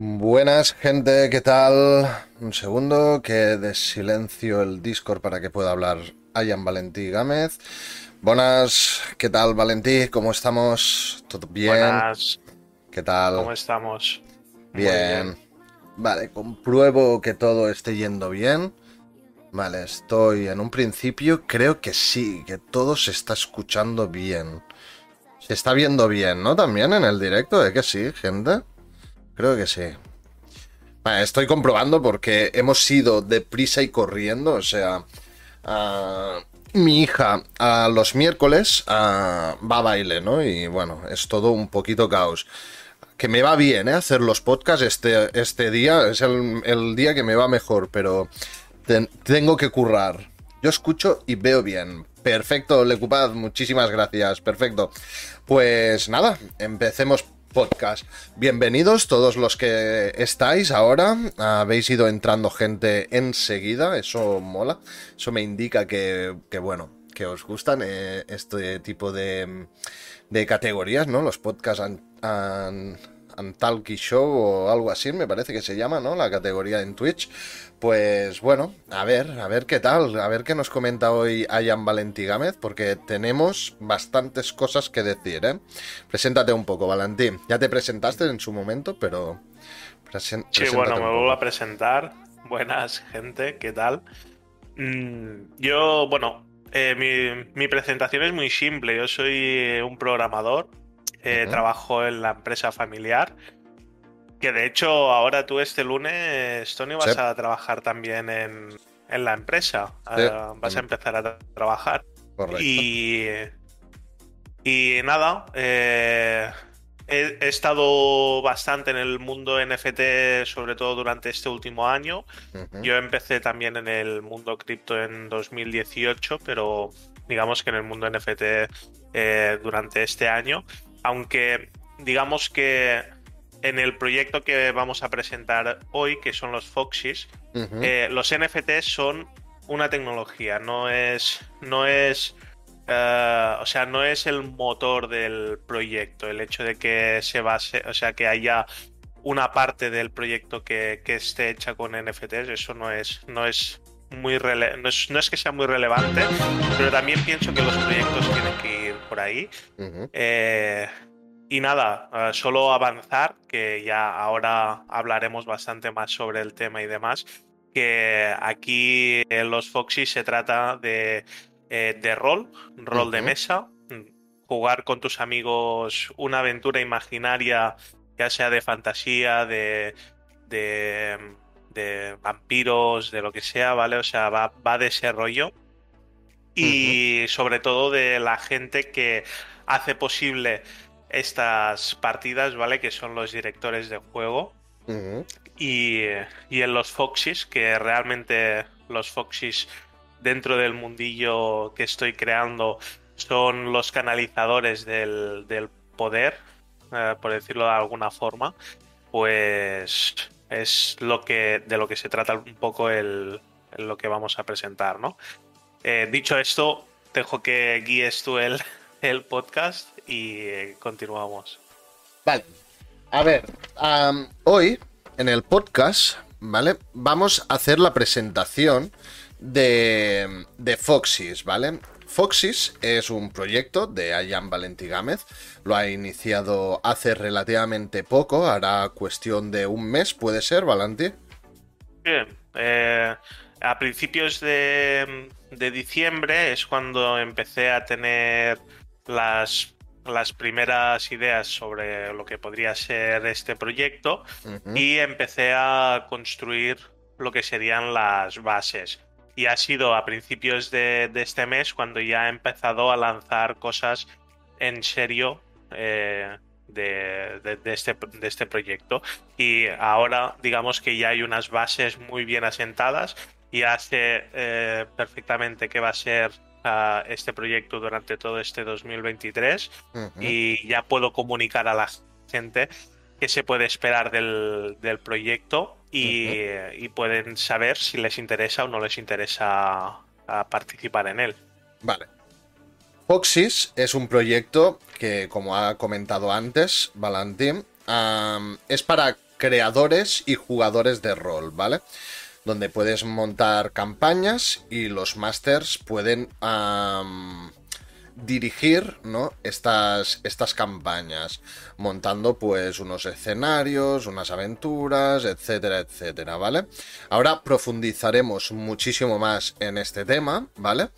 Buenas, gente, ¿qué tal? Un segundo, que de silencio el Discord para que pueda hablar Ayan Valentí Gámez. Buenas, ¿qué tal, Valentí? ¿Cómo estamos? ¿Todo bien? Buenas. ¿Qué tal? ¿Cómo estamos? Bien. bien. Vale, compruebo que todo esté yendo bien. Vale, estoy en un principio, creo que sí, que todo se está escuchando bien. Se está viendo bien, ¿no? También en el directo, ¿eh? Que sí, gente. Creo que sí. Estoy comprobando porque hemos ido deprisa y corriendo. O sea, mi hija a los miércoles va a baile, ¿no? Y bueno, es todo un poquito caos. Que me va bien, ¿eh? Hacer los podcasts este, este día. Es el, día que me va mejor, pero te, tengo que currar. Yo escucho y veo bien. Perfecto, Lecupad, muchísimas gracias. Perfecto. Pues nada, empecemos podcast. Bienvenidos todos los que estáis ahora. Habéis ido entrando gente enseguida, eso mola. Eso me indica que, bueno, que os gustan eh, este tipo de, de, categorías, ¿no? Los podcasts han, Talky Show o algo así, me parece que se llama, ¿no? La categoría en Twitch. Pues bueno, a ver, a ver qué tal, a ver qué nos comenta hoy Ayan Valentí Gámez, porque tenemos bastantes cosas que decir, ¿eh? Preséntate un poco, Valentín. Ya te presentaste en su momento, pero... Presen sí, bueno, me vuelvo a presentar. Buenas, gente, ¿qué tal? Mm, yo, bueno, eh, mi, mi, presentación es muy simple. Yo soy un programador, eh, uh -huh. trabajo en la empresa familiar. Que de hecho, ahora tú este lunes, Tony, vas sí. a trabajar también en, en la empresa. Sí. Uh, vas a empezar a tra trabajar. Correcto. Y, y nada, eh, he, he, estado bastante en el mundo NFT, sobre todo durante este último año. Uh -huh. Yo empecé también en el mundo cripto en 2018, pero digamos que en el mundo NFT eh, durante este año. Aunque digamos que en el proyecto que vamos a presentar hoy, que son los Foxys, uh -huh. eh, los NFTs son una tecnología, no es. No es. Uh, o sea, no es el motor del proyecto, el hecho de que se base, o sea, que haya una parte del proyecto que, que esté hecha con NFTs, eso no es, no es muy rele no es, no es que sea muy relevante, pero también pienso que los proyectos tienen que ir por ahí. Uh -huh. eh, y nada, uh, solo avanzar, que ya ahora hablaremos bastante más sobre el tema y demás, que aquí en los Foxy se trata de, eh, de rol, rol uh -huh. de mesa, jugar con tus amigos una aventura imaginaria, ya sea de fantasía, de, de, de vampiros, de lo que sea, ¿vale? O sea, va, va de ese rollo. Y uh -huh. sobre todo de la gente que hace posible estas partidas, ¿vale? Que son los directores de juego. Uh -huh. y, y, en los Foxys, que realmente los Foxys dentro del mundillo que estoy creando son los canalizadores del, del poder, eh, por decirlo de alguna forma, pues es lo que de lo que se trata un poco el, lo que vamos a presentar, ¿no? Eh, dicho esto, dejo que guíes tú el, el podcast y continuamos. Vale. A ver, hoy en el podcast, ¿vale? Vamos a hacer la presentación de, de Foxys, ¿vale? Foxys es un proyecto de Ayan Valentí Gámez. Lo ha iniciado hace relativamente poco, hará cuestión de un mes, ¿puede ser, Valentí? Bien. Eh, a principios de, de diciembre es cuando empecé a tener las, las primeras ideas sobre lo que podría ser este proyecto uh -huh. y empecé a construir lo que serían las bases. Y ha sido a principios de, este mes cuando ya ha empezado a lanzar cosas en serio eh, de, este, de este proyecto. Y ahora digamos que ya hay unas bases muy bien asentadas y hace eh, perfectamente que va a ser ah, este proyecto durante todo este 2023 y ya puedo comunicar a la gente qué se puede esperar del, proyecto y, pueden saber si les interesa o no les interesa participar en él. Vale. Foxys es un proyecto que, como ha comentado antes Valentín, es para creadores y jugadores de rol, ¿vale? Donde puedes montar campañas y los masters pueden dirigir ¿no? estas, estas campañas, montando pues unos escenarios, unas aventuras, etcétera, etcétera, ¿vale? Ahora profundizaremos muchísimo más en este tema, ¿vale?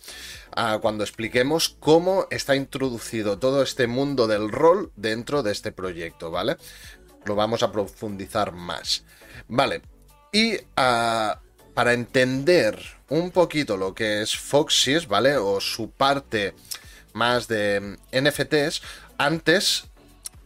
Ah, cuando expliquemos cómo está introducido todo este mundo del rol dentro de este proyecto, ¿vale? Lo vamos a profundizar más. Vale, y ah, para entender un poquito lo que es Foxys, ¿vale? O su parte más de NFTs, antes,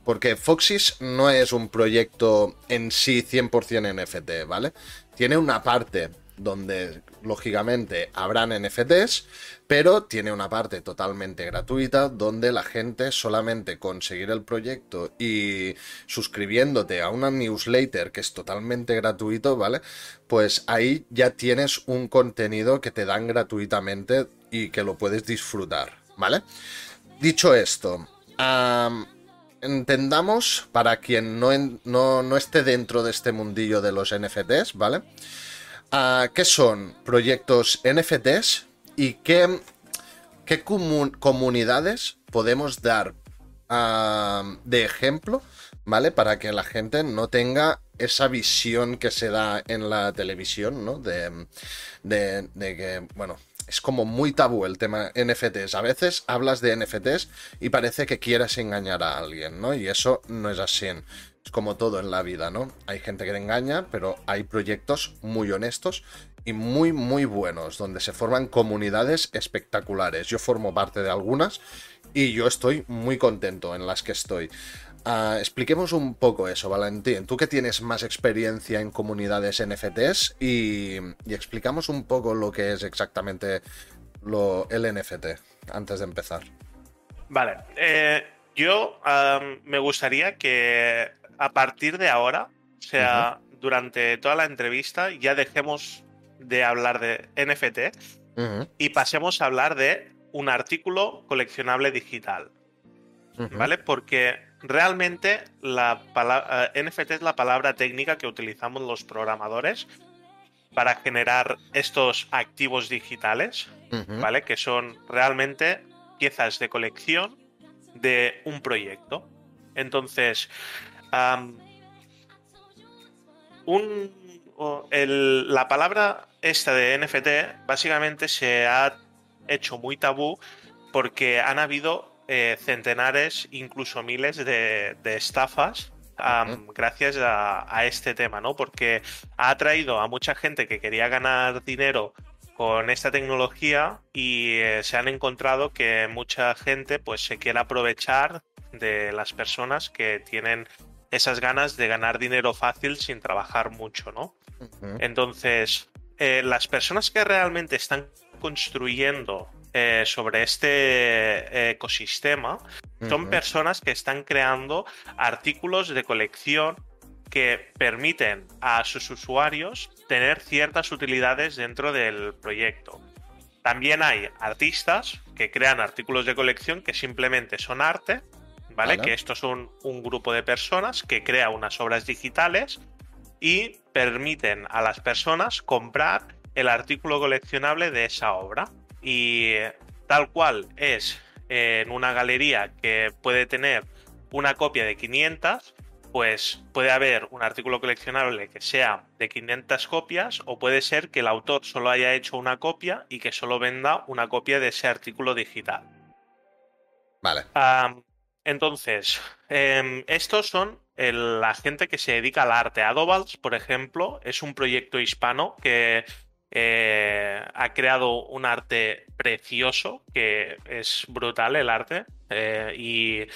porque Foxys no es un proyecto en sí 100% NFT, ¿vale? Tiene una parte donde lógicamente habrán NFTs, pero tiene una parte totalmente gratuita donde la gente solamente con seguir el proyecto y suscribiéndote a una newsletter que es totalmente gratuito, ¿vale? Pues ahí ya tienes un contenido que te dan gratuitamente y que lo puedes disfrutar. ¿Vale? Dicho esto, entendamos, para quien no, no, esté dentro de este mundillo de los NFTs, ¿vale? Uh, ¿Qué son proyectos NFTs y qué, qué comunidades podemos dar de ejemplo, ¿vale? Para que la gente no tenga esa visión que se da en la televisión, ¿no? De, de que, bueno, es como muy tabú el tema NFTs. A veces hablas de NFTs y parece que quieres engañar a alguien, ¿no? Y eso no es así. Es como todo en la vida, ¿no? Hay gente que te engaña, pero hay proyectos muy honestos y muy, muy buenos, donde se forman comunidades espectaculares. Yo formo parte de algunas y yo estoy muy contento en las que estoy. Ah, expliquemos un poco eso, Valentín. Tú que tienes más experiencia en comunidades NFTs y, explicamos un poco lo que es exactamente lo, el NFT antes de empezar. Vale, eh, yo me gustaría que a partir de ahora, o sea, durante toda la entrevista, ya dejemos de hablar de NFT y pasemos a hablar de un artículo coleccionable digital. ¿Vale? Porque realmente la palabra, eh, NFT es la palabra técnica que utilizamos los programadores para generar estos activos digitales, ¿vale? Que son realmente piezas de colección de un proyecto. Entonces, la palabra esta de NFT básicamente se ha hecho muy tabú porque han habido eh, centenares, incluso miles de, estafas gracias a, este tema, ¿no? Porque ha atraído a mucha gente que quería ganar dinero con esta tecnología y eh, se han encontrado que mucha gente pues se quiere aprovechar de las personas que tienen esas ganas de ganar dinero fácil sin trabajar mucho, ¿no? Entonces, eh, las personas que realmente están construyendo eh, sobre este eh, ecosistema son personas que están creando artículos de colección que permiten a sus usuarios tener ciertas utilidades dentro del proyecto. También hay artistas que crean artículos de colección que simplemente son arte, ¿vale? Que estos son un grupo de personas que crea unas obras digitales y permiten a las personas comprar el artículo coleccionable de esa obra y tal cual es en una galería que puede tener una copia de 500, pues puede haber un artículo coleccionable que sea de 500 copias o puede ser que el autor solo haya hecho una copia y que solo venda una copia de ese artículo digital. Vale. entonces, em, estos son la gente que se dedica al arte. Adobals, por ejemplo, es un proyecto hispano que eh, ha creado un arte precioso, que es brutal el arte, eh, y,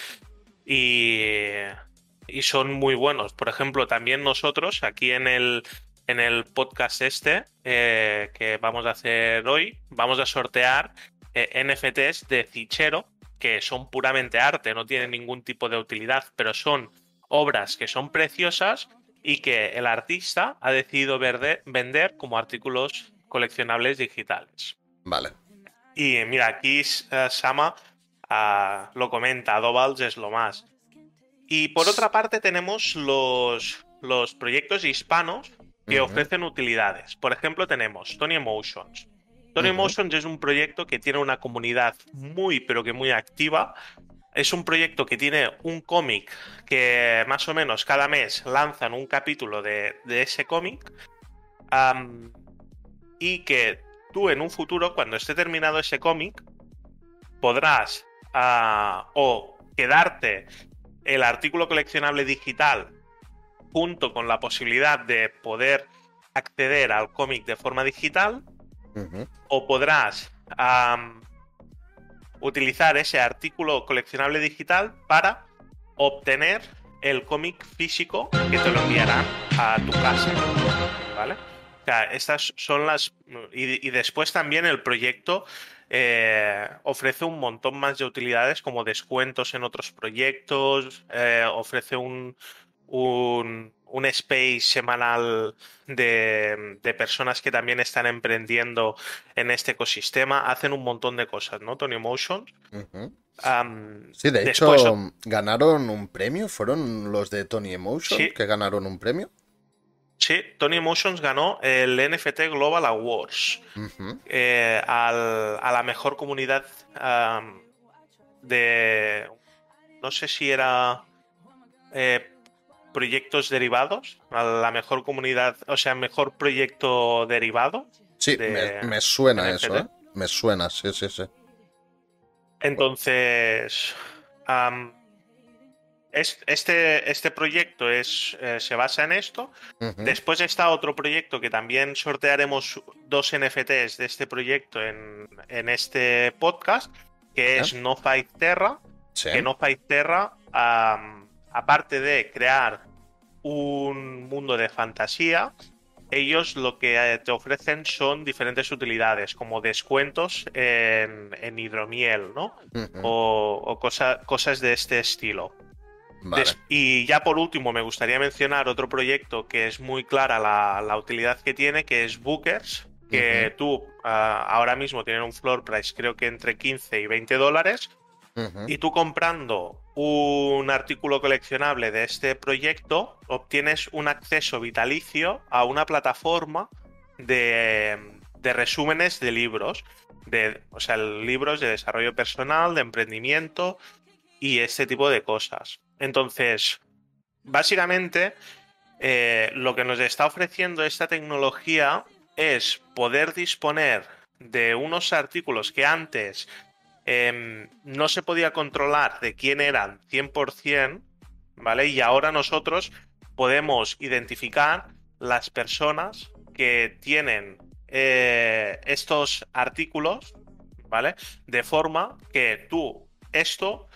y, son muy buenos. Por ejemplo, también nosotros aquí en el, en el podcast este eh, que vamos a hacer hoy, vamos a sortear NFTs de Cichero, que son puramente arte, no tienen ningún tipo de utilidad, pero son obras que son preciosas y que el artista ha decidido vender como artículos coleccionables digitales. Vale. Y mira, aquí uh, Sama uh, lo comenta, Dovals es lo más. Y por otra parte tenemos los, los proyectos hispanos que ofrecen utilidades. Por ejemplo, tenemos Tony Emotions. Tony Emotions es un proyecto que tiene una comunidad muy, pero que muy activa, es un proyecto que tiene un cómic que más o menos cada mes lanzan un capítulo de, ese cómic. y que tú en un futuro, cuando esté terminado ese cómic, podrás ah, o quedarte el artículo coleccionable digital junto con la posibilidad de poder acceder al cómic de forma digital, o podrás utilizar ese artículo coleccionable digital para obtener el cómic físico que te lo enviarán a tu casa. ¿Vale? O sea, estas son las. Y, después también el proyecto eh, ofrece un montón más de utilidades como descuentos en otros proyectos, eh, ofrece un, un, un space semanal de, personas que también están emprendiendo en este ecosistema. Hacen un montón de cosas, ¿no? Tony Motion. sí, de hecho, ganaron un premio. ¿Fueron los de Tony Emotion que ganaron un premio? Sí, Tony Emotions ganó el NFT Global Awards eh, a la mejor comunidad de. No sé si era. Eh, proyectos derivados, a la mejor comunidad, o sea, mejor proyecto derivado. Sí, me, suena eso, ¿eh? Me suena, sí, sí, sí. Entonces, este, este proyecto es, eh, se basa en esto. Después está otro proyecto que también sortearemos dos NFTs de este proyecto en, este podcast, que es No Fight Terra. Que No Fight Terra aparte de crear un mundo de fantasía, ellos lo que eh, te ofrecen son diferentes utilidades, como descuentos en, hidromiel, ¿no? O, cosas de este estilo. y ya por último, me gustaría mencionar otro proyecto que es muy clara la, utilidad que tiene, que es Bookers, que tú ah, ahora mismo tienen un floor price creo que entre 15 y 20 dólares, y tú comprando un artículo coleccionable de este proyecto, obtienes un acceso vitalicio a una plataforma de, resúmenes de libros, de, o sea, libros de desarrollo personal, de emprendimiento y este tipo de cosas. Entonces, básicamente, eh, lo que nos está ofreciendo esta tecnología es poder disponer de unos artículos que antes Em, no se podía controlar de quién eran 100%, ¿vale? Y ahora nosotros podemos identificar las personas que tienen eh, estos artículos, ¿vale? De forma que tú esto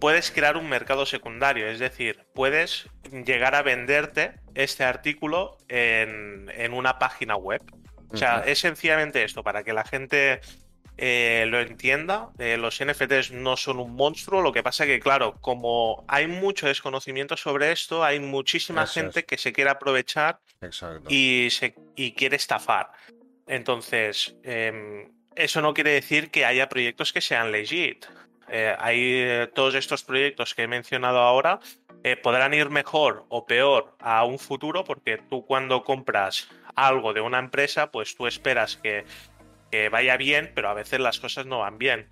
puedes crear un mercado secundario, es decir, puedes llegar a venderte este artículo en, una página web. O sea, es sencillamente esto, para que la gente eh, lo entienda. Eh, los NFTs no son un monstruo. Lo que pasa que, claro, como hay mucho desconocimiento sobre esto, hay muchísima gente que se quiere aprovechar y, se, quiere estafar. Entonces, em, eso no quiere decir que haya proyectos que sean legit. Eh, hay todos estos proyectos que he mencionado ahora podrán ir mejor o peor a un futuro porque tú cuando compras algo de una empresa, pues tú esperas que que vaya bien, pero a veces las cosas no van bien.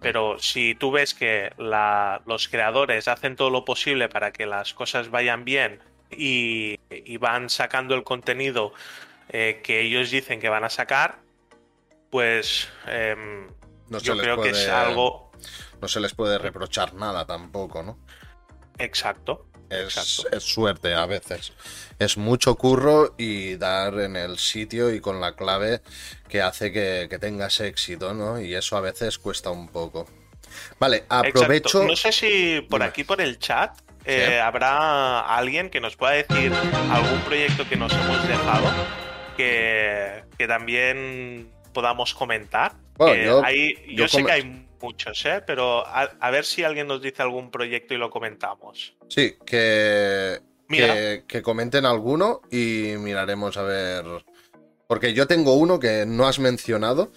Pero si tú ves que los creadores hacen todo lo posible para que las cosas vayan bien y, van sacando el contenido eh, que ellos dicen que van a sacar, pues em, yo creo que es algo... No se les puede reprochar nada tampoco, ¿no? Exacto. Es, suerte a veces. Es mucho curro y dar en el sitio y con la clave que hace que, tengas éxito, ¿no? Y eso a veces cuesta un poco. Vale, aprovecho. No sé si por aquí, por el chat, eh, habrá alguien que nos pueda decir algún proyecto que nos hemos dejado que, también podamos comentar. yo, sé que hay muchos, ¿eh? pero a, ver si alguien nos dice algún proyecto y lo comentamos. Sí, que, que, comenten alguno y miraremos a ver. Porque yo tengo uno que no has mencionado,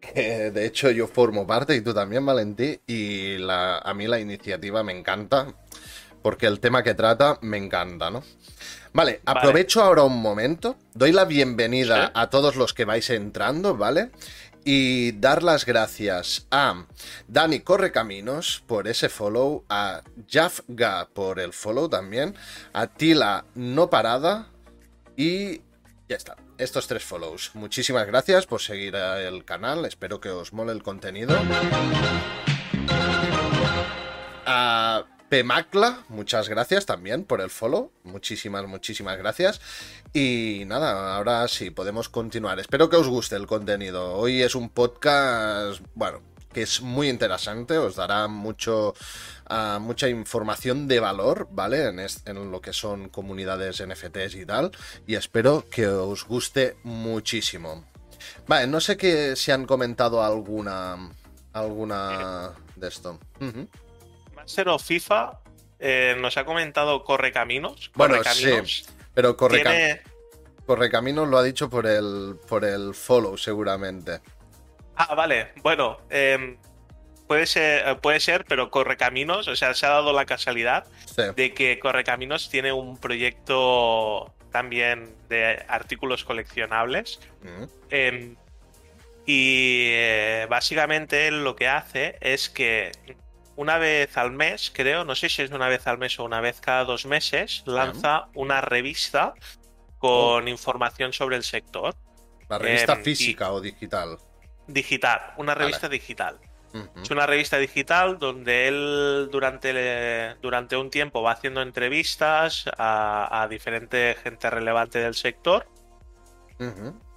que de hecho yo formo parte y tú también, Valentí, y la, a mí la iniciativa me encanta, porque el tema que trata me encanta, ¿no? Vale, aprovecho ahora un momento, doy la bienvenida a todos los que vais entrando, ¿vale? Y dar las gracias a Dani Correcaminos por ese follow, a Jafga por el follow también, a Tila No Parada y ya está. Estos tres follows. Muchísimas gracias por seguir el canal. Espero que os mole el contenido. A Pemacla, muchas gracias también por el follow. Muchísimas, muchísimas gracias. Y nada, ahora sí, podemos continuar. Espero que os guste el contenido. Hoy es un podcast, bueno, que es muy interesante, os dará mucho, ah, mucha información de valor, ¿vale? En, en, lo que son comunidades NFTs y tal. Y espero que os guste muchísimo. Vale, no sé que, si han comentado alguna, alguna de esto. Cero FIFA eh, nos ha comentado Correcaminos. Bueno, sí, pero Correcaminos Correcaminos lo ha dicho por el, por el follow, seguramente. Ah, vale. Bueno, em, puede, ser, eh, puede ser, pero Correcaminos, o sea, se ha dado la casualidad de que Correcaminos tiene un proyecto también de artículos coleccionables. Mm. Em, y eh, básicamente lo que hace es que una vez al mes, creo, no sé si es una vez al mes o una vez cada dos meses, lanza una revista con oh. información sobre el sector. ¿La revista em, física o digital? Digital, una revista digital. Es una revista digital donde él durante, durante un tiempo va haciendo entrevistas a, a diferente gente relevante del sector.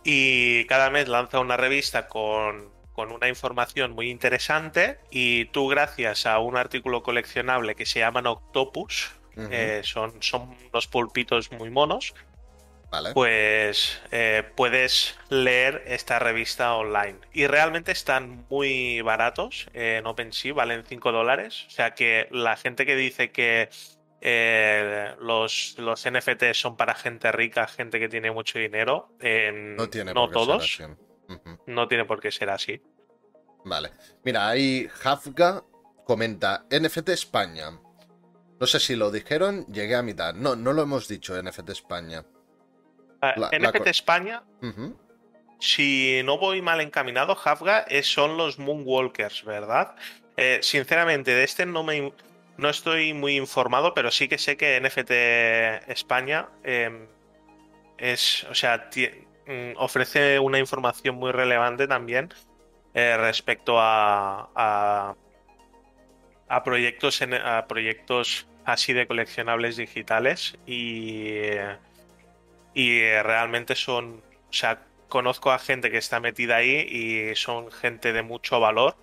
Y cada mes lanza una revista con con una información muy interesante y tú gracias a un artículo coleccionable que se llaman Octopus, eh, son, son unos pulpitos muy monos, pues eh, puedes leer esta revista online. Y realmente están muy baratos en OpenSea, valen 5 dólares. O sea que la gente que dice que eh, los, los NFT son para gente rica, gente que tiene mucho dinero, no, tiene no todos. No tiene por qué ser así. Vale. Mira, ahí Hafga comenta NFT España. No sé si lo dijeron, llegué a mitad. No, no lo hemos dicho NFT España. Ah, NFT España, si no voy mal encaminado, Hafga son los Moonwalkers, ¿verdad? Eh, sinceramente, de este no me no estoy muy informado, pero sí que sé que NFT España em, es, o sea, mm, ofrece una información muy relevante también eh, respecto a, a, proyectos a proyectos así de coleccionables digitales y, y realmente son, o sea, conozco a gente que está metida ahí y son gente de mucho valor,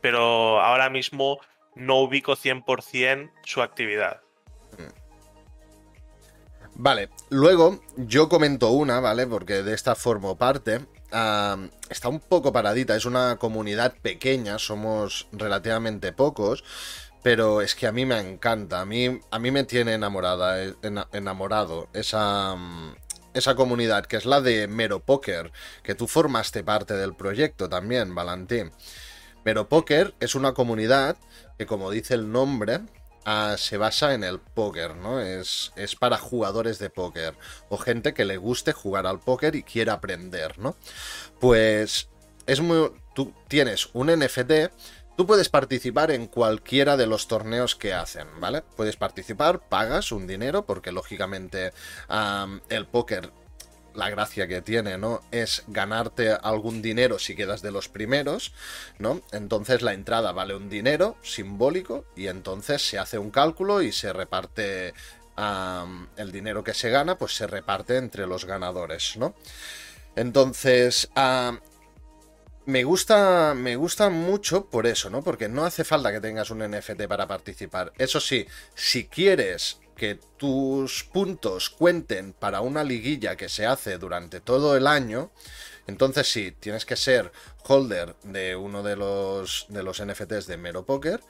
pero ahora mismo no ubico 100% su actividad. Vale, luego yo comento una, ¿vale? Porque de esta formo parte está un poco paradita, es una comunidad pequeña, somos relativamente pocos, pero es que a mí me encanta, a mí, a mí me tiene enamorada, eh, enamorado esa, esa comunidad, que es la de Mero Poker, que tú formaste parte del proyecto también, Valentín. Mero Poker es una comunidad que, como dice el nombre, se basa en el póker, ¿no? Es, es para jugadores de póker o gente que le guste jugar al póker y quiera aprender, ¿no? Pues es muy... Tú tienes un NFT, tú puedes participar en cualquiera de los torneos que hacen, ¿vale? Puedes participar, pagas un dinero porque lógicamente el póker la gracia que tiene, ¿no? Es ganarte algún dinero si quedas de los primeros, ¿no? Entonces la entrada vale un dinero simbólico y entonces se hace un cálculo y se reparte el dinero que se gana, pues se reparte entre los ganadores, ¿no? Entonces, me gusta, me gusta mucho por eso, ¿no? Porque no hace falta que tengas un NFT para participar. Eso sí, si quieres que tus puntos cuenten para una liguilla que se hace durante todo el año, entonces sí, tienes que ser holder de uno de los, de los NFTs de Mero Poker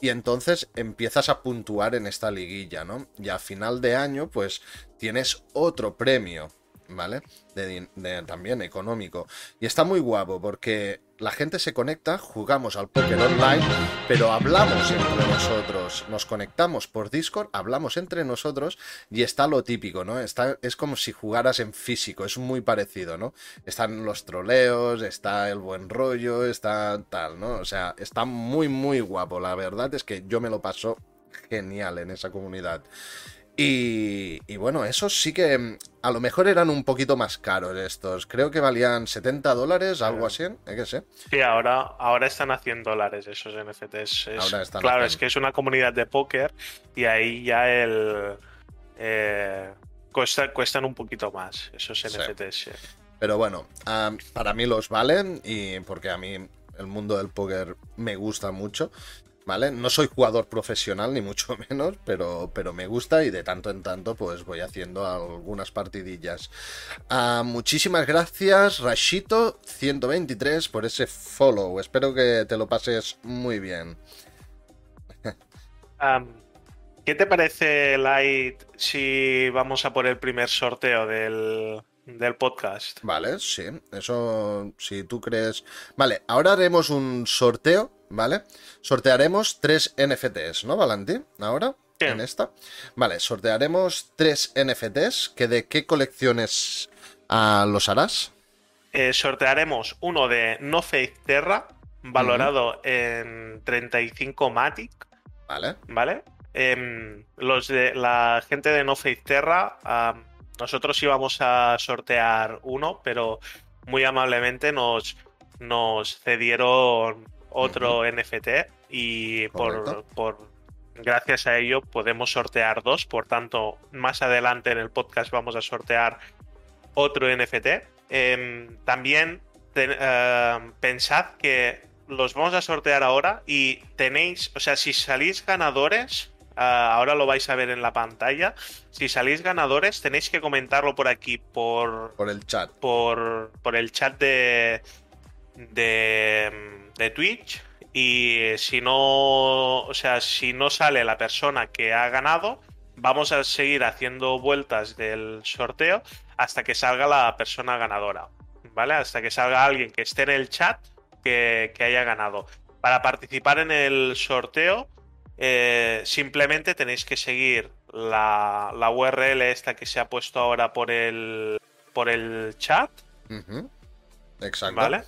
y entonces empiezas a puntuar en esta liguilla, ¿no? Y a final de año, pues tienes otro premio, ¿vale? De, también económico. Y está muy guapo porque la gente se conecta, jugamos al póker online, pero hablamos entre nosotros. Nos conectamos por Discord, hablamos entre nosotros y está lo típico, ¿no? Está, es como si jugaras en físico, es muy parecido, ¿no? Están los troleos, está el buen rollo, está tal, ¿no? O sea, está muy, muy guapo. La verdad es que yo me lo paso genial en esa comunidad. Y, bueno, esos sí que a lo mejor eran un poquito más caros estos. Creo que valían 70 dólares, algo así, ¿eh? ¿Qué sé? Sí, ahora, ahora están a 100 dólares esos NFTs. claro, es que es una comunidad de póker y ahí ya el... Eh, cuestan un poquito más esos NFTs. Pero bueno, para mí los valen y porque a mí el mundo del póker me gusta mucho. ¿Vale? No soy jugador profesional, ni mucho menos, pero, pero me gusta y de tanto en tanto pues voy haciendo algunas partidillas. Ah, muchísimas gracias, Rashito123, por ese follow. Espero que te lo pases muy bien. ¿Qué te parece, Light, si vamos a por el primer sorteo del, del podcast? Vale, sí, eso si tú crees... Vale, ahora haremos un sorteo ¿vale? Sortearemos tres NFTs, ¿no, Valentín? Ahora, en esta. Vale, sortearemos tres NFTs, que ¿de qué colecciones ah, los harás? Eh, sortearemos uno de No Faith Terra, valorado en 35 Matic. Vale. ¿Vale? Em, los de la gente de No Faith Terra, nosotros íbamos a sortear uno, pero muy amablemente nos, nos cedieron otro NFT y por, gracias a ello podemos sortear dos. Por tanto, más adelante en el podcast vamos a sortear otro NFT. Em, también em, pensad que los vamos a sortear ahora y tenéis, o sea, si salís ganadores, ah, ahora lo vais a ver en la pantalla, si salís ganadores tenéis que comentarlo por aquí, por, por el chat. Por, por el chat de, de de Twitch y si no, o sea, si no sale la persona que ha ganado, vamos a seguir haciendo vueltas del sorteo hasta que salga la persona ganadora, ¿vale? Hasta que salga alguien que esté en el chat que, haya ganado. Para participar en el sorteo, eh, simplemente tenéis que seguir la, la, URL esta que se ha puesto ahora por el, por el chat. Exacto. ¿Vale?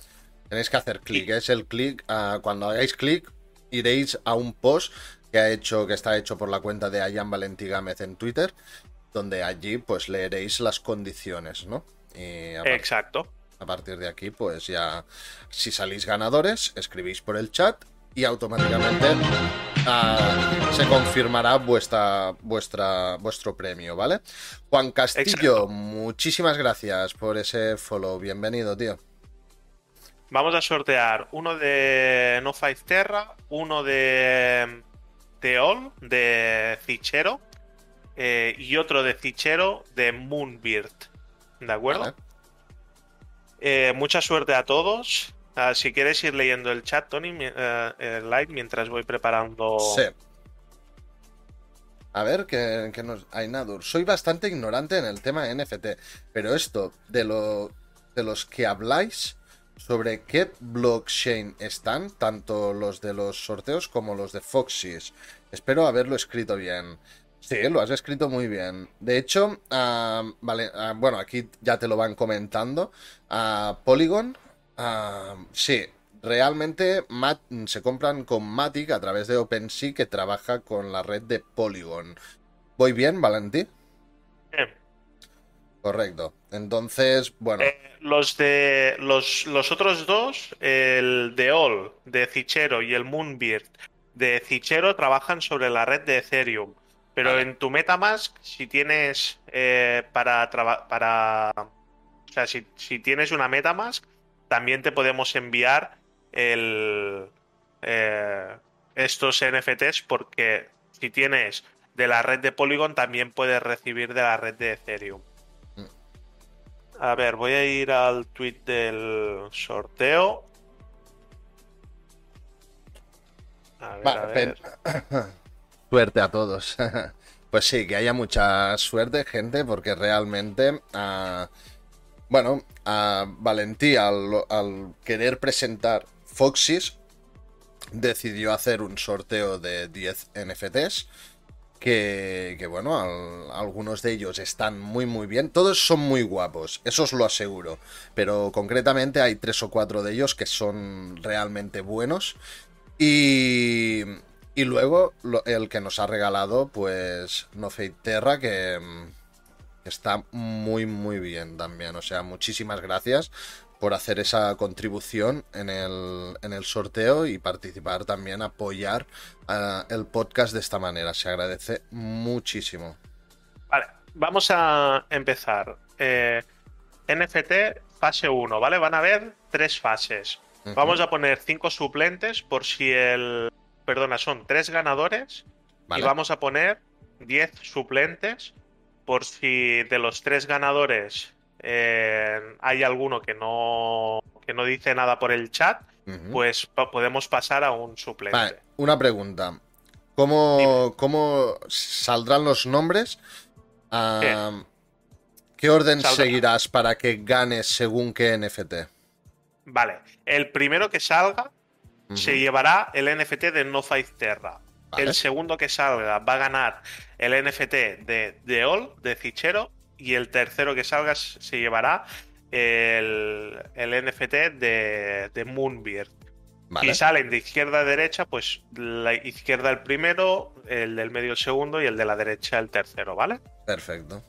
Tenéis que hacer clic, es el clic, ah, cuando hagáis clic iréis a un post que ha hecho, que está hecho por la cuenta de Ayan Valentí Gámez en Twitter, donde allí pues leeréis las condiciones, ¿no? Exacto. A partir de aquí, pues ya, si salís ganadores, escribís por el chat y automáticamente ah, se confirmará vuestra, vuestra, vuestro premio, ¿vale? Juan Castillo, muchísimas gracias por ese follow. Bienvenido, tío. Vamos a sortear uno de No Five Terra, uno de Teol, de Cichero, eh, y otro de Cichero de Moonbeard. ¿De acuerdo? Eh, mucha suerte a todos. Ah, si quieres ir leyendo el chat, Tony, eh, el live, mientras voy preparando. Sí. A ver, que, que nos. Ainadur, soy bastante ignorante en el tema NFT, pero esto de, lo, de los que habláis sobre qué blockchain están, tanto los de los sorteos como los de Foxys. Espero haberlo escrito bien. Sí, lo has escrito muy bien. De hecho, vale, bueno, aquí ya te lo van comentando. Uh, Polygon, sí, realmente se compran con Matic a través de OpenSea que trabaja con la red de Polygon. ¿Voy bien, Valentín? Correcto. Entonces, bueno. Eh, los de los, los otros dos, el de All, de Cichero y el Moonbeard de Cichero trabajan sobre la red de Ethereum. Pero Vale. en tu MetaMask, si tienes eh, para para o sea, si, si tienes una MetaMask, también te podemos enviar el eh, estos NFTs porque si tienes de la red de Polygon también puedes recibir de la red de Ethereum. A ver, voy a ir al tweet del sorteo. A ver, Va, a ver. pen- Suerte a todos. Pues sí, que haya mucha suerte, gente, porque realmente, ah, bueno, a Valentí al, al querer presentar Foxys, decidió hacer un sorteo de 10 NFTs. Que, bueno, al- algunos de ellos están muy muy bien. Todos son muy guapos, eso os lo aseguro. Pero concretamente hay tres o cuatro de ellos que son realmente buenos. Y, y luego el que nos ha regalado, pues, No Fate Terra, que está muy, muy bien también. O sea, muchísimas gracias por hacer esa contribución en el, en el sorteo y participar también, apoyar ah, el podcast de esta manera. Se agradece muchísimo. Vale, vamos a empezar. Eh, NFT fase 1, ¿vale? Van a haber tres fases. Vamos a poner cinco suplentes por si el... Perdona, son tres ganadores. Vale. Y vamos a poner 10 suplentes por si de los tres ganadores eh, hay alguno que no, que no dice nada por el chat, pues podemos pasar a un suplente. Vale, una pregunta. ¿Cómo, cómo saldrán los nombres? ¿Qué orden Saldrá. seguirás para que ganes según qué NFT? Vale, el primero que salga se llevará el NFT de No Fight Terra. Vale. El segundo que salga va a ganar el NFT de The All, de Cichero. Y el tercero que salga se llevará el, el NFT de, de Moonbeard. Vale, Y salen de izquierda a derecha, pues la izquierda el primero, el del medio el segundo y el de la derecha el tercero, ¿vale? perfecto.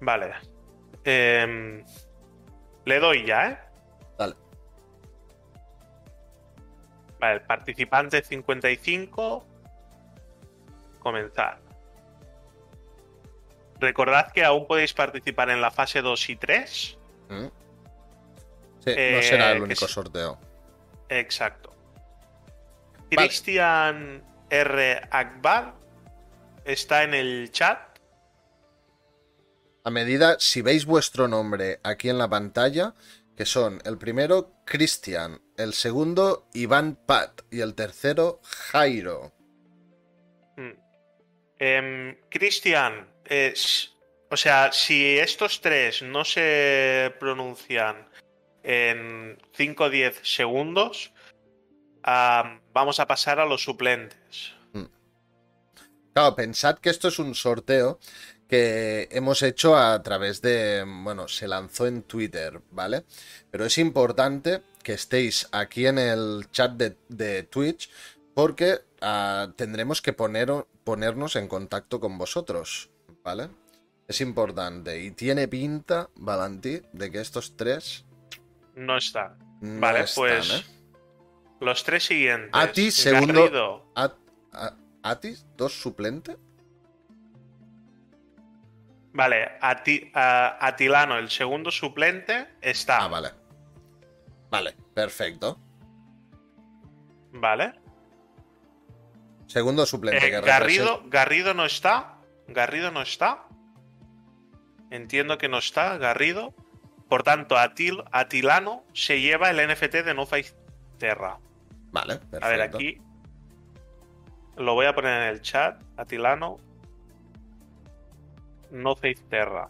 Vale. Em, le doy ya, ¿eh? Dale. Vale, el participante 55. Comenzar. Recordad que aún podéis participar en la fase 2 y 3. Mm. Sí, no Eh, será el único sí. sorteo. Exacto. Vale. Cristian R. Akbar está en el chat. A medida, si veis vuestro nombre aquí en la pantalla, que son el primero Cristian, el segundo Iván Pat y el tercero Jairo. Mm. Em, Cristian, o sea, si estos tres no se pronuncian en 5 o 10 segundos, vamos a pasar a los suplentes. Claro, pensad que esto es un sorteo que hemos hecho a través de, bueno, se lanzó en Twitter, ¿vale? Pero es importante que estéis aquí en el chat de, de Twitch porque ah, tendremos que poner, ponernos en contacto con vosotros, ¿vale? Es importante y tiene pinta, Valentí, de que estos tres No está. no vale, están, pues ¿eh? los tres siguientes. Ati, segundo- At- ¿Atis? ¿Dos suplente? Vale, Ati- Atilano, el segundo suplente, está. Ah, vale. Vale, perfecto. Vale. Segundo suplente Eh, que Garrido, Garrido no está. Garrido no está. Entiendo que no está, Garrido. Por tanto, Atil, Atilano se lleva el NFT de No Face Terra. Vale, perfecto. A ver, aquí. Lo voy a poner en el chat. Atilano. No Face Terra.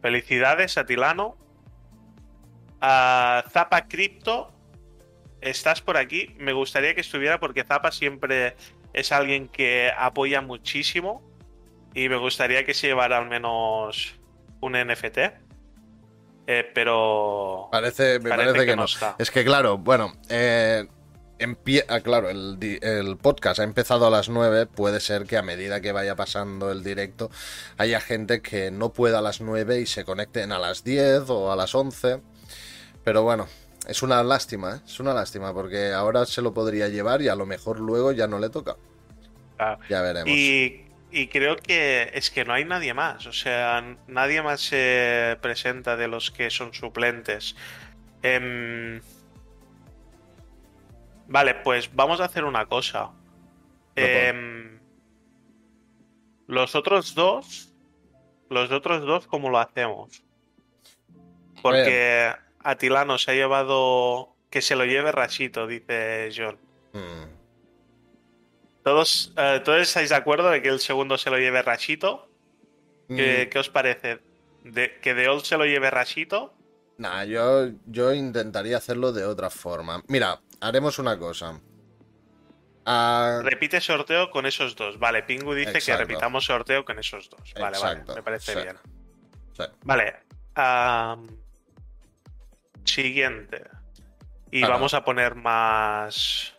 Felicidades, Atilano. A Zapa Crypto. Estás por aquí. Me gustaría que estuviera porque Zapa siempre es alguien que apoya muchísimo. Y me gustaría que se llevara al menos un NFT. Eh, pero. Parece, me Parece parece, que que, no no. está. Es que claro, bueno, eh, ah, claro, el, el podcast ha empezado a las 9, puede ser que a medida que vaya pasando el directo haya gente que no pueda a las 9 y se conecten a las 10 o a las 11. Pero bueno, es una lástima, ¿eh? es una lástima porque ahora se lo podría llevar y a lo mejor luego ya no le toca. Ah, Ya veremos. Y, y creo que es que no hay nadie más. O sea, nadie más se presenta de los que son suplentes. Em, Vale, pues vamos a hacer una cosa. Em, los otros dos. Los otros dos, ¿cómo lo hacemos? Porque Atilano se ha llevado. Que se lo lleve Rashito, dice John. Mm, ¿Todos, eh, ¿Todos estáis de acuerdo de que el segundo se lo lleve Rashito? ¿Qué, mm, qué os parece? De, ¿Que De Old se lo lleve Rashito? Nah, yo, yo intentaría hacerlo de otra forma. Mira, haremos una cosa. Ah, Repite sorteo con esos dos. Vale, Pingu dice que repitamos sorteo con esos dos. Vale, Exacto, vale, me parece sí. bien. sí. Vale. Siguiente. Y vamos a poner más.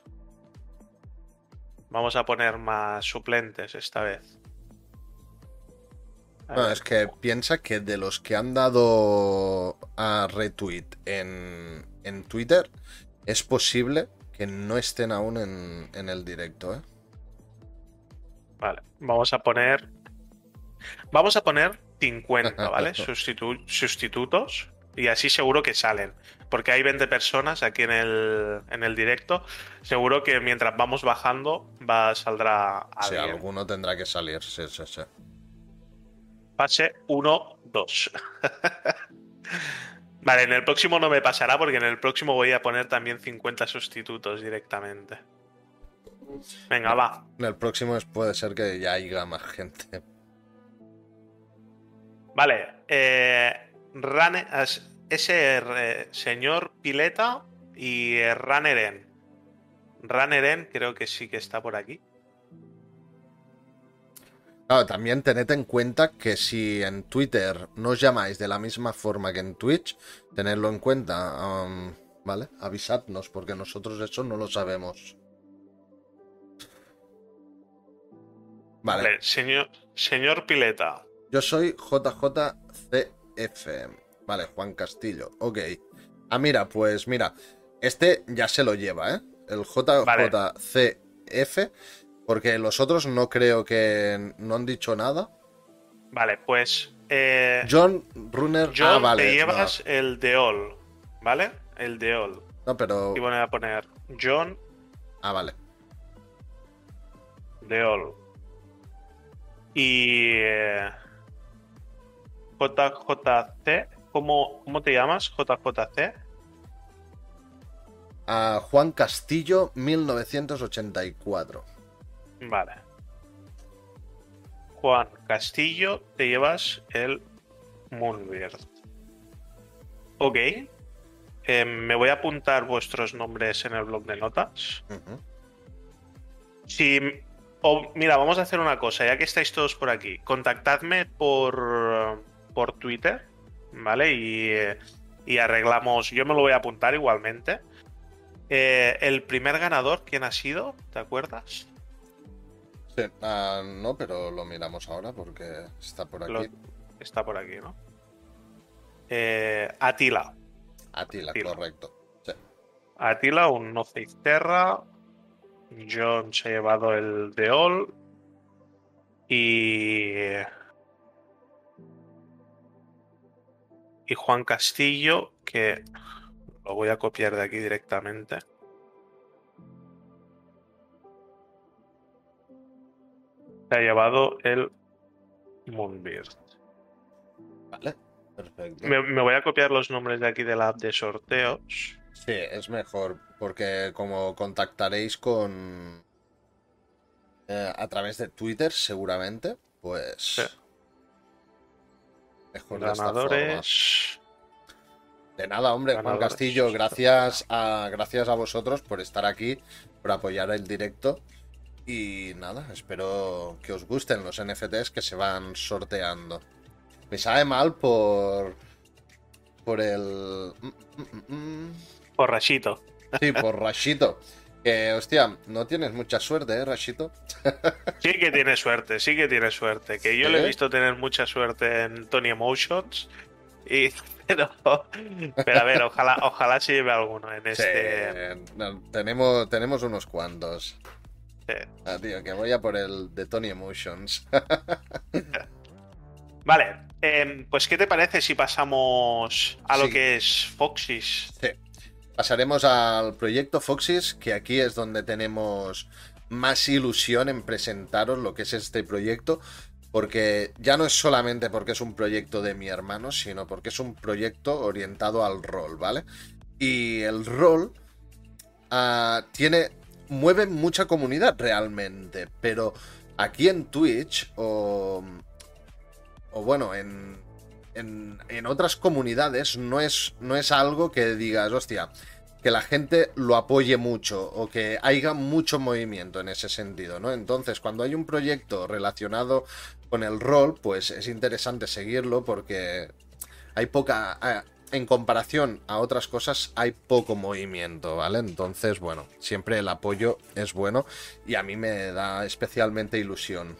Vamos a poner más suplentes esta vez. No, es que piensa que de los que han dado a retweet en, en Twitter, es posible que no estén aún en, en el directo, ¿eh? Vale, vamos a poner. Vamos a poner 50, ¿vale? Sustitu- sustitutos. Y así seguro que salen. Porque hay 20 personas aquí en el, en el directo. Seguro que mientras vamos bajando va, saldrá Sí, alguien. alguno tendrá que salir, sí, sí, sí. Pase 1, 2. vale, en el próximo no me pasará porque en el próximo voy a poner también 50 sustitutos directamente. Venga, va. En el próximo puede ser que ya haya más gente. Vale, eh, As- ese eh, señor Pileta y eh, Raneren. Raneren creo que sí que está por aquí. Claro, también tened en cuenta que si en Twitter no os llamáis de la misma forma que en Twitch, tenedlo en cuenta, um, ¿vale? Avisadnos, porque nosotros eso no lo sabemos. Vale, Vale, señor, señor Pileta. yo soy JJCF. Vale, Juan Castillo, ok. Ah, mira, pues mira, este ya se lo lleva, ¿eh? El JJCF, porque los otros no creo que no han dicho nada. Vale, pues eh, John Runner, John, ah, vale. te no. llevas el de All, ¿vale? El de All. No, pero. Y voy a poner John Ah, vale. de All. Y eh, JJC, ¿cómo, ¿cómo te llamas? JJC. A Juan Castillo, 1984. Vale. Juan Castillo, te llevas el Moonbird. Ok. Eh, me voy a apuntar vuestros nombres en el blog de notas. Si. o, mira, vamos a hacer una cosa, ya que estáis todos por aquí. Contactadme por, por Twitter, ¿vale? Y, y arreglamos. Yo me lo voy a apuntar igualmente. Eh, el primer ganador, ¿quién ha sido? ¿Te acuerdas? Sí, ah, no, pero lo miramos ahora porque está por aquí. Lo- está por aquí, ¿no? Eh, Atila. Atila, Atila. correcto. Sí. Atila, un No Terra. John se ha llevado el de All. Y. Y Juan Castillo, que lo voy a copiar de aquí directamente. Se ha llevado el Moonbeard. Vale, perfecto. Me, me voy a copiar los nombres de aquí de la app de sorteos. Sí, es mejor porque como contactaréis con... eh, a través de Twitter seguramente, pues... Sí. Mejor de esta. Ganadores. De nada, hombre, Juan. Castillo, gracias a, gracias a vosotros por estar aquí, por apoyar el directo. Y nada, espero que os gusten los NFTs que se van sorteando. Me sabe mal por. por el. mm, mm, mm. Por Rashito. Sí, por Rashito. Que, hostia, no tienes mucha suerte, ¿eh, Rashito? Sí que tiene suerte, sí que tiene suerte. Que yo le he visto tener mucha suerte en Tony Emotions. Y, pero, pero a ver, ojalá, ojalá se lleve alguno en este. No, tenemos, tenemos unos cuantos. Sí. Ah, tío, que voy a por el de Tony Emotions. Vale, em, pues ¿qué te parece si pasamos a lo Sí. que es Foxys? Sí. Pasaremos al proyecto Foxys, que aquí es donde tenemos más ilusión en presentaros lo que es este proyecto, porque ya no es solamente porque es un proyecto de mi hermano, sino porque es un proyecto orientado al rol, ¿vale? Y el rol ah, tiene mueve mucha comunidad realmente, pero aquí en Twitch o o bueno, en, en, otras comunidades no es, no es algo que digas, hostia, que la gente lo apoye mucho o que haya mucho movimiento en ese sentido, ¿no? Entonces, cuando hay un proyecto relacionado con el rol, pues es interesante seguirlo porque hay poca... eh, En comparación a otras cosas hay poco movimiento, ¿vale? Entonces, bueno, siempre el apoyo es bueno y a mí me da especialmente ilusión.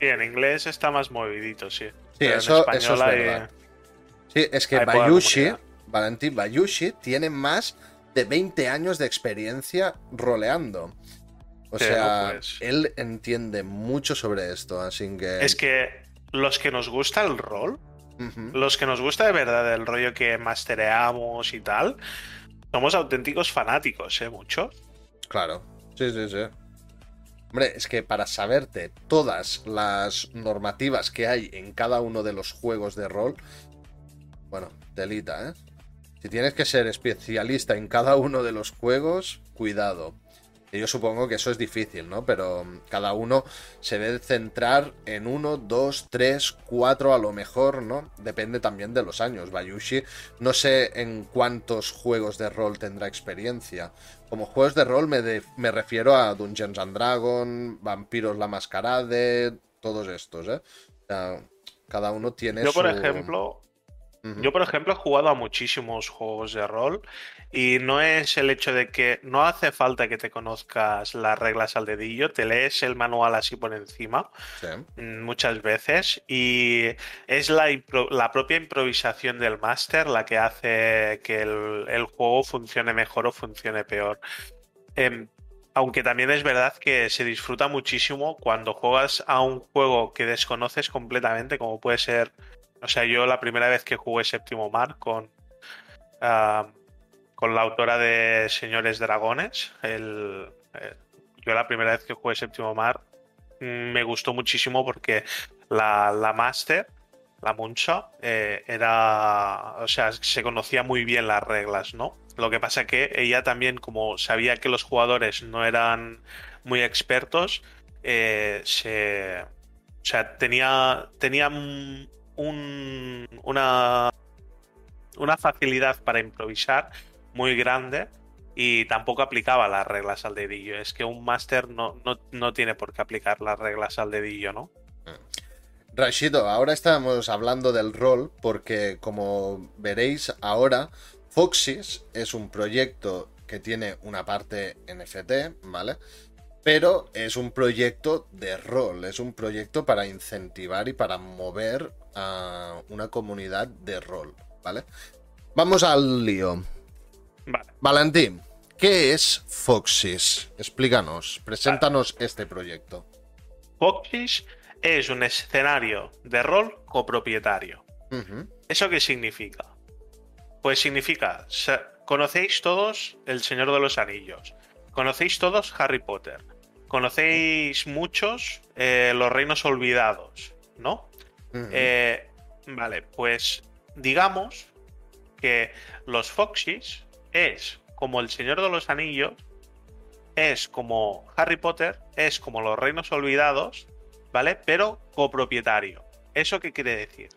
Sí, en inglés está más movidito, sí. Sí, Pero en eso, eso es español hay- verdad. Sí, es que Bayushi. Valentín Bayushi, tiene más de 20 años de experiencia roleando. O Sí, sea, no, pues. él entiende mucho sobre esto, así que... Es que los que nos gusta el rol, los que nos gusta de verdad el rollo que mastereamos y tal, somos auténticos fanáticos, ¿eh? Muchos. Claro, sí, sí, sí. Hombre, es que para saberte todas las normativas que hay en cada uno de los juegos de rol, bueno, telita, ¿eh? Si tienes que ser especialista en cada uno de los juegos, cuidado. Y yo supongo que eso es difícil, ¿no? Pero cada uno se debe centrar en uno, dos, tres, cuatro a lo mejor, ¿no? Depende también de los años. Bayushi, no sé en cuántos juegos de rol tendrá experiencia. Como juegos de rol me, de- me refiero a Dungeons and Dragons, Vampiros la Mascarade, todos estos, ¿eh? O sea, cada uno tiene Yo, por su- ejemplo, Ujú. Yo, por ejemplo, he jugado a muchísimos juegos de rol y no es el hecho de que no hace falta que te conozcas las reglas al dedillo, te lees el manual así por encima Sí. mm, muchas veces y es la, la propia improvisación del máster la que hace que el, el juego funcione mejor o funcione peor. Em, aunque también es verdad que se disfruta muchísimo cuando juegas a un juego que desconoces completamente, como puede ser, o sea, yo la primera vez que jugué Séptimo Mar con, ah, con la autora de Señores Dragones, eh, yo la primera vez que jugué Séptimo Mar mm, me gustó muchísimo porque la, la Master, la Muncha, eh, era, o sea, se conocía muy bien las reglas, ¿no? Lo que pasa que ella también, como sabía que los jugadores no eran muy expertos, eh, se, o sea, tenía, tenía un- una, una facilidad para improvisar muy grande y tampoco aplicaba las reglas al dedillo. Es que un máster no, no, no tiene por qué aplicar las reglas al dedillo, ¿no? Rashido, ahora estamos hablando del rol porque como veréis ahora, Foxys es un proyecto que tiene una parte NFT, ¿vale? Pero es un proyecto de rol, es un proyecto para incentivar y para mover a una comunidad de rol, ¿vale? Vamos al lío. Vale. Valentín, ¿qué es Foxys? Explícanos, preséntanos este proyecto. Foxys es un escenario de rol copropietario. ¿Eso qué significa? Pues significa, conocéis todos El Señor de los Anillos, conocéis todos Harry Potter, conocéis muchos eh, Los Reinos Olvidados, ¿no? Eh, vale, pues digamos que los Foxys es como El Señor de los Anillos, es como Harry Potter, es como Los Reinos Olvidados, ¿vale? Pero copropietario. ¿Eso qué quiere decir?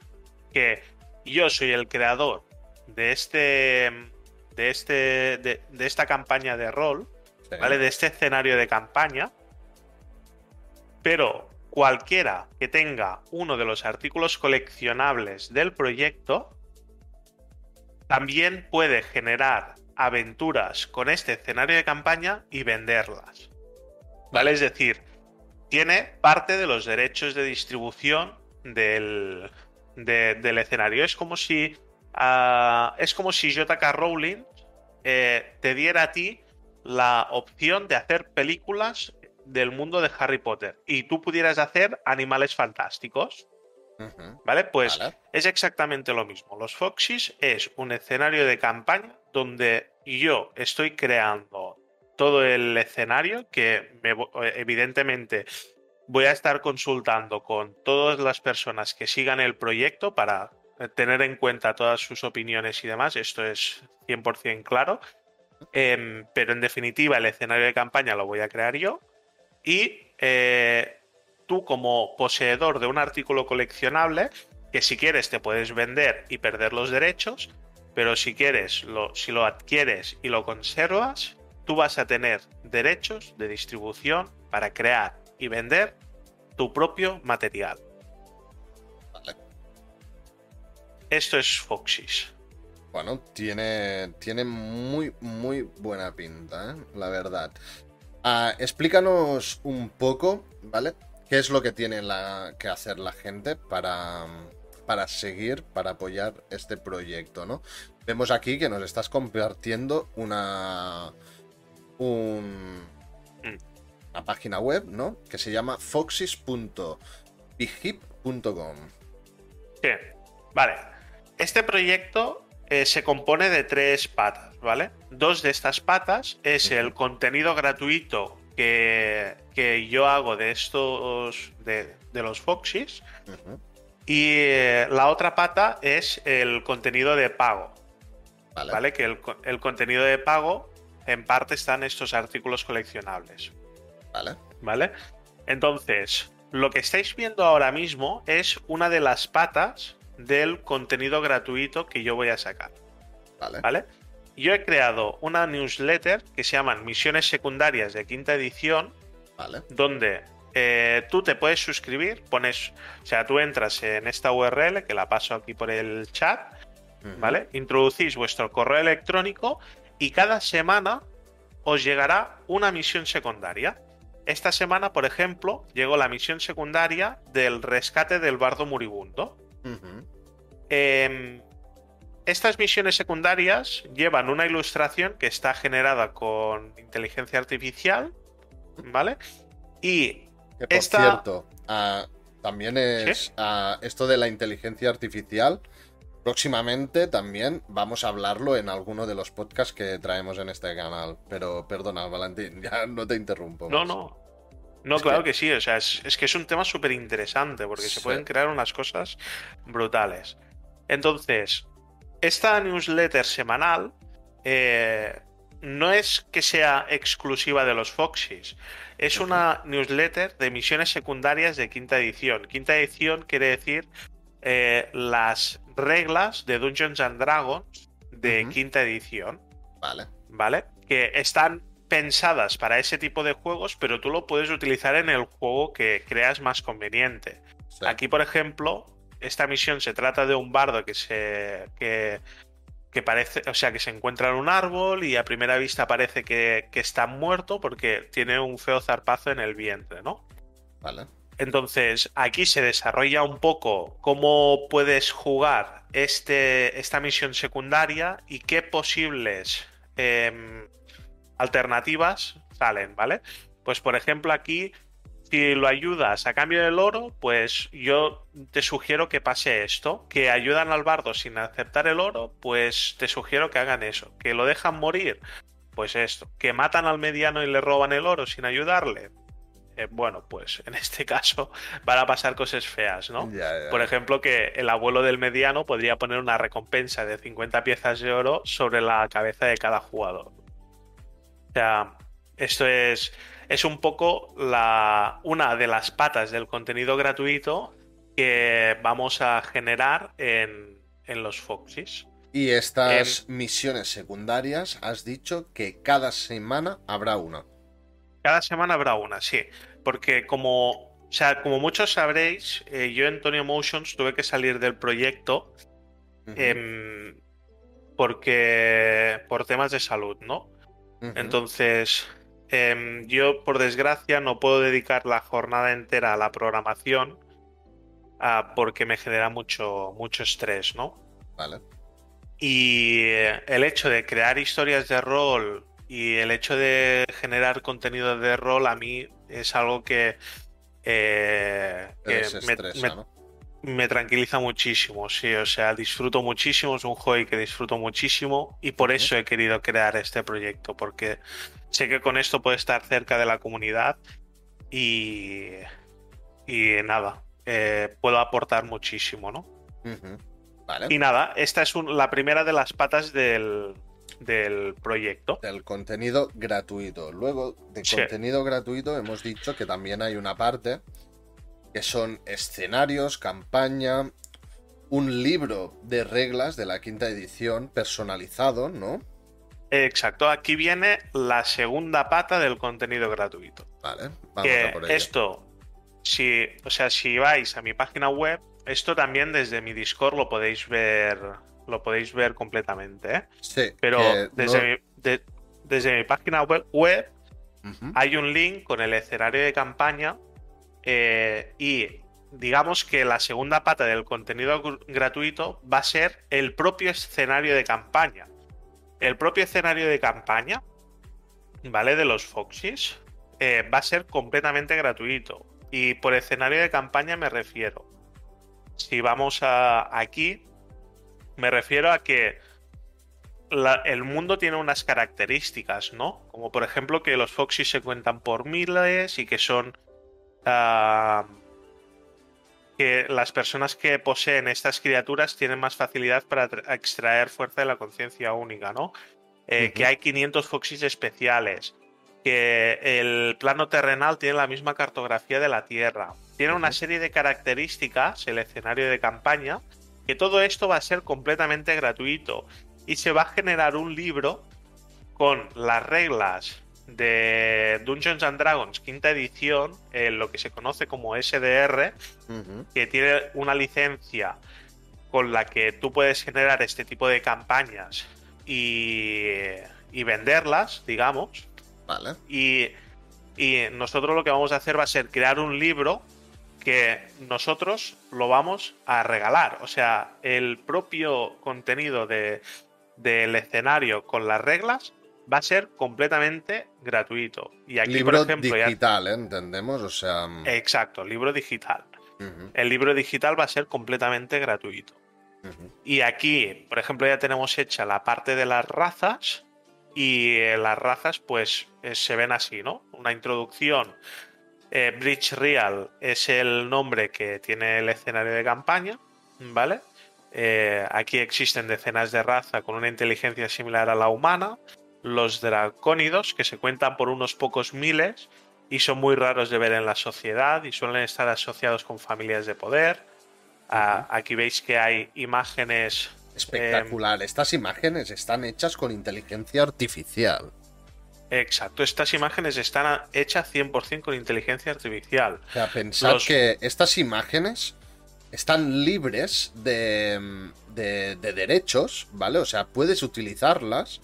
Que yo soy el creador de este. de este. de, de esta campaña de rol, Sí. ¿vale? De este escenario de campaña. Pero cualquiera que tenga uno de los artículos coleccionables del proyecto también puede generar aventuras con este escenario de campaña y venderlas. ¿Vale? Es decir, tiene parte de los derechos de distribución del, del escenario. Es como si. Ah, es como si JK Rowling eh, te diera a ti la opción de hacer películas del mundo de Harry Potter y tú pudieras hacer animales fantásticos. ¿Vale? Pues es exactamente lo mismo. Los Foxys es un escenario de campaña donde yo estoy creando todo el escenario que evidentemente voy a estar consultando con todas las personas que sigan el proyecto para tener en cuenta todas sus opiniones y demás. Esto es 100% claro. Em, pero en definitiva, el escenario de campaña lo voy a crear yo. Y eh, tú, como poseedor de un artículo coleccionable, que si quieres te puedes vender y perder los derechos, pero si quieres, lo, si lo adquieres y lo conservas, tú vas a tener derechos de distribución para crear y vender tu propio material. Esto es Foxys. Bueno, tiene, tiene muy, muy buena pinta, ¿eh? la verdad. Ah, explícanos un poco, ¿vale? ¿Qué es lo que tiene que hacer la gente para, para seguir, para apoyar este proyecto, ¿no? Vemos aquí que nos estás compartiendo una, un, una página web, ¿no? Que se llama foxys.bihip.com. Sí, vale. Este proyecto eh, se compone de tres patas, ¿vale? Dos de estas patas es el contenido gratuito que, yo hago de estos, de, los Foxys. Y eh, la otra pata es el contenido de pago. Vale. Que el, el, contenido de pago, en parte, están estos artículos coleccionables. Vale. Vale. Entonces, lo que estáis viendo ahora mismo es una de las patas del contenido gratuito que yo voy a sacar. Vale. ¿Vale? Yo he creado una newsletter que se llaman Misiones Secundarias de quinta edición, vale. donde eh, tú te puedes suscribir, pones, o sea, tú entras en esta URL, que la paso aquí por el chat, ¿vale? Introducís vuestro correo electrónico y cada semana os llegará una misión secundaria. Esta semana, por ejemplo, llegó la misión secundaria del rescate del bardo moribundo. Estas misiones secundarias llevan una ilustración que está generada con inteligencia artificial, ¿vale? Y que por cierto, ah, también es ah, esto de la inteligencia artificial. Próximamente también vamos a hablarlo en alguno de los podcasts que traemos en este canal. Pero perdona, Valentín, ya no te interrumpo. No, no. No, claro que... sí. O sea, es, que es un tema súper interesante porque se pueden crear unas cosas brutales. Entonces, esta newsletter semanal eh, no es que sea exclusiva de los Foxys. Es una newsletter de misiones secundarias de quinta edición. Quinta edición quiere decir eh, las reglas de Dungeons and Dragons de quinta edición. Vale. ¿Vale? Que están pensadas para ese tipo de juegos, pero tú lo puedes utilizar en el juego que creas más conveniente. Aquí, por ejemplo, esta misión se trata de un bardo que se. que, que parece. O sea, que se encuentra en un árbol y a primera vista parece que, que está muerto porque tiene un feo zarpazo en el vientre, ¿no? Vale. Entonces, aquí se desarrolla un poco cómo puedes jugar este, esta misión secundaria y qué posibles em, alternativas salen, ¿vale? Pues por ejemplo aquí, si lo ayudas a cambio del oro, pues yo te sugiero que pase esto, que ayudan al bardo sin aceptar el oro, pues te sugiero que hagan eso, que lo dejan morir, pues esto, que matan al mediano y le roban el oro sin ayudarle, eh, bueno, pues en este caso van a pasar cosas feas, ¿no? Por ejemplo, que el abuelo del mediano podría poner una recompensa de 50 piezas de oro sobre la cabeza de cada jugador. O sea, esto es, es un poco la, una de las patas del contenido gratuito que vamos a generar en, los Foxys. Y estas em, misiones secundarias, has dicho que cada semana habrá una. Cada semana habrá una, sí. Porque como, o sea, como muchos sabréis, eh, yo en Tony Motions tuve que salir del proyecto porque por temas de salud, ¿no? Entonces, em, yo por desgracia no puedo dedicar la jornada entera a la programación ah, porque me genera mucho, mucho estrés, ¿no? Vale. Y el hecho de crear historias de rol y el hecho de generar contenido de rol a mí es algo que, eh, me, tranquiliza muchísimo, sí, o sea, disfruto muchísimo, es un hobby que disfruto muchísimo y por eso he querido crear este proyecto, porque sé que con esto puedo estar cerca de la comunidad y, y nada, eh, puedo aportar muchísimo, ¿no? Y nada, esta es la primera de las patas del, proyecto. Del contenido gratuito. Luego, de contenido gratuito, hemos dicho que también hay una parte que son escenarios, campaña, un libro de reglas de la quinta edición personalizado, ¿no? Exacto, aquí viene la segunda pata del contenido gratuito. Vale, vamos a por ello. Esto, si, o sea, si vais a mi página web, esto también desde mi Discord lo podéis ver, lo podéis ver completamente. ¿eh? Sí. Pero desde, mi, desde mi página web, web hay un link con el escenario de campaña eh, y digamos que la segunda pata del contenido gratuito va a ser el propio escenario de campaña. El propio escenario de campaña, ¿vale? De los Foxys, eh, va a ser completamente gratuito. Y por escenario de campaña me refiero si vamos a aquí, me refiero a que el mundo tiene unas características, ¿no? Como por ejemplo que los Foxys se cuentan por miles y que son... Ah, que las personas que poseen estas criaturas tienen más facilidad para extraer fuerza de la conciencia única, ¿no? Eh, que hay 500 Foxys especiales, que el plano terrenal tiene la misma cartografía de la Tierra, tiene una serie de características, el escenario de campaña, que todo esto va a ser completamente gratuito. Y se va a generar un libro con las reglas de Dungeons and Dragons quinta edición, en lo que se conoce como SDR, que tiene una licencia con la que tú puedes generar este tipo de campañas y, venderlas, digamos. Vale. Y, y nosotros lo que vamos a hacer va a ser crear un libro que nosotros lo vamos a regalar. O sea, el propio contenido de, del escenario con las reglas va a ser completamente gratuito. Y aquí, libro por ejemplo, digital, ¿eh? entendemos, o sea. Mm. Exacto, libro digital. El libro digital va a ser completamente gratuito. Y aquí, por ejemplo, ya tenemos hecha la parte de las razas. Y las razas, pues, eh, se ven así, ¿no? Una introducción eh, Bridge Real es el nombre que tiene el escenario de campaña, ¿vale? Eh, aquí existen decenas de razas con una inteligencia similar a la humana, los dracónidos, que se cuentan por unos pocos miles y son muy raros de ver en la sociedad y suelen estar asociados con familias de poder. Ah, aquí veis que hay imágenes... Espectacular, estas imágenes están hechas con inteligencia artificial. Exacto, estas imágenes están hechas 100% con inteligencia artificial. O sea, pensar que estas imágenes están libres de, de, derechos, ¿vale? O sea, puedes utilizarlas,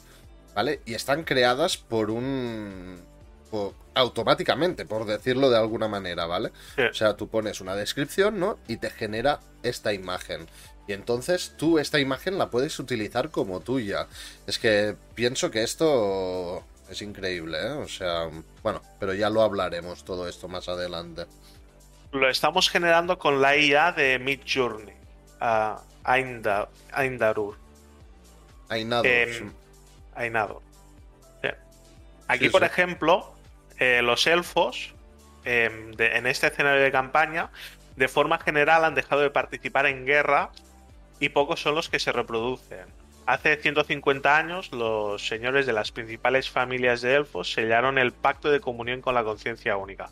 ¿vale? Y están creadas por un... automáticamente, por decirlo de alguna manera, ¿vale? O sea, tú pones una descripción, ¿no? Y te genera esta imagen. Y entonces tú esta imagen la puedes utilizar como tuya. Es que pienso que esto es increíble, ¿eh? O sea, bueno, pero ya lo hablaremos todo esto más adelante. Lo estamos generando con la IA de Mid Journey, uh, Aindarur. Ainadur. Em, Aquí, por ejemplo, eh, los elfos em, en este escenario de campaña, de forma general, han dejado de participar en guerra y pocos son los que se reproducen. Hace 150 años, los señores de las principales familias de elfos sellaron el pacto de comunión con la conciencia única.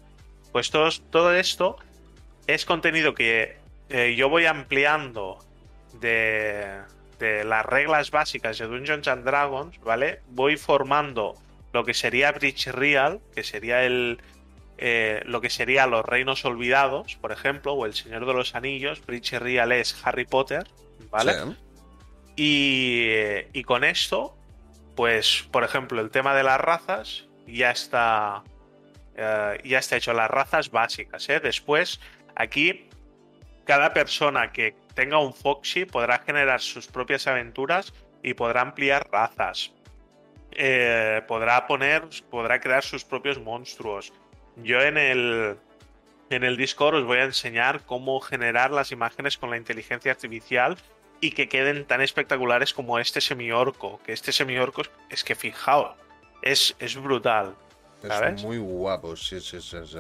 Pues todo, esto es contenido que eh, yo voy ampliando de, las reglas básicas de Dungeons and Dragons, ¿vale? Voy formando lo que sería Bridge Real, que sería el, eh, lo que sería los reinos olvidados, por ejemplo, o el Señor de los Anillos. Bridge Real es Harry Potter, ¿vale? Y, y con esto, pues, por ejemplo, el tema de las razas ya está, eh, ya está hecho, las razas básicas. ¿eh? Después, aquí, cada persona que tenga un Foxy podrá generar sus propias aventuras y podrá ampliar razas. Eh, podrá poner, podrá crear sus propios monstruos. Yo en el, en el Discord os voy a enseñar cómo generar las imágenes con la inteligencia artificial y que queden tan espectaculares como este semiorco. Que este semiorco es que fijaos, es, es brutal. ¿sabes? Es muy guapo, sí, sí, sí. Sí,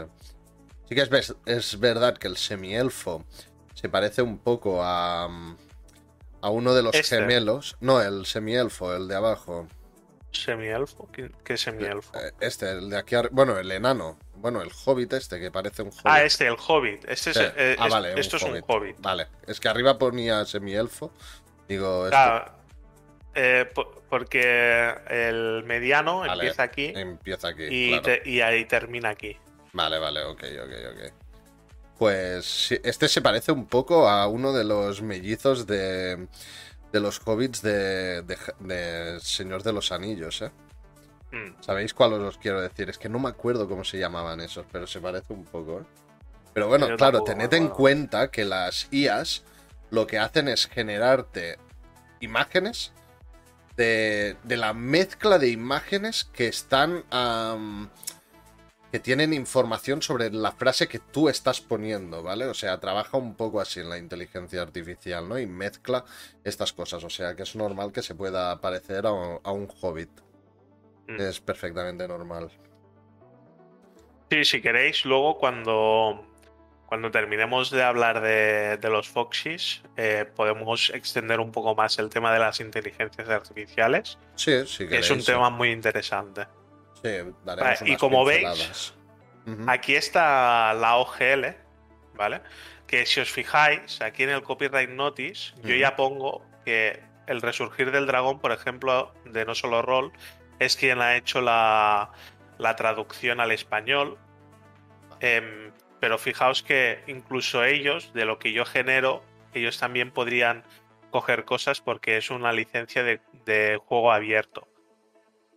sí que es, es verdad que el semielfo se parece un poco a, a uno de los Este. gemelos. No, el semielfo, el de abajo. ¿Semielfo? ¿Qué, qué semielfo? Eh, Este, el de aquí arriba. Bueno, el enano. Bueno, el hobbit este, que parece un hobbit. Ah, este, el hobbit. Este es, Sí. eh, Ah, vale, esto es un hobbit. Vale, es que arriba ponía semielfo. Digo, Claro, eh, po- porque el mediano Vale, empieza aquí empieza aquí. y, claro. te- y ahí termina aquí. Vale, vale, ok, ok, ok. Pues este se parece un poco a uno de los mellizos de, de los hobbits de, de, de Señor de los Anillos, ¿eh? Mm. ¿Sabéis cuál os quiero decir? Es que no me acuerdo cómo se llamaban esos, pero se parece un poco, ¿eh? Pero bueno, Yo claro, tened en cuenta que las IAs lo que hacen es generarte imágenes de, de la mezcla de imágenes que están... am, que tienen información sobre la frase que tú estás poniendo, ¿vale? O sea, trabaja un poco así en la inteligencia artificial, ¿no? Y mezcla estas cosas, o sea, que es normal que se pueda parecer a, un- a un hobbit. Mm. Es perfectamente normal. Sí, si queréis, luego cuando, cuando terminemos de hablar de, de los Foxys, eh, podemos extender un poco más el tema de las inteligencias artificiales, Sí, sí que es un tema muy interesante. Sí, daremos Vale, y como veis. Aquí está la OGL, ¿vale? Que si os fijáis, aquí en el Copyright Notice, yo ya pongo que el resurgir del dragón, por ejemplo, de No Solo Roll, es quien ha hecho la, la traducción al español. Em, pero fijaos que incluso ellos, de lo que yo genero, ellos también podrían coger cosas porque es una licencia de, de juego abierto.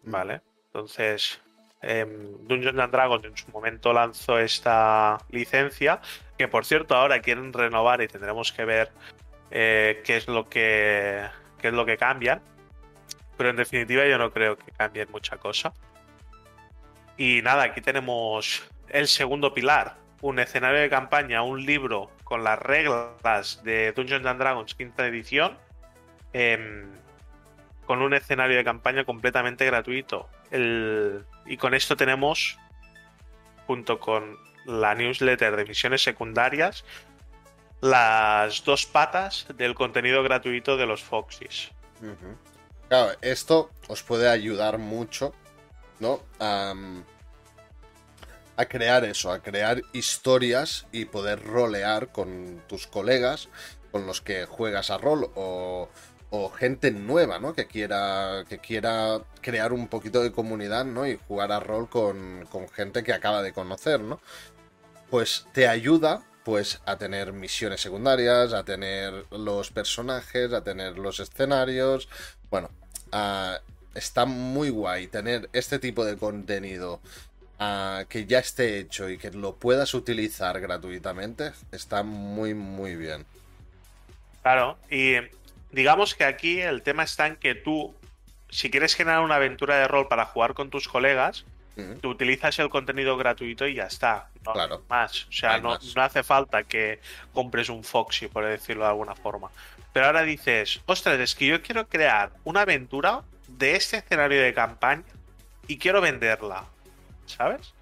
¿Vale? Entonces, em, Dungeons and Dragons en su momento lanzó esta licencia, que por cierto ahora quieren renovar y tendremos que ver eh, qué es lo que qué es lo que cambian. Pero en definitiva yo no creo que cambien mucha cosa. Y nada, aquí tenemos el segundo pilar, un escenario de campaña, un libro con las reglas de Dungeons and Dragons quinta edición, em, con un escenario de campaña completamente gratuito. El- y con esto tenemos, junto con la newsletter de misiones secundarias, las dos patas del contenido gratuito de los Foxys. Claro, esto os puede ayudar mucho, ¿no? A crear eso, a crear historias y poder rolear con tus colegas con los que juegas a rol o, gente nueva, ¿no? Que quiera, que quiera crear un poquito de comunidad, ¿no? Y jugar a rol con, con gente que acaba de conocer, ¿no? Pues te ayuda pues a tener misiones secundarias, a tener los personajes, a tener los escenarios. Bueno, está muy guay tener este tipo de contenido que ya esté hecho y que lo puedas utilizar gratuitamente. Está muy, muy bien. Claro, y digamos que aquí el tema está en que tú, si quieres generar una aventura de rol para jugar con tus colegas, tú utilizas el contenido gratuito y ya está. No Claro. más. O sea, no, más. no hace falta que compres un Foxy, por decirlo de alguna forma. Pero ahora dices, ostras, es que yo quiero crear una aventura de este escenario de campaña y quiero venderla. ¿Sabes?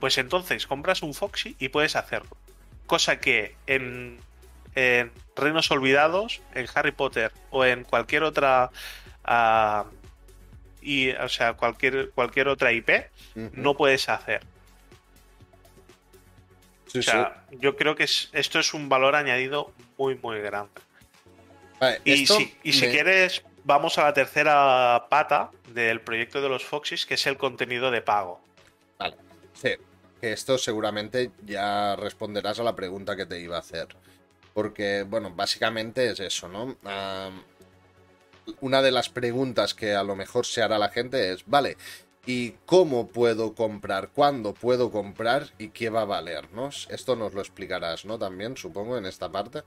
Pues entonces compras un Foxy y puedes hacerlo. Cosa que en, en Reinos Olvidados, en Harry Potter o en cualquier otra. ah, y, o sea, cualquier, cualquier otra IP, no puedes hacer. Sí, O sea, yo creo que es- esto es un valor añadido muy, muy grande. Vale, Y, si, y si me- quieres, vamos a la tercera pata del proyecto de los Foxys, que es el contenido de pago. Vale, sí. Que esto seguramente ya responderás a la pregunta que te iba a hacer. Porque, bueno, básicamente es eso, ¿no? Am, una de las preguntas que a lo mejor se hará la gente es, vale, ¿y cómo puedo comprar? ¿Cuándo puedo comprar? ¿Y qué va a valernos? Esto nos lo explicarás, ¿no? También, supongo, en esta parte.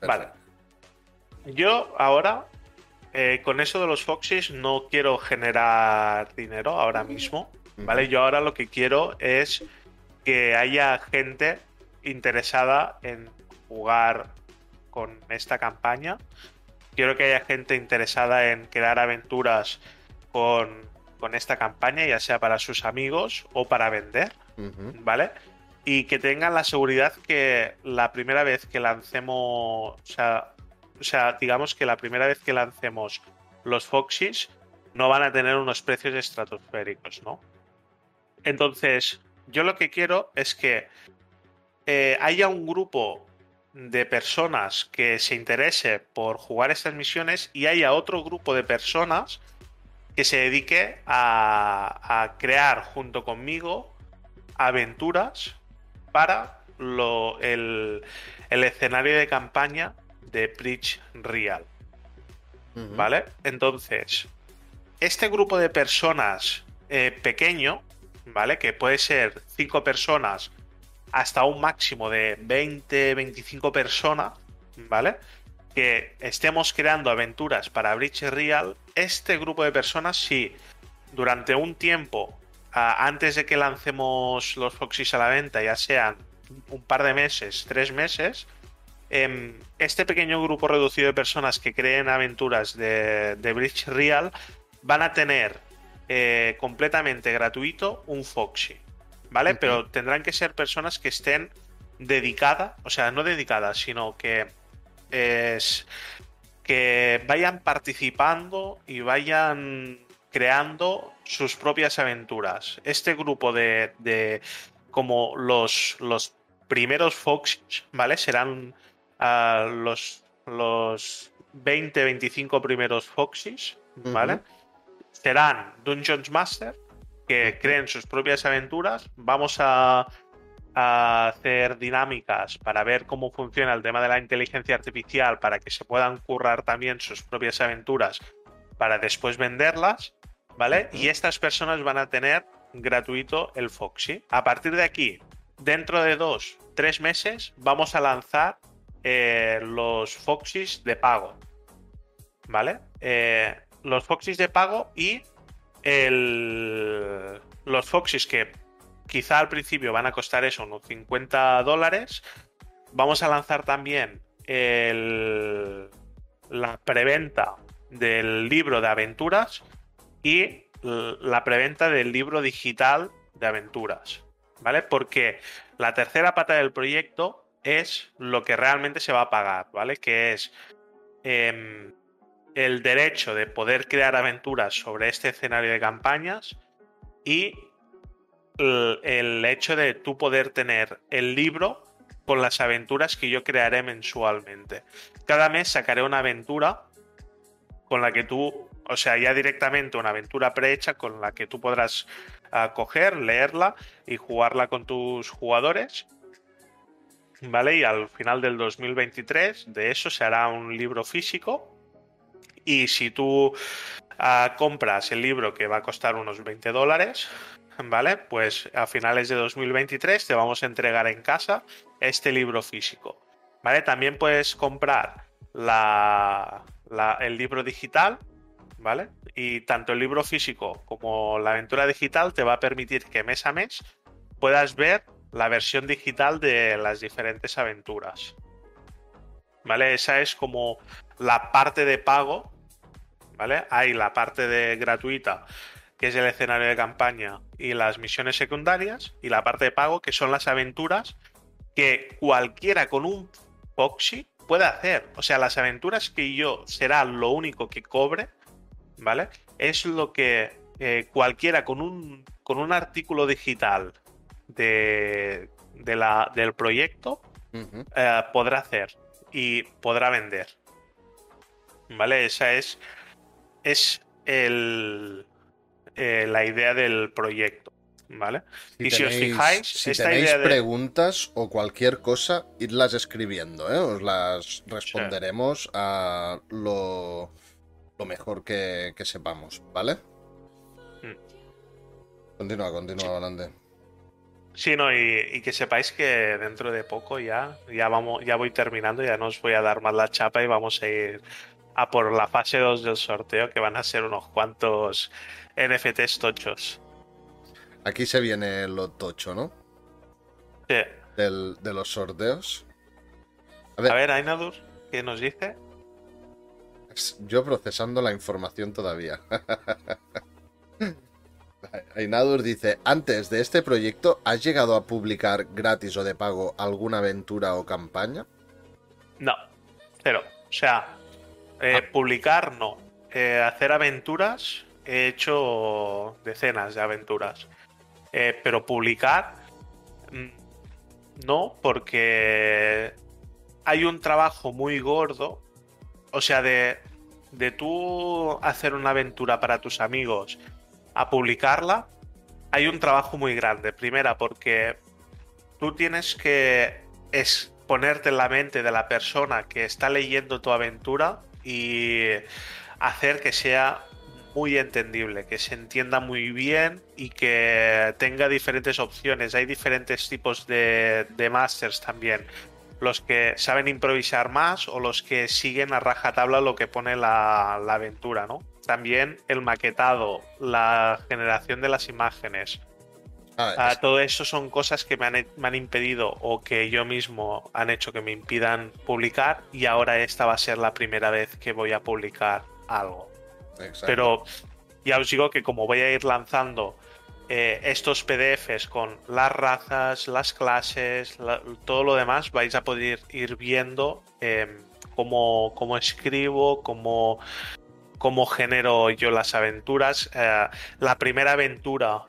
Vale. Yo ahora, eh, con eso de los Foxys, no quiero generar dinero ahora mismo. ¿Vale? Yo ahora lo que quiero es que haya gente interesada en jugar con esta campaña. Quiero que haya gente interesada en crear aventuras con, con esta campaña, ya sea para sus amigos o para vender. ¿Vale? Y que tengan la seguridad que la primera vez que lancemos. O sea, o sea, digamos que la primera vez que lancemos los Foxys no van a tener unos precios estratosféricos, ¿no? Entonces, yo lo que quiero es que eh, haya un grupo de personas que se interese por jugar estas misiones y haya otro grupo de personas que se dedique a, crear junto conmigo aventuras para el, escenario de campaña de Bridge Real. ¿Vale? Entonces, este grupo de personas eh, pequeño, ¿vale? Que puede ser cinco personas hasta un máximo de 20, 25 personas, ¿vale? Que estemos creando aventuras para Bridge Real, este grupo de personas, si durante un tiempo, antes de que lancemos los Foxys a la venta, ya sean un par de meses, tres meses, em, este pequeño grupo reducido de personas que creen aventuras de, Bridge Real van a tener eh, completamente gratuito un Foxy. ¿Vale? Pero tendrán que ser personas que estén dedicadas, o sea, no dedicadas, sino que es que vayan participando y vayan creando sus propias aventuras. Este grupo de, como los, los primeros Fox, ¿vale? Serán ah, los, los 20, 25 primeros Foxys, ¿vale? Serán Dungeons Master, que creen sus propias aventuras. Vamos a, hacer dinámicas para ver cómo funciona el tema de la inteligencia artificial para que se puedan currar también sus propias aventuras para después venderlas, ¿vale? Y estas personas van a tener gratuito el Foxy. A partir de aquí, dentro de dos, tres meses, vamos a lanzar eh, los Foxys de pago, ¿vale? Eh, los Foxys de pago y el, los Foxys que quizá al principio van a costar eso, unos 50 dólares. Vamos a lanzar también el, la preventa del libro de aventuras y la preventa del libro digital de aventuras. ¿Vale? Porque la tercera pata del proyecto es lo que realmente se va a pagar, ¿vale? Que es em, el derecho de poder crear aventuras sobre este escenario de campañas y el, hecho de tú poder tener el libro con las aventuras que yo crearé mensualmente. Cada mes sacaré una aventura con la que tú, o sea, ya directamente una aventura prehecha con la que tú podrás ah, coger, leerla y jugarla con tus jugadores. ¿Vale? Y al final del 2023 de eso se hará un libro físico y si tú ah, compras el libro que va a costar unos 20 dólares, ¿vale? Pues a finales de 2023 te vamos a entregar en casa este libro físico, ¿vale? También puedes comprar el libro digital, ¿vale? Y tanto el libro físico como la aventura digital te va a permitir que mes a mes puedas ver la versión digital de las diferentes aventuras. ¿Vale? Esa es como la parte de pago ¿vale? Hay la parte de gratuita, que es el escenario de campaña y las misiones secundarias, y la parte de pago, que son las aventuras que cualquiera con un Foxy puede hacer. O sea, las aventuras que yo será lo único que cobre, ¿vale? Es lo que eh, cualquiera con un, con un artículo digital de, la, del proyecto eh, podrá hacer y podrá vender. ¿Vale? Esa es es el, eh, la idea del proyecto. ¿vale? Si y si os fijáis, si esta tenéis idea de... preguntas o cualquier cosa, idlas escribiendo, ¿eh? Os las responderemos a lo, lo mejor que, que sepamos, ¿vale? Mm. Continúa, continúa, adelante. Sí, no, y, y que sepáis que dentro de poco ya, ya vamos, ya voy terminando, ya no os voy a dar más la chapa y vamos a ir a por la fase 2 del sorteo, que van a ser unos cuantos NFTs tochos. Aquí se viene lo tocho, ¿no? Sí. Del- de los sorteos. A A ver, ver, Ainadur, ¿qué nos dice? yo procesando la información todavía. Ainadur dice, antes de este proyecto, ¿has llegado a publicar gratis o de pago alguna aventura o campaña? No, cero. O sea, eh, Ah. publicar no. Eh, hacer aventuras, he hecho decenas de aventuras. Eh, pero publicar, mm, no, porque hay un trabajo muy gordo. O sea, de, de tú hacer una aventura para tus amigos a publicarla, hay un trabajo muy grande. Primera, porque tú tienes que es ponerte en la mente de la persona que está leyendo tu aventura y hacer que sea muy entendible, que se entienda muy bien y que tenga diferentes opciones. Hay diferentes tipos de, masters también. Los que saben improvisar más o los que siguen a rajatabla lo que pone la, la aventura, ¿no? También el maquetado, la generación de las imágenes, Ah, todo eso son cosas que me han, me han impedido o que yo mismo han hecho que me impidan publicar y ahora esta va a ser la primera vez que voy a publicar algo. exacto. Pero ya os digo que como voy a ir lanzando eh, estos PDFs con las razas, las clases, la- todo lo demás, vais a poder ir viendo eh, cómo, cómo escribo, cómo, cómo genero yo las aventuras. Eh, la primera aventura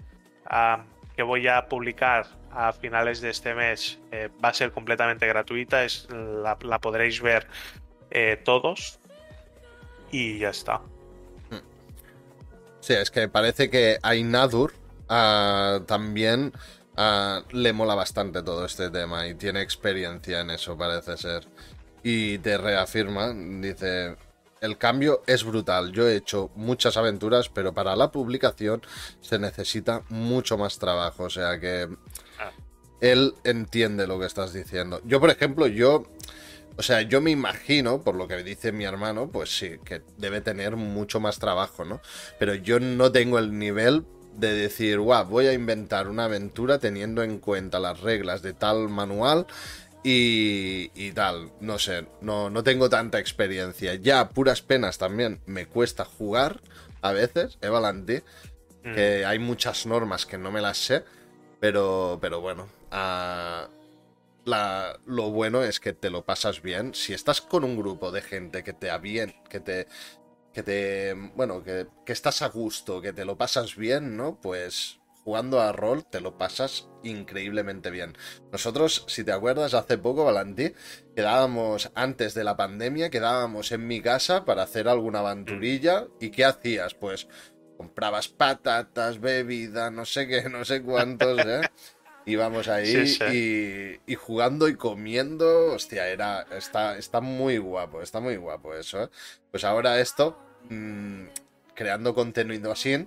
que voy a publicar a finales de este mes eh, va a ser completamente gratuita, es, la, podréis ver eh, todos y ya está. Sí, es que parece que a Inadur ah, también le mola bastante todo este tema y tiene experiencia en eso, parece ser. Y te reafirma, dice, el cambio es brutal. Yo he hecho muchas aventuras, pero para la publicación se necesita mucho más trabajo. O sea que Ah. él entiende lo que estás diciendo. Yo, por ejemplo, yo... O sea, yo me imagino, por lo que dice mi hermano, pues sí, que debe tener mucho más trabajo, ¿no? Pero yo no tengo el nivel de decir, guau, voy a inventar una aventura teniendo en cuenta las reglas de tal manual y, y tal. No sé, no, no tengo tanta experiencia. Ya, puras penas también me cuesta jugar a veces, Valentí, Mm. que hay muchas normas que no me las sé, pero, pero bueno, ah, la- lo bueno es que te lo pasas bien. Si estás con un grupo de gente que te avien, que te, que te, bueno, que, que estás a gusto, que te lo pasas bien, ¿no? Pues jugando a rol te lo pasas increíblemente bien. Nosotros, si te acuerdas, hace poco, Valentí, quedábamos antes de la pandemia, quedábamos en mi casa para hacer alguna aventurilla. ¿Y qué hacías? Pues comprabas patatas, bebida, no sé qué, no sé cuántos, ¿eh? Íbamos ahí Sí, sí. Y, y jugando y comiendo, hostia, era, está, está muy guapo, está muy guapo eso, ¿eh? Pues ahora esto, mm, creando contenido así,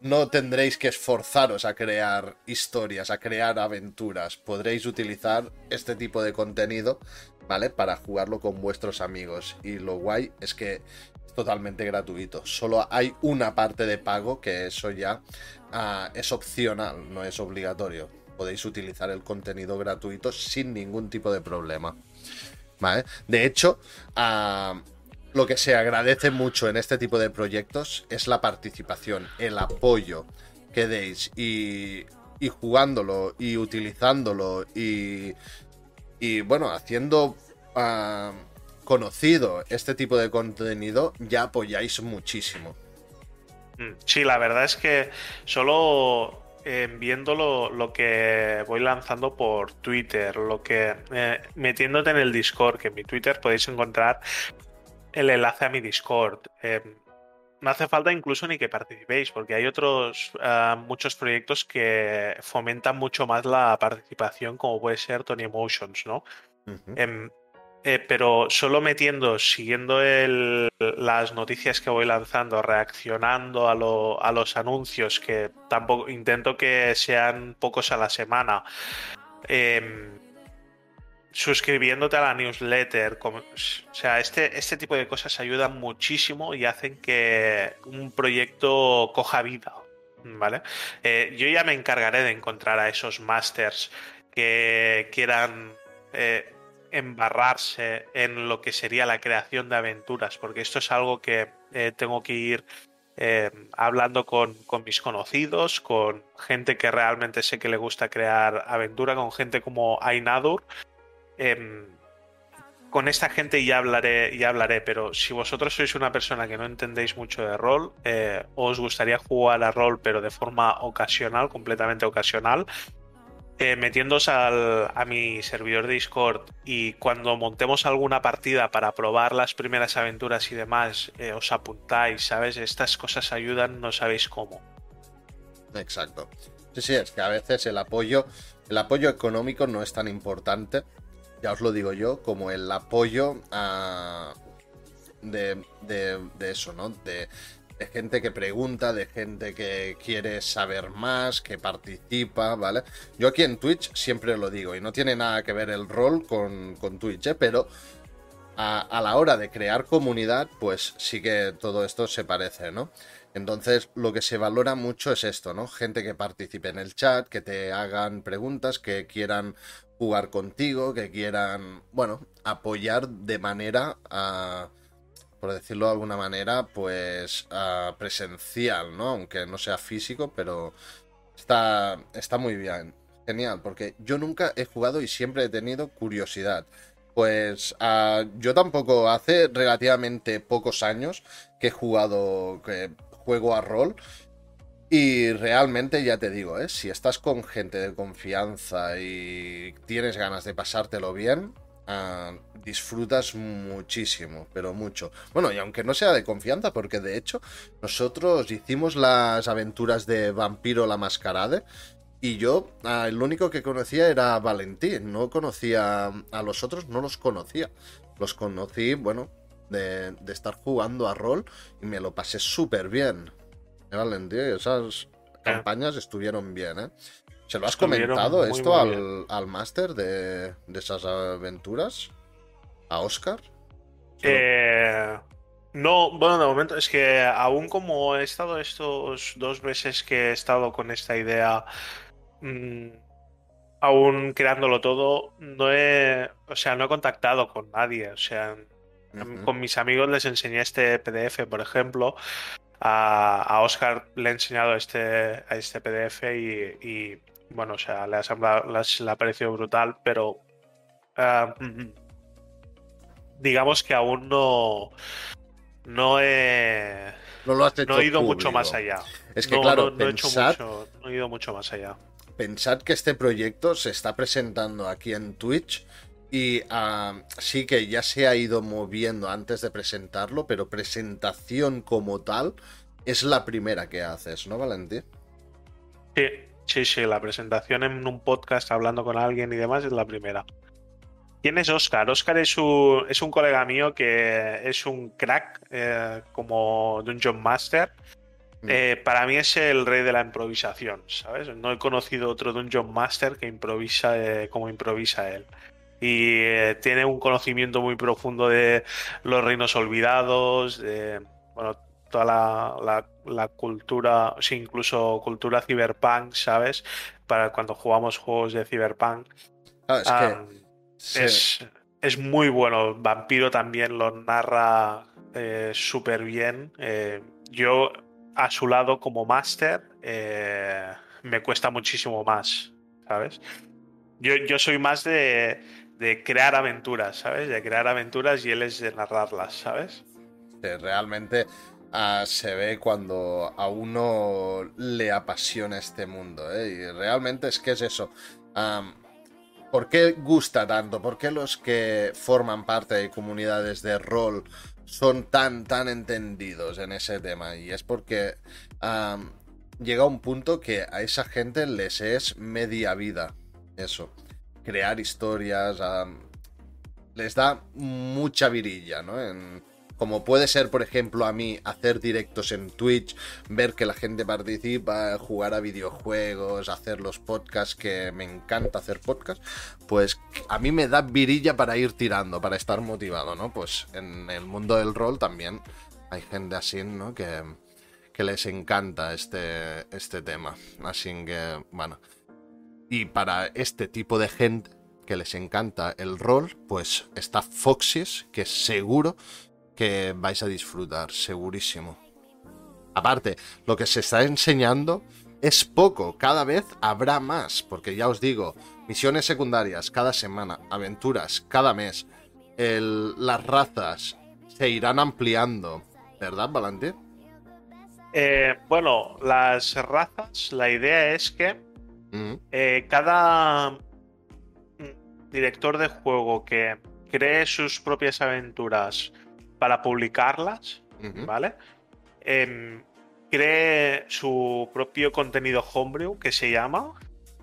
no tendréis que esforzaros a crear historias, a crear aventuras. Podréis utilizar este tipo de contenido, ¿vale? Para jugarlo con vuestros amigos. Y lo guay es que es totalmente gratuito. Solo hay una parte de pago que eso ya ah, es opcional, no es obligatorio. Podéis utilizar el contenido gratuito sin ningún tipo de problema. ¿Vale? De hecho, ah, lo que se agradece mucho en este tipo de proyectos es la participación, el apoyo que deis y, jugándolo y utilizándolo y, y bueno, haciendo ah, conocido este tipo de contenido, ya apoyáis muchísimo. Mm, Sí, la verdad es que solo eh, viendo lo, lo que voy lanzando por Twitter, lo que eh, metiéndote en el Discord, que en mi Twitter podéis encontrar el enlace a mi Discord. eh, no hace falta incluso ni que participéis, porque hay otros ah, muchos proyectos que fomentan mucho más la participación, como puede ser Tony Emotions, ¿no? Em, eh, pero solo metiendo, siguiendo las noticias que voy lanzando, reaccionando a, a, los anuncios, que tampoco intento que sean pocos a la semana. Em, suscribiéndote a la newsletter. o sea, este, este tipo de cosas ayudan muchísimo y hacen que un proyecto coja vida. ¿Vale? Eh, yo ya me encargaré de encontrar a esos masters que quieran eh, embarrarse en lo que sería la creación de aventuras, porque esto es algo que eh, tengo que ir hablando con, con, mis conocidos, con gente que realmente sé que le gusta crear aventura, con gente como Ainadur, Em, con esta gente ya hablaré, ya hablaré, pero si vosotros sois una persona que no entendéis mucho de rol, eh, os gustaría jugar a rol, pero de forma ocasional, completamente ocasional, eh, metiéndoos a mi servidor de Discord y cuando montemos alguna partida para probar las primeras aventuras y demás, eh, os apuntáis, ¿sabes? Estas cosas ayudan, no sabéis cómo. Exacto. Sí, sí, es que a veces el apoyo, el apoyo económico no es tan importante ya os lo digo yo, como el apoyo a, de, eso, ¿no? De, gente que pregunta, de gente que quiere saber más, que participa, ¿vale? Yo aquí en Twitch siempre lo digo, y no tiene nada que ver el rol con, con Twitch, ¿eh? Pero a, a, la hora de crear comunidad, pues sí que todo esto se parece, ¿no? Entonces, lo que se valora mucho es esto, ¿no? Gente que participe en el chat, que te hagan preguntas, que quieran jugar contigo, que quieran, bueno, apoyar de manera, por decirlo de alguna manera, pues presencial, ¿no? Aunque no sea físico, pero está, está muy bien. Genial, porque yo nunca he jugado y siempre he tenido curiosidad. Pues yo tampoco hace relativamente pocos años que he jugado, que juego a rol y realmente ya te digo, ¿eh? si estás con gente de confianza y tienes ganas de pasártelo bien, ah, disfrutas muchísimo, pero mucho. Bueno, y aunque no sea de confianza, porque de hecho nosotros hicimos las aventuras de Vampiro la Mascarade y yo ah, el único que conocía era Valentín, no conocía a los otros, no los conocía. Los conocí, bueno, de, de estar jugando a rol y me lo pasé súper bien. Esas campañas estuvieron bien, ¿eh? ¿Se lo has comentado esto al, máster de, esas aventuras? ¿A Oscar? Eh, no, bueno, de momento es que aún como he estado estos dos meses que he estado con esta idea, mm, aún creándolo todo, no he, o sea, no he contactado con nadie, o sea, con mis amigos les enseñé este PDF, por ejemplo, a, Oscar le he enseñado este, a este PDF y, bueno, o sea, le ha, parecido brutal, pero ah, digamos que aún no, no he, no, he ido mucho más allá. Es que claro, no, he mucho, no he ido mucho más allá. Pensad que este proyecto se está presentando aquí en Twitch y sí que ya se ha ido moviendo antes de presentarlo, pero presentación como tal es la primera que haces, ¿no, Valentín? Sí, sí, sí, la presentación en un podcast hablando con alguien y demás es la primera. ¿Quién es Oscar? Oscar es un, es un colega mío que es un crack eh, como Dungeon Master. Mm. Eh, para mí es el rey de la improvisación, ¿sabes? No he conocido otro Dungeon Master que improvisa eh, como improvisa él y eh, tiene un conocimiento muy profundo de los reinos olvidados, de bueno, toda la, la, cultura, sí, incluso cultura cyberpunk, ¿sabes? Para cuando jugamos juegos de cyberpunk. Ah, es, es, muy bueno. Vampiro también lo narra eh, súper bien. Eh, yo, a su lado, como máster, me cuesta muchísimo más, ¿sabes? Yo, yo soy más de, de crear aventuras, ¿sabes? De crear aventuras y él es de narrarlas, ¿sabes? realmente ah, se ve cuando a uno le apasiona este mundo, ¿eh? Y realmente es que es eso. ¿Por qué gusta tanto? ¿Por qué los que forman parte de comunidades de rol son tan, tan entendidos en ese tema. Y es porque llega un punto que a esa gente les es media vida. Eso. Crear historias. les da mucha virilla, ¿no? En, como puede ser, por ejemplo, a mí hacer directos en Twitch, ver que la gente participa, jugar a videojuegos, hacer los podcasts, que me encanta hacer podcasts, pues a mí me da virilla para ir tirando, para estar motivado, ¿no? Pues en el mundo del rol también hay gente así, ¿no? Que, que les encanta este, este tema. Así que, bueno. Y para este tipo de gente que les encanta el rol, pues está Foxys, que seguro que vais a disfrutar, segurísimo. Aparte, lo que se está enseñando es poco, cada vez habrá más, porque ya os digo, misiones secundarias cada semana, aventuras cada mes, las razas se irán ampliando, ¿verdad, Valente? Eh, bueno, las razas, la idea es que mm. eh, cada mm, director de juego que cree sus propias aventuras para publicarlas, ¿vale? Em, cree su propio contenido homebrew, que se llama,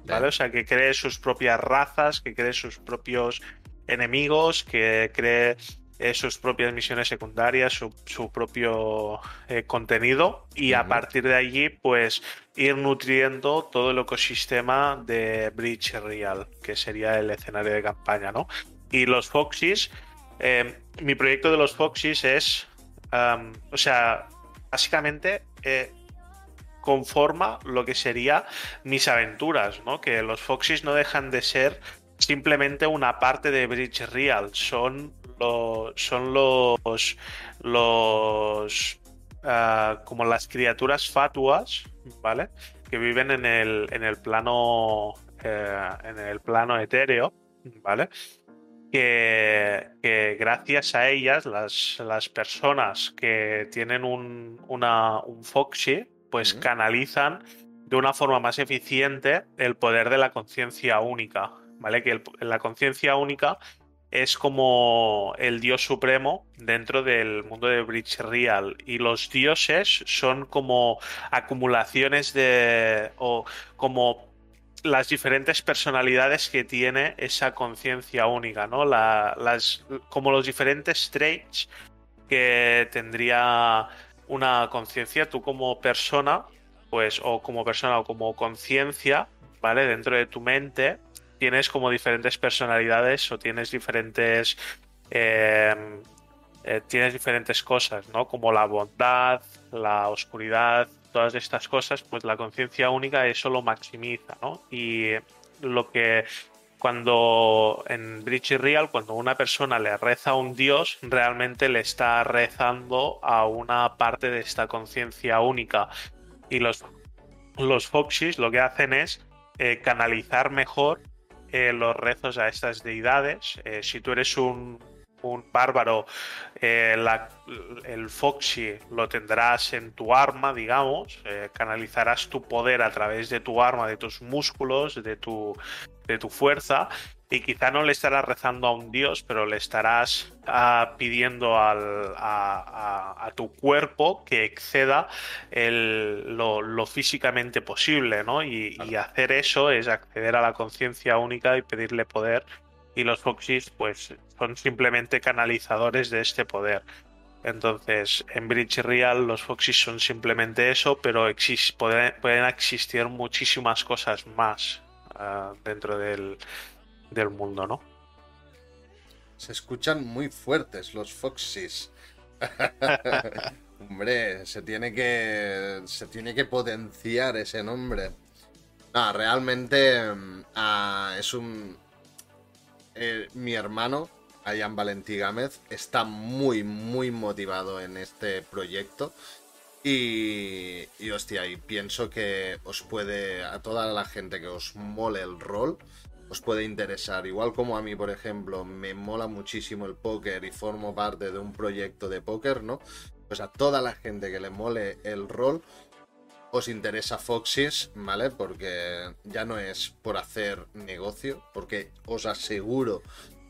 ¿vale? O sea, que cree sus propias razas, que cree sus propios enemigos, que cree eh, sus propias misiones secundarias, su, propio eh, contenido y a partir de allí pues ir nutriendo todo el ecosistema de Bridge Real, que sería el escenario de campaña, ¿no? Y los Foxys Em, mi proyecto de los Foxys es, o sea, básicamente eh, conforma lo que sería mis aventuras, ¿no? Que los Foxys no dejan de ser simplemente una parte de Bridge Real, son los, son los, los ah, como las criaturas fatuas, ¿vale? Que viven en el, en el plano, eh, en el plano etéreo, ¿vale? que, gracias a ellas, las, personas que tienen un, una, un Foxy, pues canalizan de una forma más eficiente el poder de la conciencia única, ¿vale? Que la conciencia única es como el dios supremo dentro del mundo de Bridge Real y los dioses son como acumulaciones de o como las diferentes personalidades que tiene esa conciencia única, ¿no? las, como los diferentes traits que tendría una conciencia, tú como persona, pues, o como persona o como conciencia, ¿vale? Dentro de tu mente, tienes como diferentes personalidades o tienes diferentes. Eh, eh, tienes diferentes cosas, ¿no? Como la bondad, la oscuridad, todas estas cosas, pues la conciencia única eso lo maximiza, ¿no? Y lo que cuando en Bridge Real, cuando una persona le reza a un dios, realmente le está rezando a una parte de esta conciencia única. Y los, los Foxys lo que hacen es eh, canalizar mejor eh, los rezos a estas deidades. Eh, si tú eres un, un bárbaro, eh, el Foxy lo tendrás en tu arma, digamos, canalizarás tu poder a través de tu arma, de tus músculos, de tu, de tu fuerza. Y quizá no le estarás rezando a un dios, pero le estarás ah, pidiendo a, tu cuerpo que exceda lo, físicamente posible, ¿no? Y, y hacer eso es acceder a la conciencia única y pedirle poder y los Foxys pues son simplemente canalizadores de este poder. Entonces, en Bridge Real los Foxys son simplemente eso, pero pueden, existir muchísimas cosas más ah, dentro del, del, mundo, ¿no? Se escuchan muy fuertes los Foxys. Hombre, se tiene que. Se tiene que potenciar ese nombre. No, realmente mm, ah, es un. Eh, mi hermano, Ayan Valentí Gámez, está muy, muy motivado en este proyecto. Y, y hostia, y pienso que os puede, a toda la gente que os mole el rol, os puede interesar. Igual como a mí, por ejemplo, me mola muchísimo el póker y formo parte de un proyecto de póker, ¿no? Pues a toda la gente que le mole el rol, os interesa Foxys, ¿vale? Porque ya no es por hacer negocio, porque os aseguro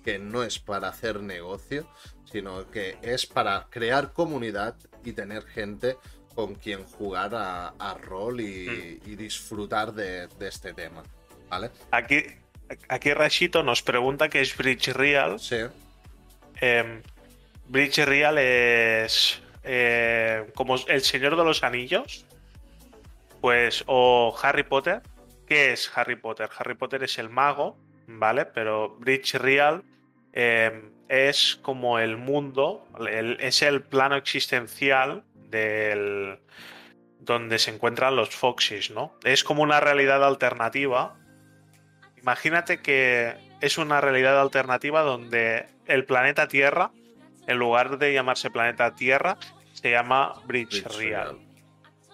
que no es para hacer negocio, sino que es para crear comunidad y tener gente con quien jugar a, rol y, mm. disfrutar de, este tema. ¿Vale? Aquí, aquí Rashito nos pregunta qué es Bridge Real. Sí. Em, Bridge Real es eh, como El Señor de los Anillos, pues, o Harry Potter. ¿Qué es Harry Potter? Harry Potter es el mago, ¿vale? Pero Bridge Real em, es como el mundo, es el plano existencial del donde se encuentran los Foxys, ¿no? Es como una realidad alternativa. Imagínate que es una realidad alternativa donde el planeta Tierra, en lugar de llamarse planeta Tierra, se llama Bridge, Real.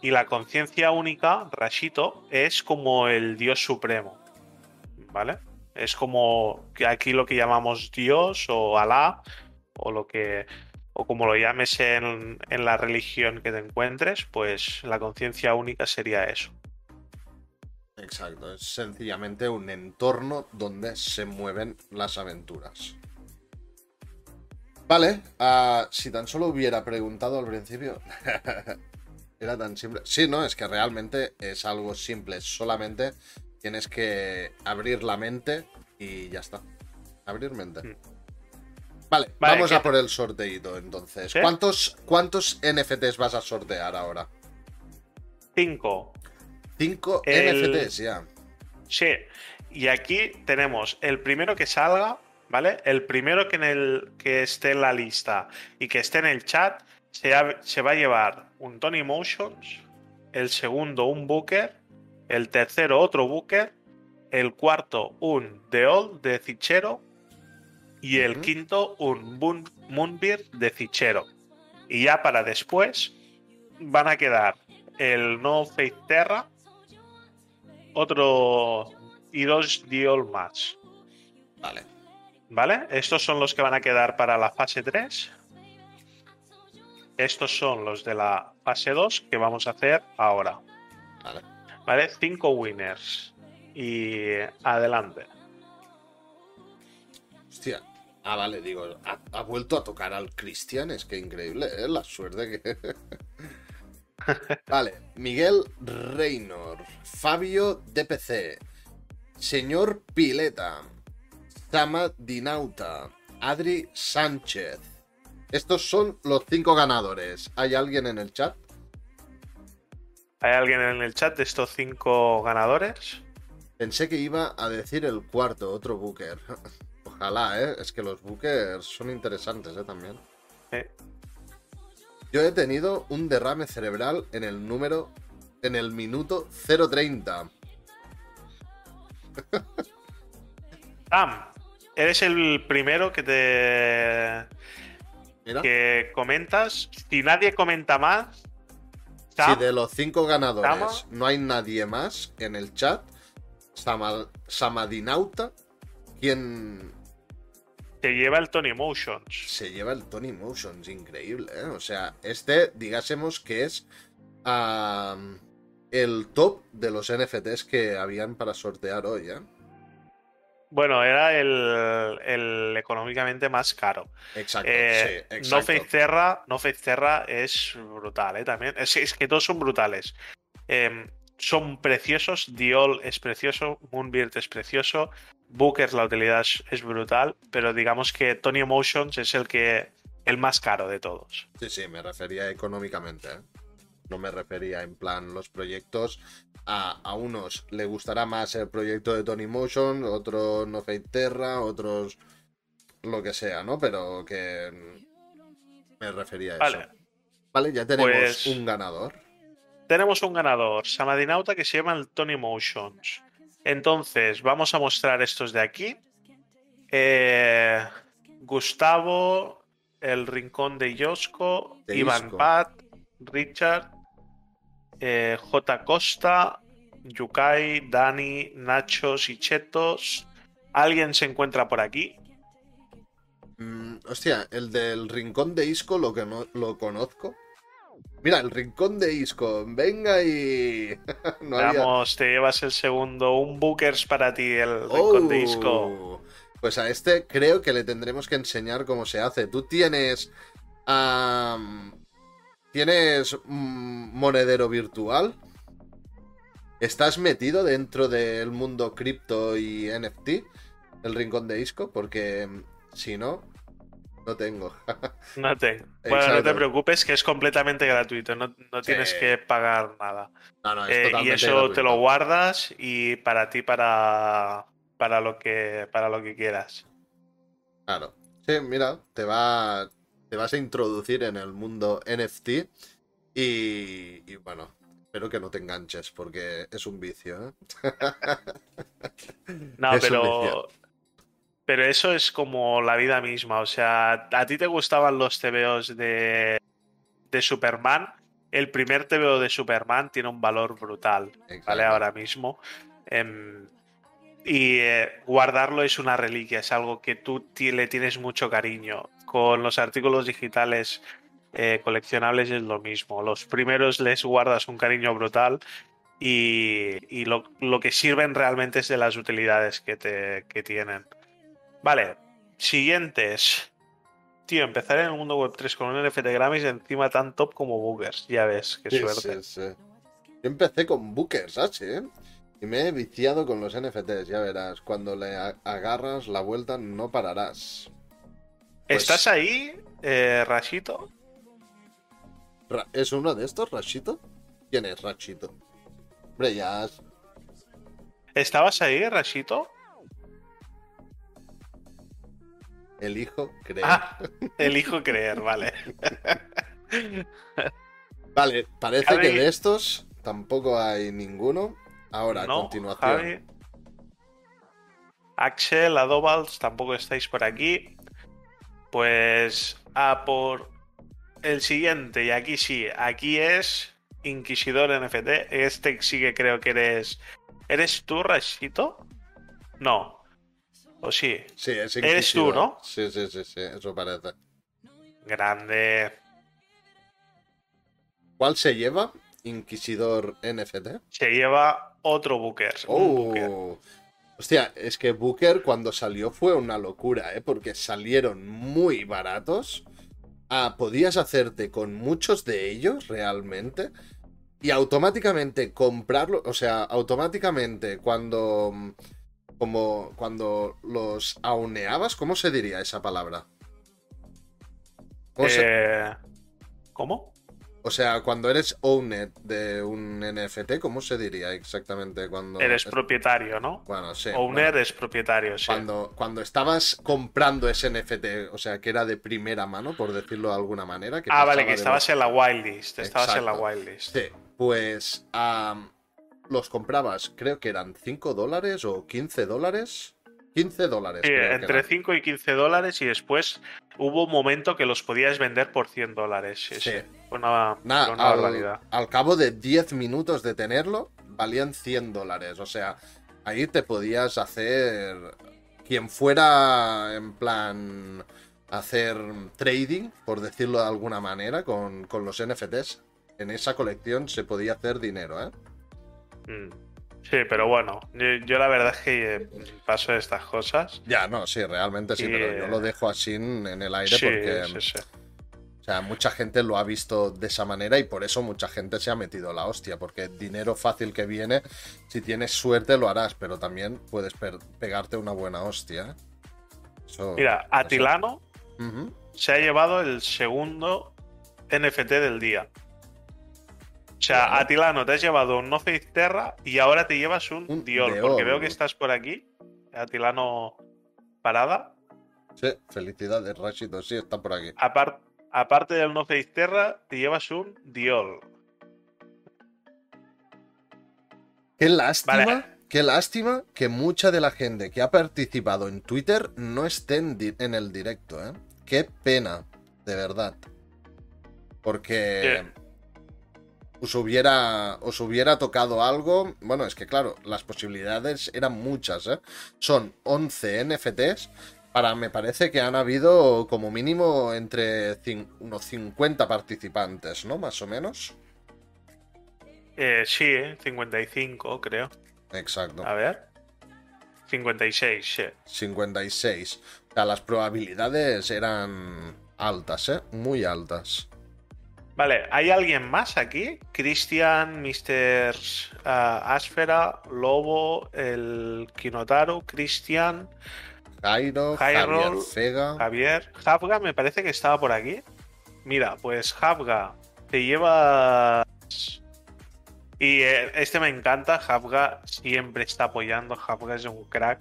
Y la conciencia única, Rashito, es como el dios supremo. ¿Vale? Es como aquí lo que llamamos Dios o Alá o lo que o como lo llames en, la religión que te encuentres, pues la conciencia única sería eso. Exacto, es sencillamente un entorno donde se mueven las aventuras. Vale, ah, si tan solo hubiera preguntado al principio, era tan simple. Sí, no, es que realmente es algo simple, solamente tienes que abrir la mente y ya está. Abrir mente. Mm. Vale, vamos a por el sorteito entonces. ¿Cuántos, ¿Cuántos NFTs vas a sortear ahora? Cinco. Cinco NFTs ya. Sí. Y aquí tenemos el primero que salga, ¿vale? El primero que, en el, que esté en la lista y que esté en el chat se, se va a llevar un Tony Motions, el segundo un Booker, el tercero otro Booker, el cuarto un The Old de Cichero y el quinto un Moonbeard de Cichero. Y ya para después van a quedar el No Faith Terra, otro y dos Diol más. Vale. ¿Vale? Estos son los que van a quedar para la fase 3. Estos son los de la fase 2 que vamos a hacer ahora. Vale. ¿Vale? Cinco winners. Y adelante. Hostia, Ah, vale, digo, ha, vuelto a tocar al Cristian, es que increíble, ¿eh? La suerte que... vale, Miguel Reynor, Fabio DPC, Señor Pileta, Sama Dinauta, Adri Sánchez. Estos son los cinco ganadores. ¿Hay alguien en el chat? ¿Hay alguien en el chat de estos cinco ganadores? Pensé que iba a decir el cuarto, otro Booker. Ojalá, ¿eh? Es que los bookers son interesantes, ¿eh? También. Yo he tenido un derrame cerebral en el número. En el minuto 030. Sam, eres el primero que te. Que comentas. Si nadie comenta más. si de los cinco ganadores no hay nadie más en el chat, Samadinauta, quien se lleva el Tony Motions. Se lleva el Tony Motions, increíble, ¿eh? O sea, este, digásemos que es el top de los NFTs que habían para sortear hoy, ¿eh? Bueno, era el, económicamente más caro. Exacto, eh, sí, exacto. No Face Terra, no Face Terra es brutal, ¿eh? También. Es, es que todos son brutales. Em, son preciosos, Diol es precioso, Moonbeard es precioso, Booker la utilidad es, brutal, pero digamos que Tony Emotions es el que el más caro de todos. Sí, sí, me refería económicamente. ¿eh? No me refería en plan los proyectos. A, unos le gustará más el proyecto de Tony Motion, otros No Fate Terra, otros lo que sea, ¿no? Pero que me refería a eso. Vale, ya tenemos pues un ganador. Tenemos un ganador, Samadinauta, que se llama el Tony Motions. Entonces, vamos a mostrar estos de aquí. Eh, Gustavo, el Rincón de Yosco, Iván Pat, Richard, eh, J. Costa, Yukai, Dani, Nachos y Chetos. ¿Alguien se encuentra por aquí? Mm, hostia, el del Rincón de Isco lo que no lo conozco. Mira, el rincón de Isco. Venga y. Vamos, te llevas el segundo. Un Bookers para ti, el rincón de Isco. Oh, Pues a este creo que le tendremos que enseñar cómo se hace. Tú tienes. ¿Tienes un monedero virtual? ¿Estás metido dentro del mundo cripto y NFT? El rincón de Isco, porque si no, no tengo. No te, bueno, no te preocupes, que es completamente gratuito, no, no tienes Sí. que pagar nada. No, no, es Eh, y eso te lo guardas y para ti, para, para, lo, que, para lo que quieras. Claro. Sí, mira, te va. Te vas a introducir en el mundo NFT. Y, y bueno, espero que no te enganches, porque es un vicio, ¿eh? No, Es un pero, vicio. Pero eso es como la vida misma. O sea, a ti te gustaban los TVOs de, de Superman. El primer TVO de Superman tiene un valor brutal, ¿vale? Ahora mismo. Em, y eh, guardarlo es una reliquia, es algo que tú le tienes mucho cariño. Con los artículos digitales eh, coleccionables es lo mismo. Los primeros les guardas un cariño brutal y, y lo, lo que sirven realmente es de las utilidades que, te, que tienen. Vale, siguientes. Tío, empezar en el mundo web 3 con un NFT Grammys encima tan top como Boogers. Ya ves, qué Sí, suerte. sí, sí. Yo empecé con Bookers, H, ¿eh? Y me he viciado con los NFTs, ya verás. Cuando le agarras la vuelta no pararás. Pues- ¿Estás ahí, eh, Rashito? Ra- ¿Es uno de estos, Rashito? ¿Quién es Rashito? Hombre, ya... ¿Estabas ahí, Rashito? Elijo creer. Ah, elijo creer, vale. Vale, parece Javi- que de estos tampoco hay ninguno. Ahora, a No, continuación. Javi. Axel, Adobals, tampoco estáis por aquí. Pues a por el siguiente, y aquí sí, aquí es Inquisidor NFT. Este sí que creo que eres. ¿Eres tú, Rashito? No. ¿O sí? Sí, es Eres tú. ¿no? Sí, sí, sí, sí, eso parece. Grande. ¿Cuál se lleva? Inquisidor NFT. Se lleva otro Booker. un Booker. Oh. Hostia, es que Booker cuando salió fue una locura, ¿eh? Porque salieron muy baratos. Ah, podías hacerte con muchos de ellos realmente. Y automáticamente comprarlo. O sea, automáticamente cuando. Como cuando los auneabas, ¿cómo se diría esa palabra? ¿Cómo se- Eh, ¿Cómo? O sea, cuando eres owned de un NFT, ¿cómo se diría exactamente cuando... Eres es- propietario, ¿no? Bueno, sí. Owner bueno, es propietario, sí. cuando, cuando estabas comprando ese NFT, o sea, que era de primera mano, por decirlo de alguna manera. Que Ah, vale, que de estabas en la wildlist. Estabas en la wildlist. Sí, pues los comprabas, creo que eran 5 dólares o 15 dólares. 15 dólares. Sí, entre eran. 5 y 15 dólares y después hubo un momento que los podías vender por 100 dólares. Sí, una, Nah, una al, barbaridad. al cabo de 10 minutos de tenerlo, valían 100 dólares. O sea, ahí te podías hacer. Quien fuera en plan. hacer trading, por decirlo de alguna manera, con, con los NFTs. En esa colección se podía hacer dinero, ¿eh? Mm. Sí, pero bueno, yo, yo la verdad es que eh, paso de estas cosas. Ya, no, sí, realmente sí, Y, pero yo eh, lo dejo así en el aire Sí, porque. sí, sí. O sea, mucha gente lo ha visto de esa manera y por eso mucha gente se ha metido la hostia, porque dinero fácil que viene, si tienes suerte lo harás, pero también puedes pegarte una buena hostia. ¿eh? Eso- Mira, Atilano se ha llevado el segundo NFT del día. O sea. Atilano, te has llevado un No Terra y ahora te llevas un, Un Dior, Dior. porque veo que estás por aquí. Atilano Parada. Sí, felicidades, Rashito, sí, está por aquí. Apar- aparte del No Face Terra, te llevas un Dior. Qué lástima, Vale. qué lástima que mucha de la gente que ha participado en Twitter no esté en el directo, ¿eh? Qué pena, de verdad. Porque os hubiera, os hubiera tocado algo. Bueno, es que claro, las posibilidades eran muchas, ¿eh? Son 11 NFTs. Para, me parece que han habido como mínimo entre unos 50 participantes, ¿no? Más o menos. Eh, sí, eh, 55 creo. Exacto. A ver. 56, sí. 56. O sea, las probabilidades eran altas, ¿eh? Muy altas. Vale, ¿hay alguien más aquí? Cristian, Mr. ah, Asfera, Lobo, el Kinotaru, Cristian, Jairo, Javier Vega. Javier. Hafga me parece que estaba por aquí. Mira, pues Hafga, te llevas... Y eh, este me encanta, Hafga siempre está apoyando, Hafga es un crack,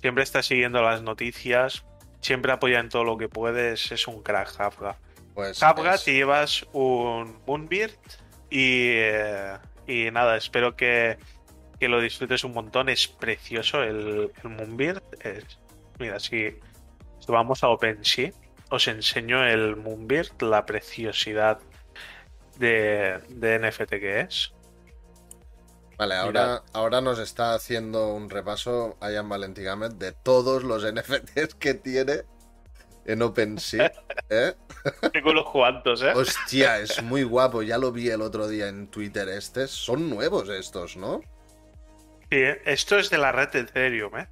siempre está siguiendo las noticias, siempre apoya en todo lo que puedes, es un crack Hafga. Pues es- te llevas un Moonbeard y, eh, y nada, espero que, que lo disfrutes un montón. Es precioso el, el Moonbeard. Es- mira, si, si vamos a OpenSea, os enseño el Moonbeard, la preciosidad de, de NFT que es. Vale, ahora, ahora nos está haciendo un repaso Ian Valentigamet de todos los NFTs que tiene en OpenSea. ¿eh? Tengo unos cuantos, ¿eh? Hostia, es muy guapo. Ya lo vi el otro día en Twitter. Estos son nuevos estos, ¿no? Sí, esto es de la red Ethereum, ¿eh?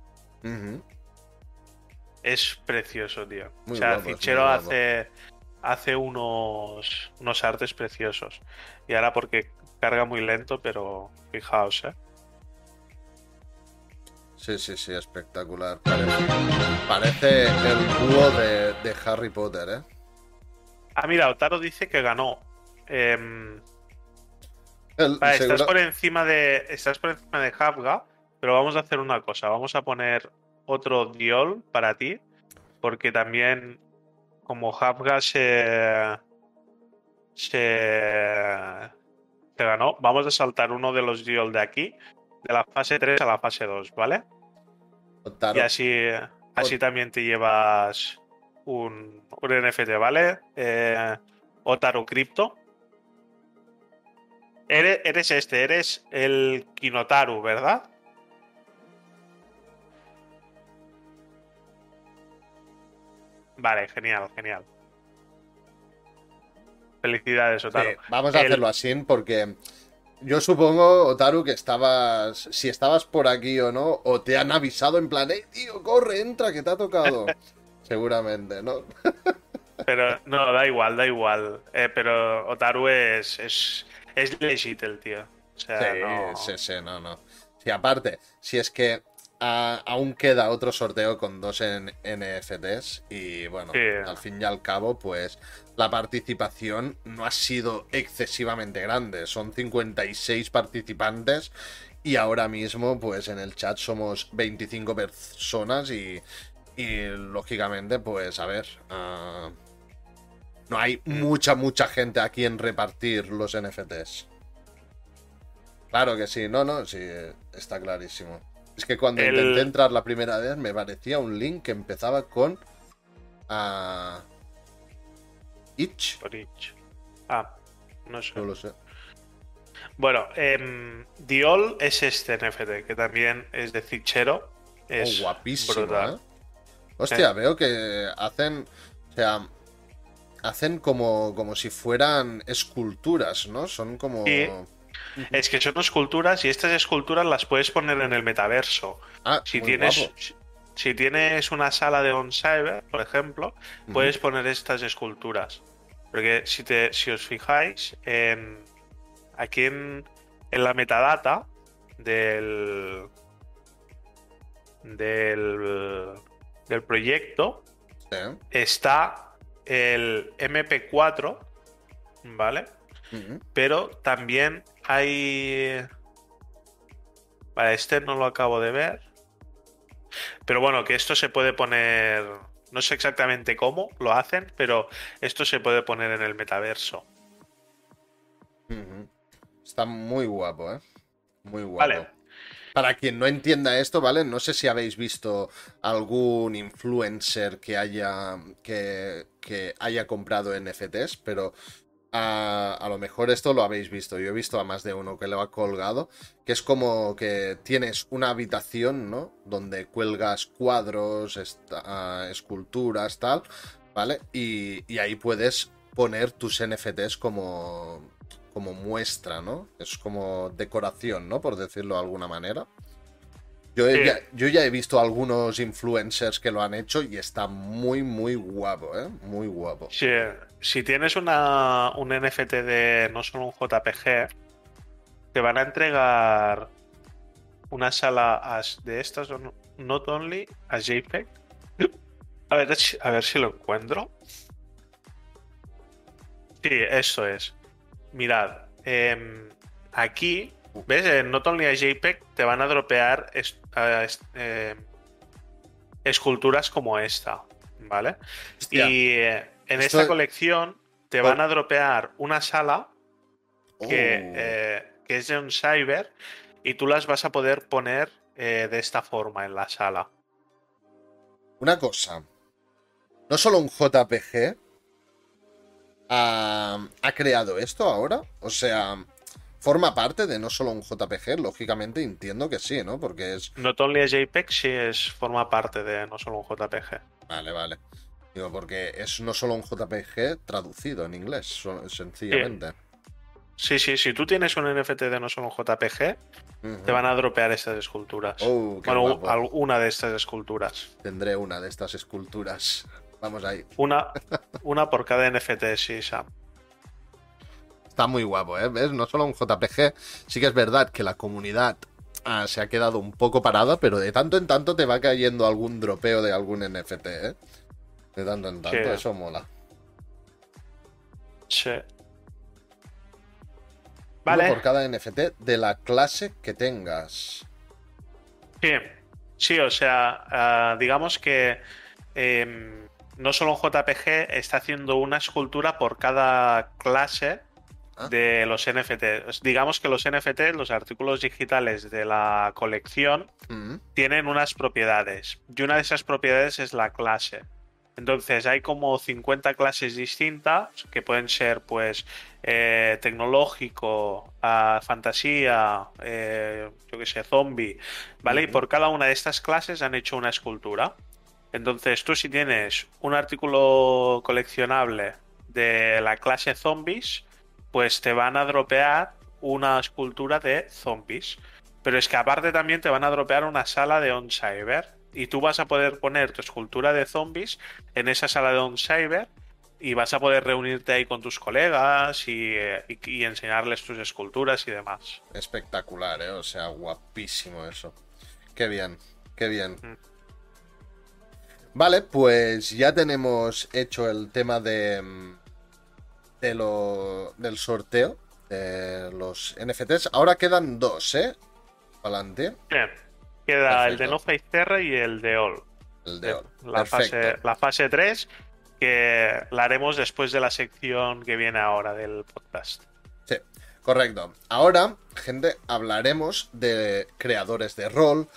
Es precioso, tío. Muy o sea, guapo, Fichero hace, hace unos, unos artes preciosos. Y ahora porque carga muy lento, pero fijaos, ¿eh? Sí, sí, sí, espectacular. Parece, parece el búho de, de Harry Potter, ¿eh? Ah, mira, Otaro dice que ganó. Em, El- vale, estás por encima de. Estás por encima de Hafga, pero vamos a hacer una cosa. Vamos a poner otro Diol para ti. Porque también, como Hafga se. Se. Se ganó. Vamos a saltar uno de los Diol de aquí. De la fase 3 a la fase 2, ¿vale? Y así, así también te llevas un, un NFT, ¿vale? Eh, Otaru Crypto. Eres, eres este, eres el Kinotaru, ¿verdad? Vale, genial, genial. Felicidades, Otaru. Sí, vamos a El- hacerlo así porque yo supongo, Otaru, que estabas, si estabas por aquí o no, o te han avisado en plan, hey, tío, corre, entra, que te ha tocado. Seguramente, ¿no? Pero no, da igual, da igual. Eh, pero Otaru es, es, es legit el tío. O sea, Sí, no... sí, sí, no, no. Sí, aparte, si es que aún queda otro sorteo con dos en- NFTs y bueno, al fin y al cabo, pues la participación no ha sido excesivamente grande. Son 56 participantes y ahora mismo, pues en el chat somos 25 personas y, y lógicamente, pues a ver, ah, no hay mucha, mucha gente aquí en repartir los NFTs. Claro que sí, no, no, sí, está clarísimo. Es que cuando El- intenté entrar la primera vez me parecía un link que empezaba con... ah, Itch, Por each. Ah, no sé. no lo sé. Bueno, em, Diol es este NFT, que también es de Fichero. Es oh, guapísimo, brutal. ¿eh? Hostia, veo que hacen... O sea, hacen como, como si fueran esculturas, ¿no? Son como... Sí. Es que son esculturas y estas esculturas las puedes poner en el metaverso. Ah, Si tienes, guapo. si, tienes una sala de on-cyber, por ejemplo, puedes poner estas esculturas. Porque si, te, si os fijáis, en, aquí en, en la metadata del, del, del proyecto Sí. está el MP4, ¿vale? Pero también hay. Vale, este no lo acabo de ver. Pero bueno, que esto se puede poner. No sé exactamente cómo lo hacen, pero esto se puede poner en el metaverso. Está muy guapo, ¿eh? Muy guapo. Vale. Para quien no entienda esto, ¿vale? No sé si habéis visto algún influencer que haya, que, que haya comprado NFTs, pero a, lo mejor esto lo habéis visto. Yo he visto a más de uno que lo ha colgado, que es como que tienes una habitación, ¿no? Donde cuelgas cuadros, esta- esculturas, tal, ¿vale? Y, y ahí puedes poner tus NFTs como, como muestra, ¿no? Es como decoración, ¿no? Por decirlo de alguna manera. Yo, Sí. ya, yo ya he visto algunos influencers que lo han hecho y está muy, muy guapo, ¿eh? Muy guapo. Si, si tienes una, un NFT de no solo un JPG, te van a entregar una sala as- de estas, not only a JPEG. A ver, si- a ver si lo encuentro. Sí, eso es. Mirad, em, aquí, ¿ves? En Not Only a JPEG te van a dropear es- em, esculturas como esta, ¿vale? Hostia. Y eh, en Esto- esta colección te van a dropear una sala que, Oh. eh, que es de un cyber y tú las vas a poder poner eh, de esta forma en la sala. Una cosa. No solo un JPG ha, ha creado esto ahora. O sea, forma parte de no solo un JPG. Lógicamente entiendo que sí, ¿no? Porque es. Not Only a JPEG sí es, forma parte de no solo un JPG. Vale, vale. Digo, porque es no solo un JPG traducido en inglés, sencillamente. Sí, sí, si tú tienes un NFT de no solo un JPG, te van a dropear estas esculturas. Oh, bueno, guapo. una de estas esculturas. Tendré una de estas esculturas. Vamos ahí. Una, una por cada NFT, sí, Sam. Está muy guapo, ¿eh? ¿Ves? No solo un JPG. Sí que es verdad que la comunidad ah, se ha quedado un poco parada, pero de tanto en tanto te va cayendo algún dropeo de algún NFT, ¿eh? De tanto en tanto, Sí. eso mola. Sí. Uno Vale. por cada NFT de la clase que tengas. Sí, sí, o sea, ah, digamos que em, no solo un JPG está haciendo una escultura por cada clase Ah. de los NFT. Digamos que los NFT, los artículos digitales de la colección, Mm, tienen unas propiedades y una de esas propiedades es la clase. Entonces hay como 50 clases distintas que pueden ser pues eh, tecnológico, fantasía, eh, yo que sé, zombie, ¿vale? Y por cada una de estas clases han hecho una escultura. Entonces tú si tienes un artículo coleccionable de la clase zombies, pues te van a dropear una escultura de zombies. Pero es que aparte también te van a dropear una sala de on-cyber. Y tú vas a poder poner tu escultura de zombies en esa sala de on-cyber. Y vas a poder reunirte ahí con tus colegas y, eh, y- y enseñarles tus esculturas y demás. espectacular, ¿eh? O sea, guapísimo eso. Qué bien, qué bien. Mm. Vale, pues ya tenemos hecho el tema de, mm, de lo, del sorteo de los NFTs. Ahora quedan dos, ¿eh? Adelante. Bien. Queda el de. No Face Terra y el de All. El de hoy. La fase, la fase 3, que la haremos después de la sección que viene ahora del podcast. Sí, correcto. Ahora, gente, hablaremos de creadores de rol,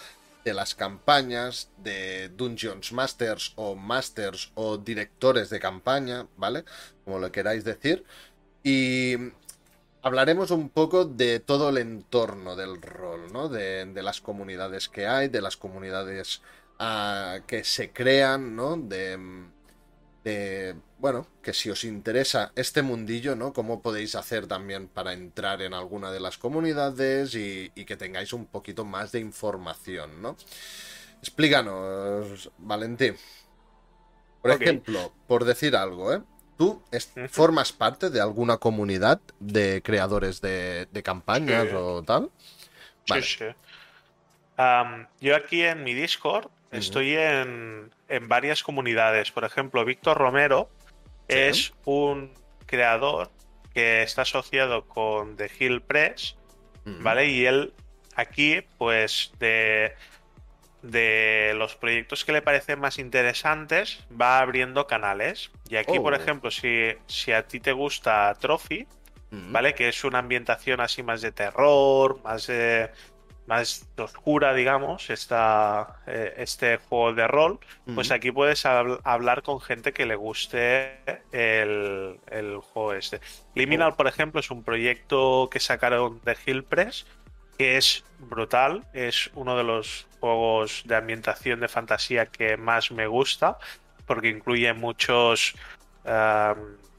de las campañas, de Dungeons Masters o Masters o directores de campaña, ¿vale? Como lo queráis decir. Y hablaremos un poco de todo el entorno del rol, ¿no? De, las comunidades que hay, de las comunidades ah, que se crean, ¿no? De, de, bueno, que si os interesa este mundillo, ¿no? Cómo podéis hacer también para entrar en alguna de las comunidades y, y que tengáis un poquito más de información, ¿no? Explícanos, Valentín. Por ejemplo, por decir algo, ¿eh? ¿Tú formas parte de alguna comunidad de creadores de, de campañas Sí. o tal? Vale. Sí, sí. Am, yo aquí en mi Discord estoy en, en varias comunidades. Por ejemplo, Víctor Romero Sí. es un creador que está asociado con The Hill Press. ¿vale? Y él aquí, pues, de, de los proyectos que le parecen más interesantes, va abriendo canales. Y aquí, por Oh. ejemplo, si, si a ti te gusta Trophy. ¿vale? Que es una ambientación así más de terror, más de, más oscura, digamos, esta, eh, este juego de rol, pues aquí puedes habl- hablar con gente que le guste el, el juego este. Liminal, por ejemplo, es un proyecto que sacaron de Hill Press, que es brutal, es uno de los juegos de ambientación de fantasía que más me gusta, porque incluye muchos...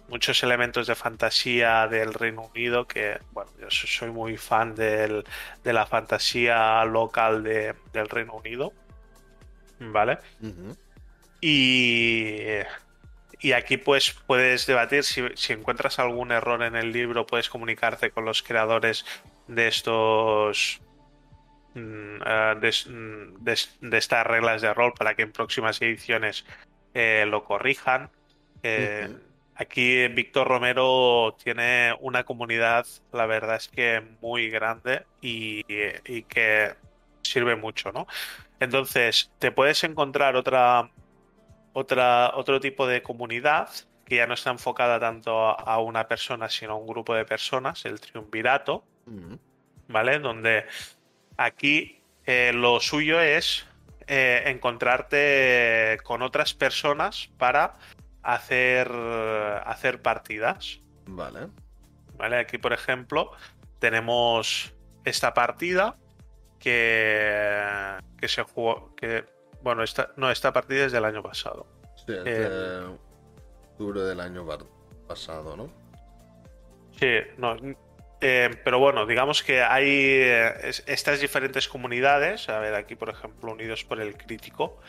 muchos elementos de fantasía del Reino Unido, que bueno, yo soy muy fan del, de la fantasía local de, del Reino Unido. ¿Vale? Y y aquí pues puedes debatir si, si, encuentras algún error en el libro, puedes comunicarte con los creadores de estos mm, eh, mm, de, estas reglas de rol para que en próximas ediciones eh, lo corrijan. Eh, aquí Víctor Romero tiene una comunidad, la verdad es que muy grande y, y que sirve mucho, ¿no? Entonces, te puedes encontrar otra otra, otro tipo de comunidad que ya no está enfocada tanto a una persona, sino a un grupo de personas, el triunvirato, ¿vale? Donde aquí eh, lo suyo es eh, encontrarte con otras personas para hacer, hacer partidas. Vale. Vale, aquí por ejemplo tenemos esta partida que, que se jugó, que bueno, esta, no, esta partida es del año pasado. Sí, es de eh, octubre del año pasado, ¿no? Sí, no. Eh, pero bueno, digamos que hay eh, estas diferentes comunidades. A ver, aquí por ejemplo, Unidos por el Crítico.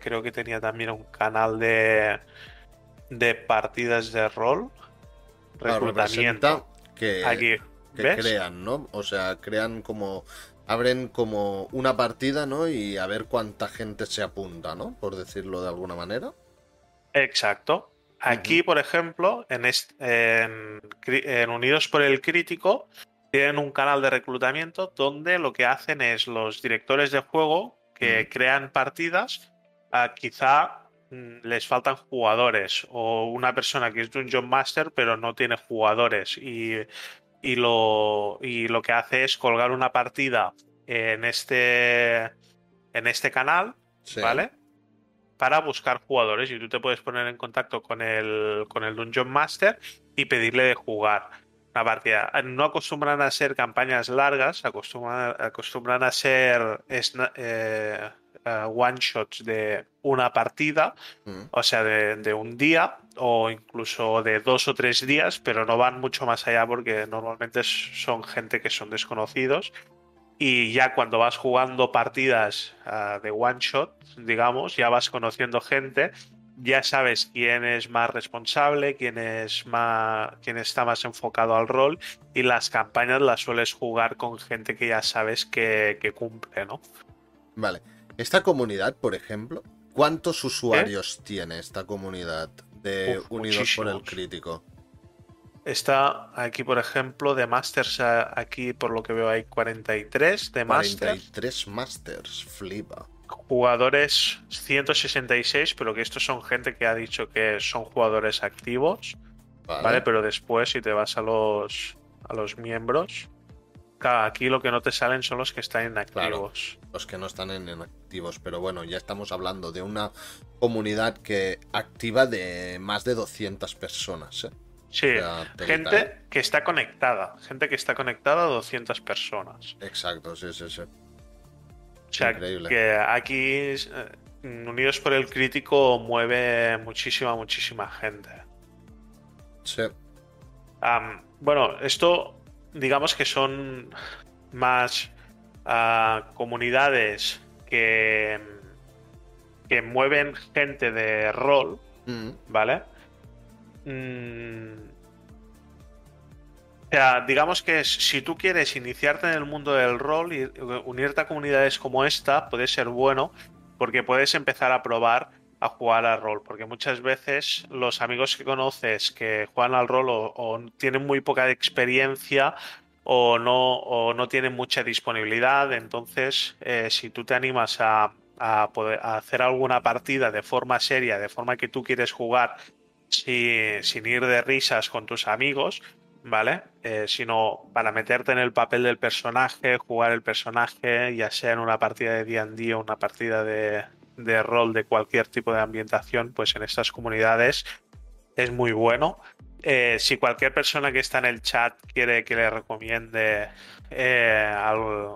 Creo que tenía también un canal de, de partidas de rol. Ah, reclutamiento. Que, aquí, que crean, ¿no? O sea, crean como abren como una partida, ¿no? Y a ver cuánta gente se apunta, ¿no? Por decirlo de alguna manera. Exacto. Aquí, por ejemplo, en, en, Unidos por el Crítico, tienen un canal de reclutamiento donde lo que hacen es los directores de juego que crean partidas, quizá mm, les faltan jugadores o una persona que es Dungeon Master pero no tiene jugadores y y lo, y lo que hace es colgar una partida en este, en este canal, ¿vale? Para buscar jugadores y tú te puedes poner en contacto con el, con el Dungeon Master y pedirle de jugar una partida. No acostumbran a ser campañas largas, acostumbran, acostumbran a ser eh, eh, one shots de una partida, mm. o sea, de, un día o incluso de dos o tres días, pero no van mucho más allá porque normalmente son gente que son desconocidos. Y ya cuando vas jugando partidas ah, de one shot, digamos, ya vas conociendo gente, ya sabes quién es más responsable, quién es más, quién está más enfocado al rol y las campañas las sueles jugar con gente que ya sabes que, que cumple, ¿no? Vale. Esta comunidad, por ejemplo, ¿cuántos usuarios tiene esta comunidad de Unidos por el Crítico? Está aquí, por ejemplo, de Masters, aquí por lo que veo hay 43 de Masters. 43 Masters, flipa. Jugadores 166, pero que estos son gente que ha dicho que son jugadores activos. Vale. Pero después, si te vas a los, a los miembros, aquí lo que no te salen son los que están inactivos. los que no están en inactivos, pero bueno, ya estamos hablando de una comunidad que activa de más de 200 personas. ¿eh? Sí, gente que está conectada, gente que está conectada a 200 personas. Exacto, sí, sí, sí. O sea, que aquí eh, Unidos por el Crítico mueve muchísima, muchísima gente. Sí. bueno, esto digamos que son más ah, comunidades que, que mueven gente de rol, mm. ¿vale? Mm. o sea, digamos que si tú quieres iniciarte en el mundo del rol y unirte a comunidades como esta, puede ser bueno porque puedes empezar a probar a jugar al rol, porque muchas veces los amigos que conoces que juegan al rol o, tienen muy poca experiencia o no, o no tienen mucha disponibilidad, entonces eh, si tú te animas a, poder hacer alguna partida de forma seria, de forma que tú quieres jugar sin ir de risas con tus amigos, ¿vale? Eh, sino para meterte en el papel del personaje, jugar el personaje, ya sea en una partida de D&D o una partida de, de rol de cualquier tipo de ambientación, pues en estas comunidades es muy bueno. Eh, si cualquier persona que está en el chat quiere que le recomiende eh,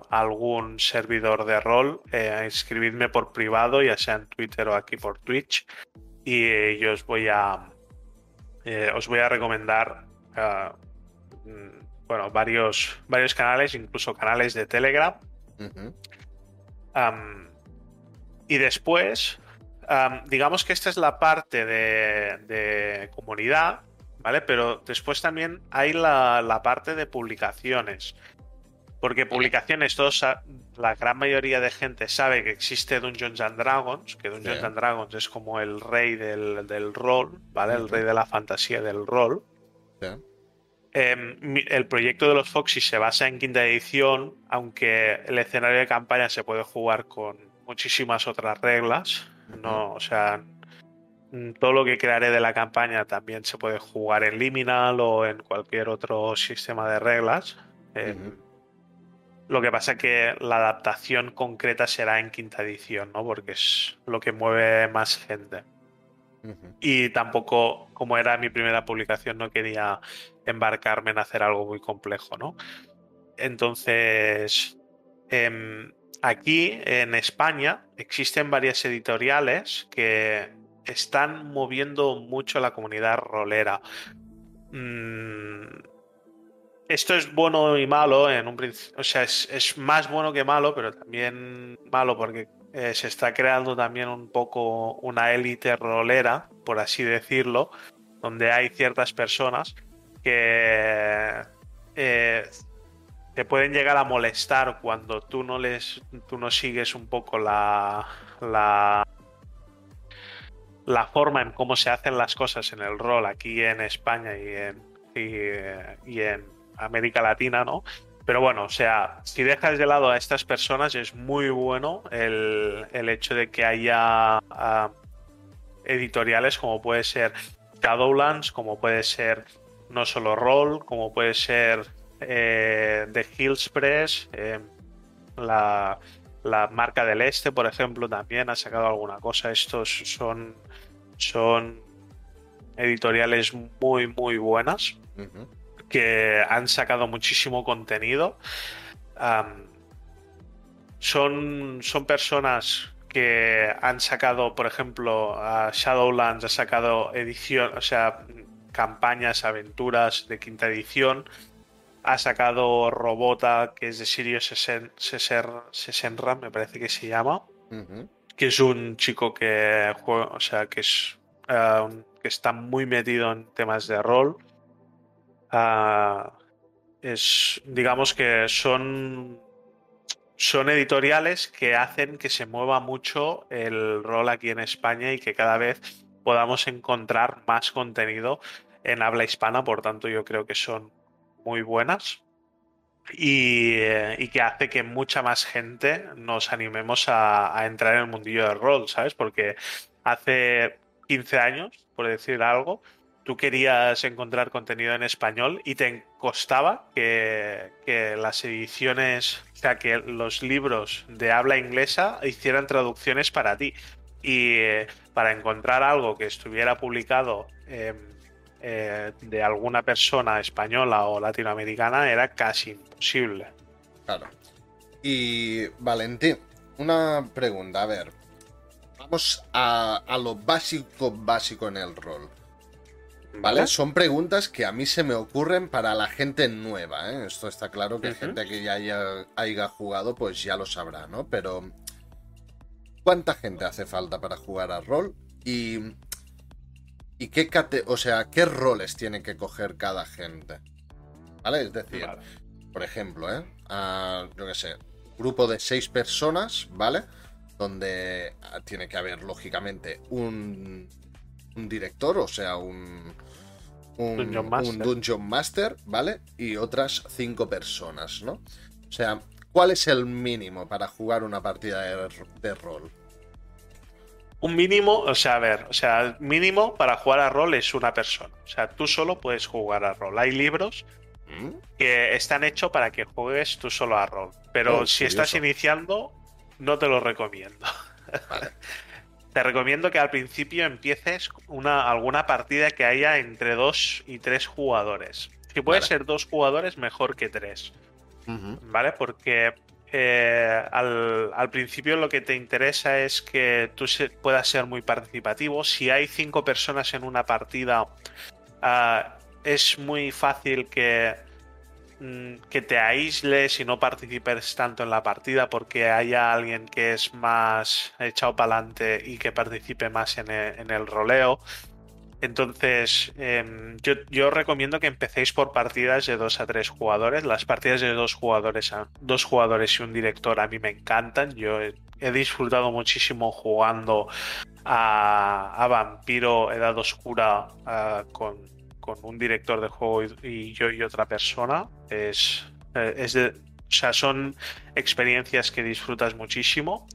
algún servidor de rol, eh, escribidme por privado, ya sea en Twitter o aquí por Twitch, y yo os voy a, eh, os voy a recomendar mm, bueno, varios, varios canales, incluso canales de Telegram. Y después, digamos que esta es la parte de, comunidad, ¿vale? Pero después también hay la, la parte de publicaciones. Porque publicaciones, todos, la gran mayoría de gente sabe que existe Dungeons and Dragons, que Dungeons and Dragons es como el rey del, rol, ¿vale? El rey de la fantasía del rol. Em, el proyecto de los Foxy se basa en quinta edición, aunque el escenario de campaña se puede jugar con muchísimas otras reglas. No, o sea, todo lo que crearé de la campaña también se puede jugar en Liminal o en cualquier otro sistema de reglas. Em, lo que pasa es que la adaptación concreta será en quinta edición, ¿no? Porque es lo que mueve más gente. Y tampoco, como era mi primera publicación, no quería embarcarme en hacer algo muy complejo, ¿no? Entonces, em, aquí en España existen varias editoriales que están moviendo mucho la comunidad rolera. Mm, esto es bueno y malo en un. O sea, es, más bueno que malo, pero también malo porque eh, se está creando también un poco una élite rolera, por así decirlo, donde hay ciertas personas que eh, te pueden llegar a molestar cuando tú no les tú no sigues un poco la la forma en cómo se hacen las cosas en el rol aquí en España y en, y en América Latina, ¿no? Pero bueno, o sea, si dejas de lado a estas personas, es muy bueno el, hecho de que haya ah, editoriales como puede ser Shadowlands, como puede ser no solo Roll, como puede ser eh, The Hills Press, eh, la, la, marca del Este, por ejemplo, también ha sacado alguna cosa. Estos son, son editoriales muy, muy buenas que han sacado muchísimo contenido. son, son personas que han sacado, por ejemplo, Shadowlands ha sacado edición, o sea, campañas, aventuras de quinta edición. Ha sacado Robota, que es de Sirius Sesenra, me parece que se llama. Que es un chico que juega, o sea, que es eh, que está muy metido en temas de rol. Ah, es, digamos que son, son editoriales que hacen que se mueva mucho el rol aquí en España y que cada vez podamos encontrar más contenido en habla hispana, por tanto yo creo que son muy buenas y, eh, que hace que mucha más gente nos animemos a, entrar en el mundillo del rol, ¿sabes? Porque hace 15 años, por decir algo, tú querías encontrar contenido en español y te costaba que, las ediciones, o sea, que los libros de habla inglesa hicieran traducciones para ti. Y eh, para encontrar algo que estuviera publicado em, eh, de alguna persona española o latinoamericana era casi imposible. Claro. Y Valentín, una pregunta, a ver. Vamos a, a lo básico, básico en el rol. ¿Vale? Son preguntas que a mí se me ocurren para la gente nueva, ¿eh? Esto está claro que gente que ya haya, jugado, pues ya lo sabrá, ¿no? Pero. ¿Cuánta gente hace falta para jugar al rol? Y. ¿Y qué o sea, qué roles tiene que coger cada gente? ¿Vale? Es decir, por ejemplo, ¿eh? yo qué sé, grupo de seis personas, ¿vale? Donde tiene que haber, lógicamente, un, un director, o sea, un, un Dungeon, Master. ¿vale? Y otras cinco personas, ¿no? O sea, ¿cuál es el mínimo para jugar una partida de, rol? Un mínimo, o sea, a ver, o sea, el mínimo para jugar a rol es una persona. O sea, tú solo puedes jugar a rol. Hay libros ¿Mm? que están hechos para que juegues tú solo a rol. Pero oh, si estás iniciando, no te lo recomiendo. Vale. te recomiendo que al principio empieces una, alguna partida que haya entre dos y tres jugadores. Si puede ser dos jugadores, mejor que tres. ¿Vale? Porque eh, al, principio lo que te interesa es que tú puedas ser muy participativo. Si hay cinco personas en una partida, ah, es muy fácil que, mm, que te aísles y no participes tanto en la partida porque haya alguien que es más echado para adelante y que participe más en el, en el roleo. Entonces, em, yo, yo recomiendo que empecéis por partidas de dos a tres jugadores. Las partidas de dos jugadores, a, dos jugadores y un director a mí me encantan. Yo he, disfrutado muchísimo jugando a, a Vampiro Edad Oscura ah, con, con un director de juego y, y yo y otra persona. Es, eh, es de- o sea, son experiencias que disfrutas muchísimo.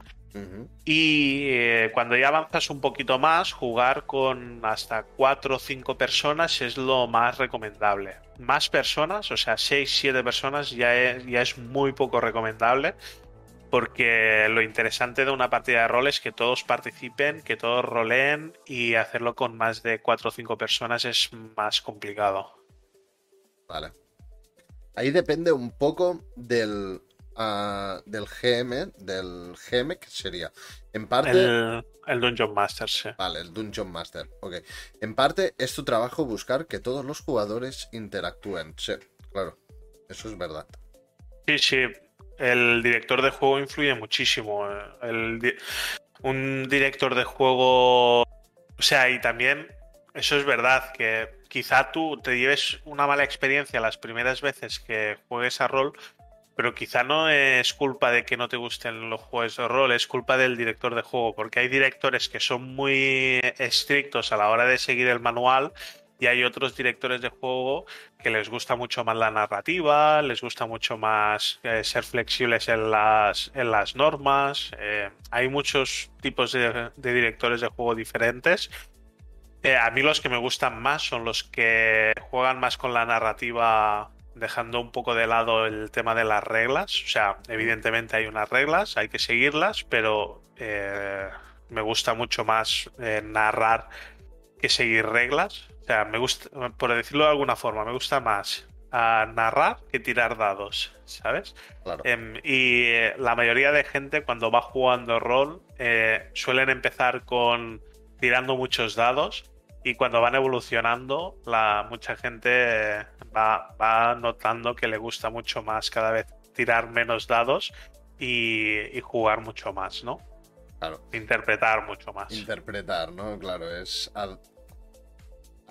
Y eh, cuando ya avanzas un poquito más, jugar con hasta 4 o 5 personas es lo más recomendable. Más personas, o sea, 6, 7 personas ya es, ya es muy poco recomendable. Porque lo interesante de una partida de rol es que todos participen, que todos roleen y hacerlo con más de 4 o 5 personas es más complicado. Vale. Ahí depende un poco del, ah, del GM, del GM que sería. En parte, El, el Dungeon Master, sí. vale, el Dungeon Master. Ok. En parte es tu trabajo buscar que todos los jugadores interactúen. Sí, claro. Eso es verdad. Sí, sí. El director de juego influye muchísimo. eh. El di- un director de juego. O sea, y también. Eso es verdad, que quizá tú te lleves una mala experiencia las primeras veces que juegues a rol, pero quizá no es culpa de que no te gusten los juegos de rol, es culpa del director de juego, porque hay directores que son muy estrictos a la hora de seguir el manual y hay otros directores de juego que les gusta mucho más la narrativa, les gusta mucho más eh, ser flexibles en las, en las normas. eh, hay muchos tipos de, directores de juego diferentes. Eh, a mí los que me gustan más son los que juegan más con la narrativa, dejando un poco de lado el tema de las reglas. O sea, evidentemente hay unas reglas, hay que seguirlas, pero eh, me gusta mucho más eh, narrar que seguir reglas. O sea, me gusta, por decirlo de alguna forma, me gusta más ah, narrar que tirar dados, ¿sabes? Claro. Em, y eh, la mayoría de gente cuando va jugando rol suelen empezar con tirando muchos dados y cuando van evolucionando la mucha gente va, va notando que le gusta mucho más cada vez tirar menos dados y, y jugar mucho más, ¿no? Claro. Interpretar mucho más. Interpretar, ¿no? Claro, es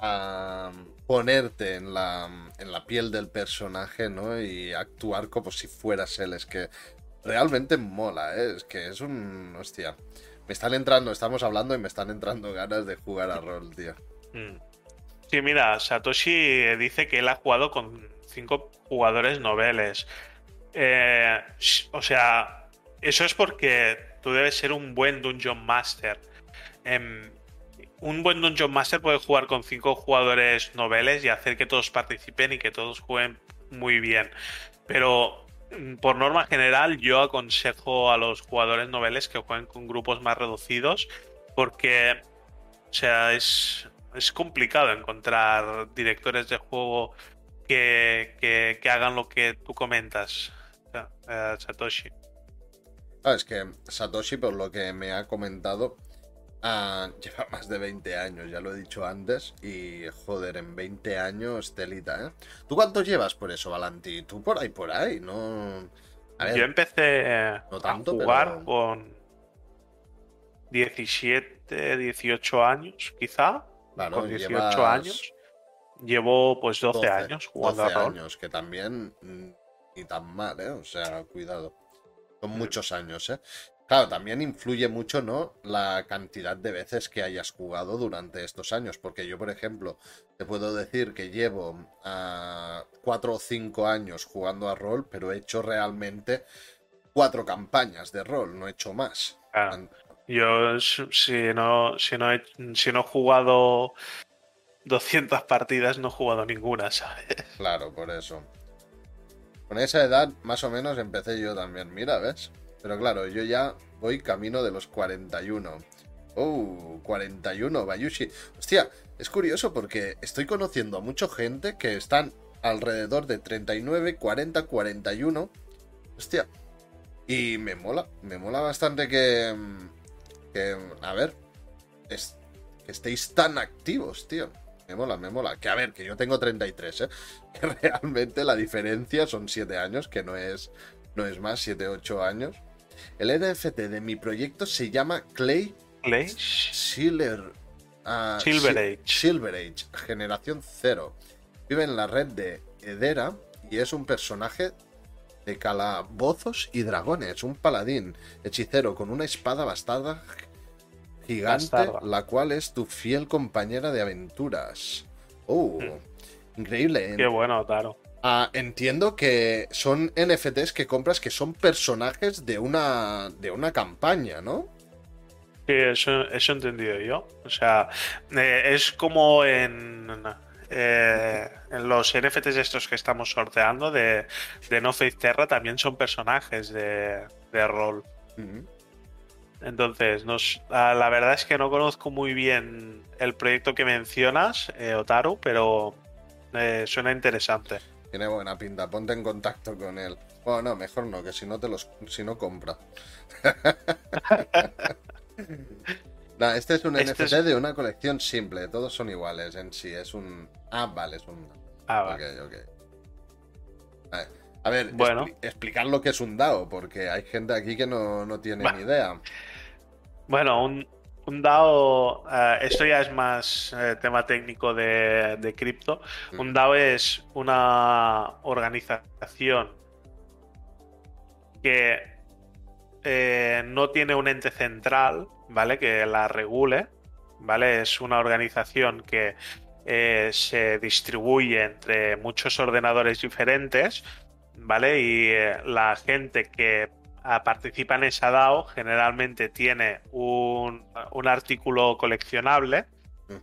a ponerte en la, en la piel del personaje, ¿no? Y actuar como si fueras él. Es que realmente mola, ¿eh? Es que es un... Hostia. Me están entrando, estamos hablando y me están entrando ganas de jugar a rol, tío. Mm. Sí, mira, Satoshi dice que él ha jugado con cinco jugadores noveles. Eh, o sea, eso es porque tú debes ser un buen Dungeon Master. Em, un buen Dungeon Master puede jugar con cinco jugadores noveles y hacer que todos participen y que todos jueguen muy bien. Pero por norma general, yo aconsejo a los jugadores noveles que jueguen con grupos más reducidos porque, o sea, es, es complicado encontrar directores de juego que, que- hagan lo que tú comentas, eh, Satoshi. Ah, es que Satoshi, por lo que me ha comentado, ah, lleva más de 20 años, ya lo he dicho antes, y joder, en 20 años, telita, ¿eh? ¿Tú cuánto llevas por eso, Valanti? Tú por ahí, por ahí, ¿no? A ver, Yo empecé no tanto, a jugar pero- con 17, 18 años, quizá. Claro, con 18 llevas años. Llevo pues 12, 12, años jugando 12 a rol. años, que también mm, ni tan mal, ¿eh? O sea, cuidado. Mm. Son muchos años, ¿eh? Claro, también influye mucho, ¿no? La cantidad de veces que hayas jugado durante estos años. Porque yo, por ejemplo, te puedo decir que llevo ah, cuatro o cinco años jugando a rol, pero he hecho realmente cuatro campañas de rol, no he hecho más. Claro. An- Yo si no, si no he, si no he jugado 200 partidas, no he jugado ninguna, ¿sabes? Claro, por eso. Con esa edad, más o menos, empecé yo también. Mira, ¿ves? Pero claro, yo ya voy camino de los 41. Oh, 41, Bayushi. Hostia, es curioso porque estoy conociendo a mucha gente que están alrededor de 39, 40, 41. Hostia. Y me mola, me mola bastante que... que a ver, que estéis tan activos, tío. Me mola, me mola. Que a ver, que yo tengo 33, ¿eh? Que realmente la diferencia son 7 años, que no es, no es más, 7, 8 años. El NFT de mi proyecto se llama Clay Clay. Silver, ah, Silver Si- Age. Silver Age, generación cero. Vive en la red de Edera y es un personaje de calabozos y dragones, un paladín hechicero con una espada bastarda gigante, Bastarda. la cual es tu fiel compañera de aventuras. Oh, increíble. Hmm. Qué bueno, Taro. Ah, entiendo que son NFTs que compras que son personajes de una de una campaña, ¿no? Sí, eso, eso he entendido yo. O sea, eh, es como en, eh, en los NFTs estos que estamos sorteando de, de No Faith Terra también son personajes de, de rol. Entonces, nos, ah, la verdad es que no conozco muy bien el proyecto que mencionas, eh, Otaru, pero eh, suena interesante. Tiene buena pinta, ponte en contacto con él. Bueno, no, mejor no, que si no te los si no compra. Nah, este es un Este NFT es- de una colección simple, todos son iguales en sí, es un Ah, vale, es un Ah, vale. Ok, ok. A ver, Bueno. expli- explicar lo que es un DAO, porque hay gente aquí que no, no tiene ni idea. Bueno, un, un DAO, eh, esto ya es más eh, tema técnico de, de cripto. Un DAO es una organización que eh, no tiene un ente central, ¿vale? Que la regule, ¿vale? Es una organización que eh, se distribuye entre muchos ordenadores diferentes, ¿vale? Y eh, la gente que participa en esa DAO generalmente tiene un, un artículo coleccionable.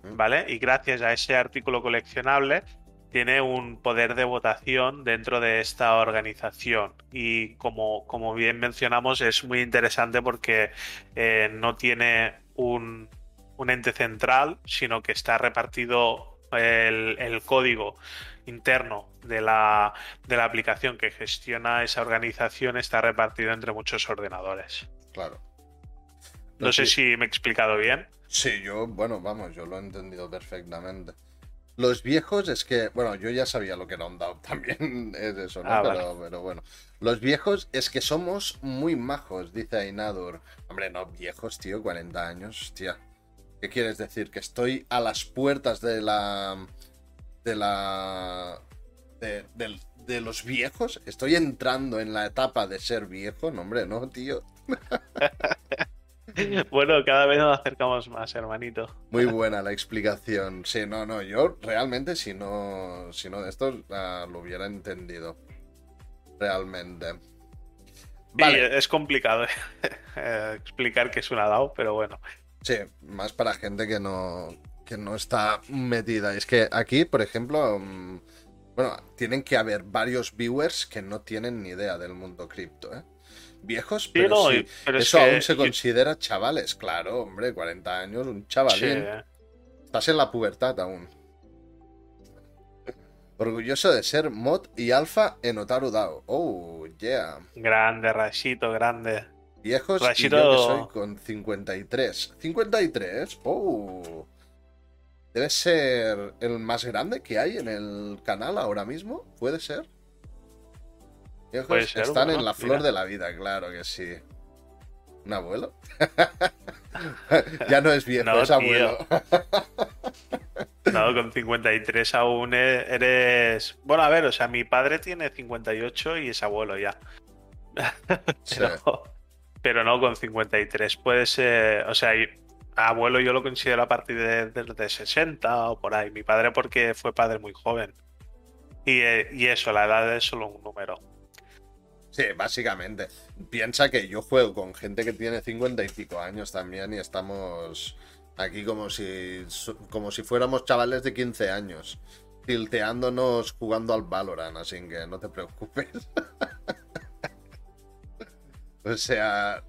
¿vale? Y gracias a ese artículo coleccionable tiene un poder de votación dentro de esta organización. Y como, como bien mencionamos, es muy interesante porque eh, no tiene un, un ente central, sino que está repartido el, el código interno de la, de la aplicación que gestiona esa organización, está repartido entre muchos ordenadores. Claro. No sé sí. si me he explicado bien. Sí, yo, bueno, vamos, yo lo he entendido perfectamente. Los viejos es que, bueno, yo ya sabía lo que era un DAO también, es eso, ¿no? Ah, pero, pero bueno. Los viejos es que somos muy majos, dice Ainadur. Hombre, no, viejos, tío, 40 años, hostia. ¿Qué quieres decir? ¿Que estoy a las puertas de la. De la. de, de los viejos? ¿Estoy entrando en la etapa de ser viejo? No, hombre, no, tío. Bueno, cada vez nos acercamos más, hermanito. Muy buena la explicación. Sí, no, no, yo realmente si no, si no de esto lo hubiera entendido. Realmente. Sí, Vale, es complicado eh, explicar que es una DAO, pero bueno. sí, más para gente que no, que no está metida. Es que aquí, por ejemplo, mm, bueno, tienen que haber varios viewers que no tienen ni idea del mundo cripto, ¿eh? Viejos, pero no, sí, y- pero es eso que aún se considera chavales, claro, hombre, 40 años, un chavalín. eh. Estás en la pubertad aún. Orgulloso de ser mod y alfa en Otaru DAO. Oh, yeah. grande, Rashito, grande. Viejos Rashito- y yo que soy con 53. ¿53? Oh. Debe ser el más grande que hay en el canal ahora mismo. ¿Puede ser? Puede ser, están bueno, en la flor mira. de la vida, claro que sí. ¿Un abuelo? ya no es viejo, No, es abuelo. No, con 53 aún e- eres... Bueno, a ver, o sea, mi padre tiene 58 y es abuelo ya. Sí. Pero, pero no con 53. Puede ser... O sea, abuelo yo lo considero a partir de, de- de 60 o por ahí. Mi padre porque fue padre muy joven. Y, eh, y eso, la edad es solo un número. Sí, básicamente. Piensa que yo juego con gente que tiene 50 y años también y estamos aquí como si, como si fuéramos chavales de 15 años, tilteándonos jugando al Valorant, así que no te preocupes. o sea,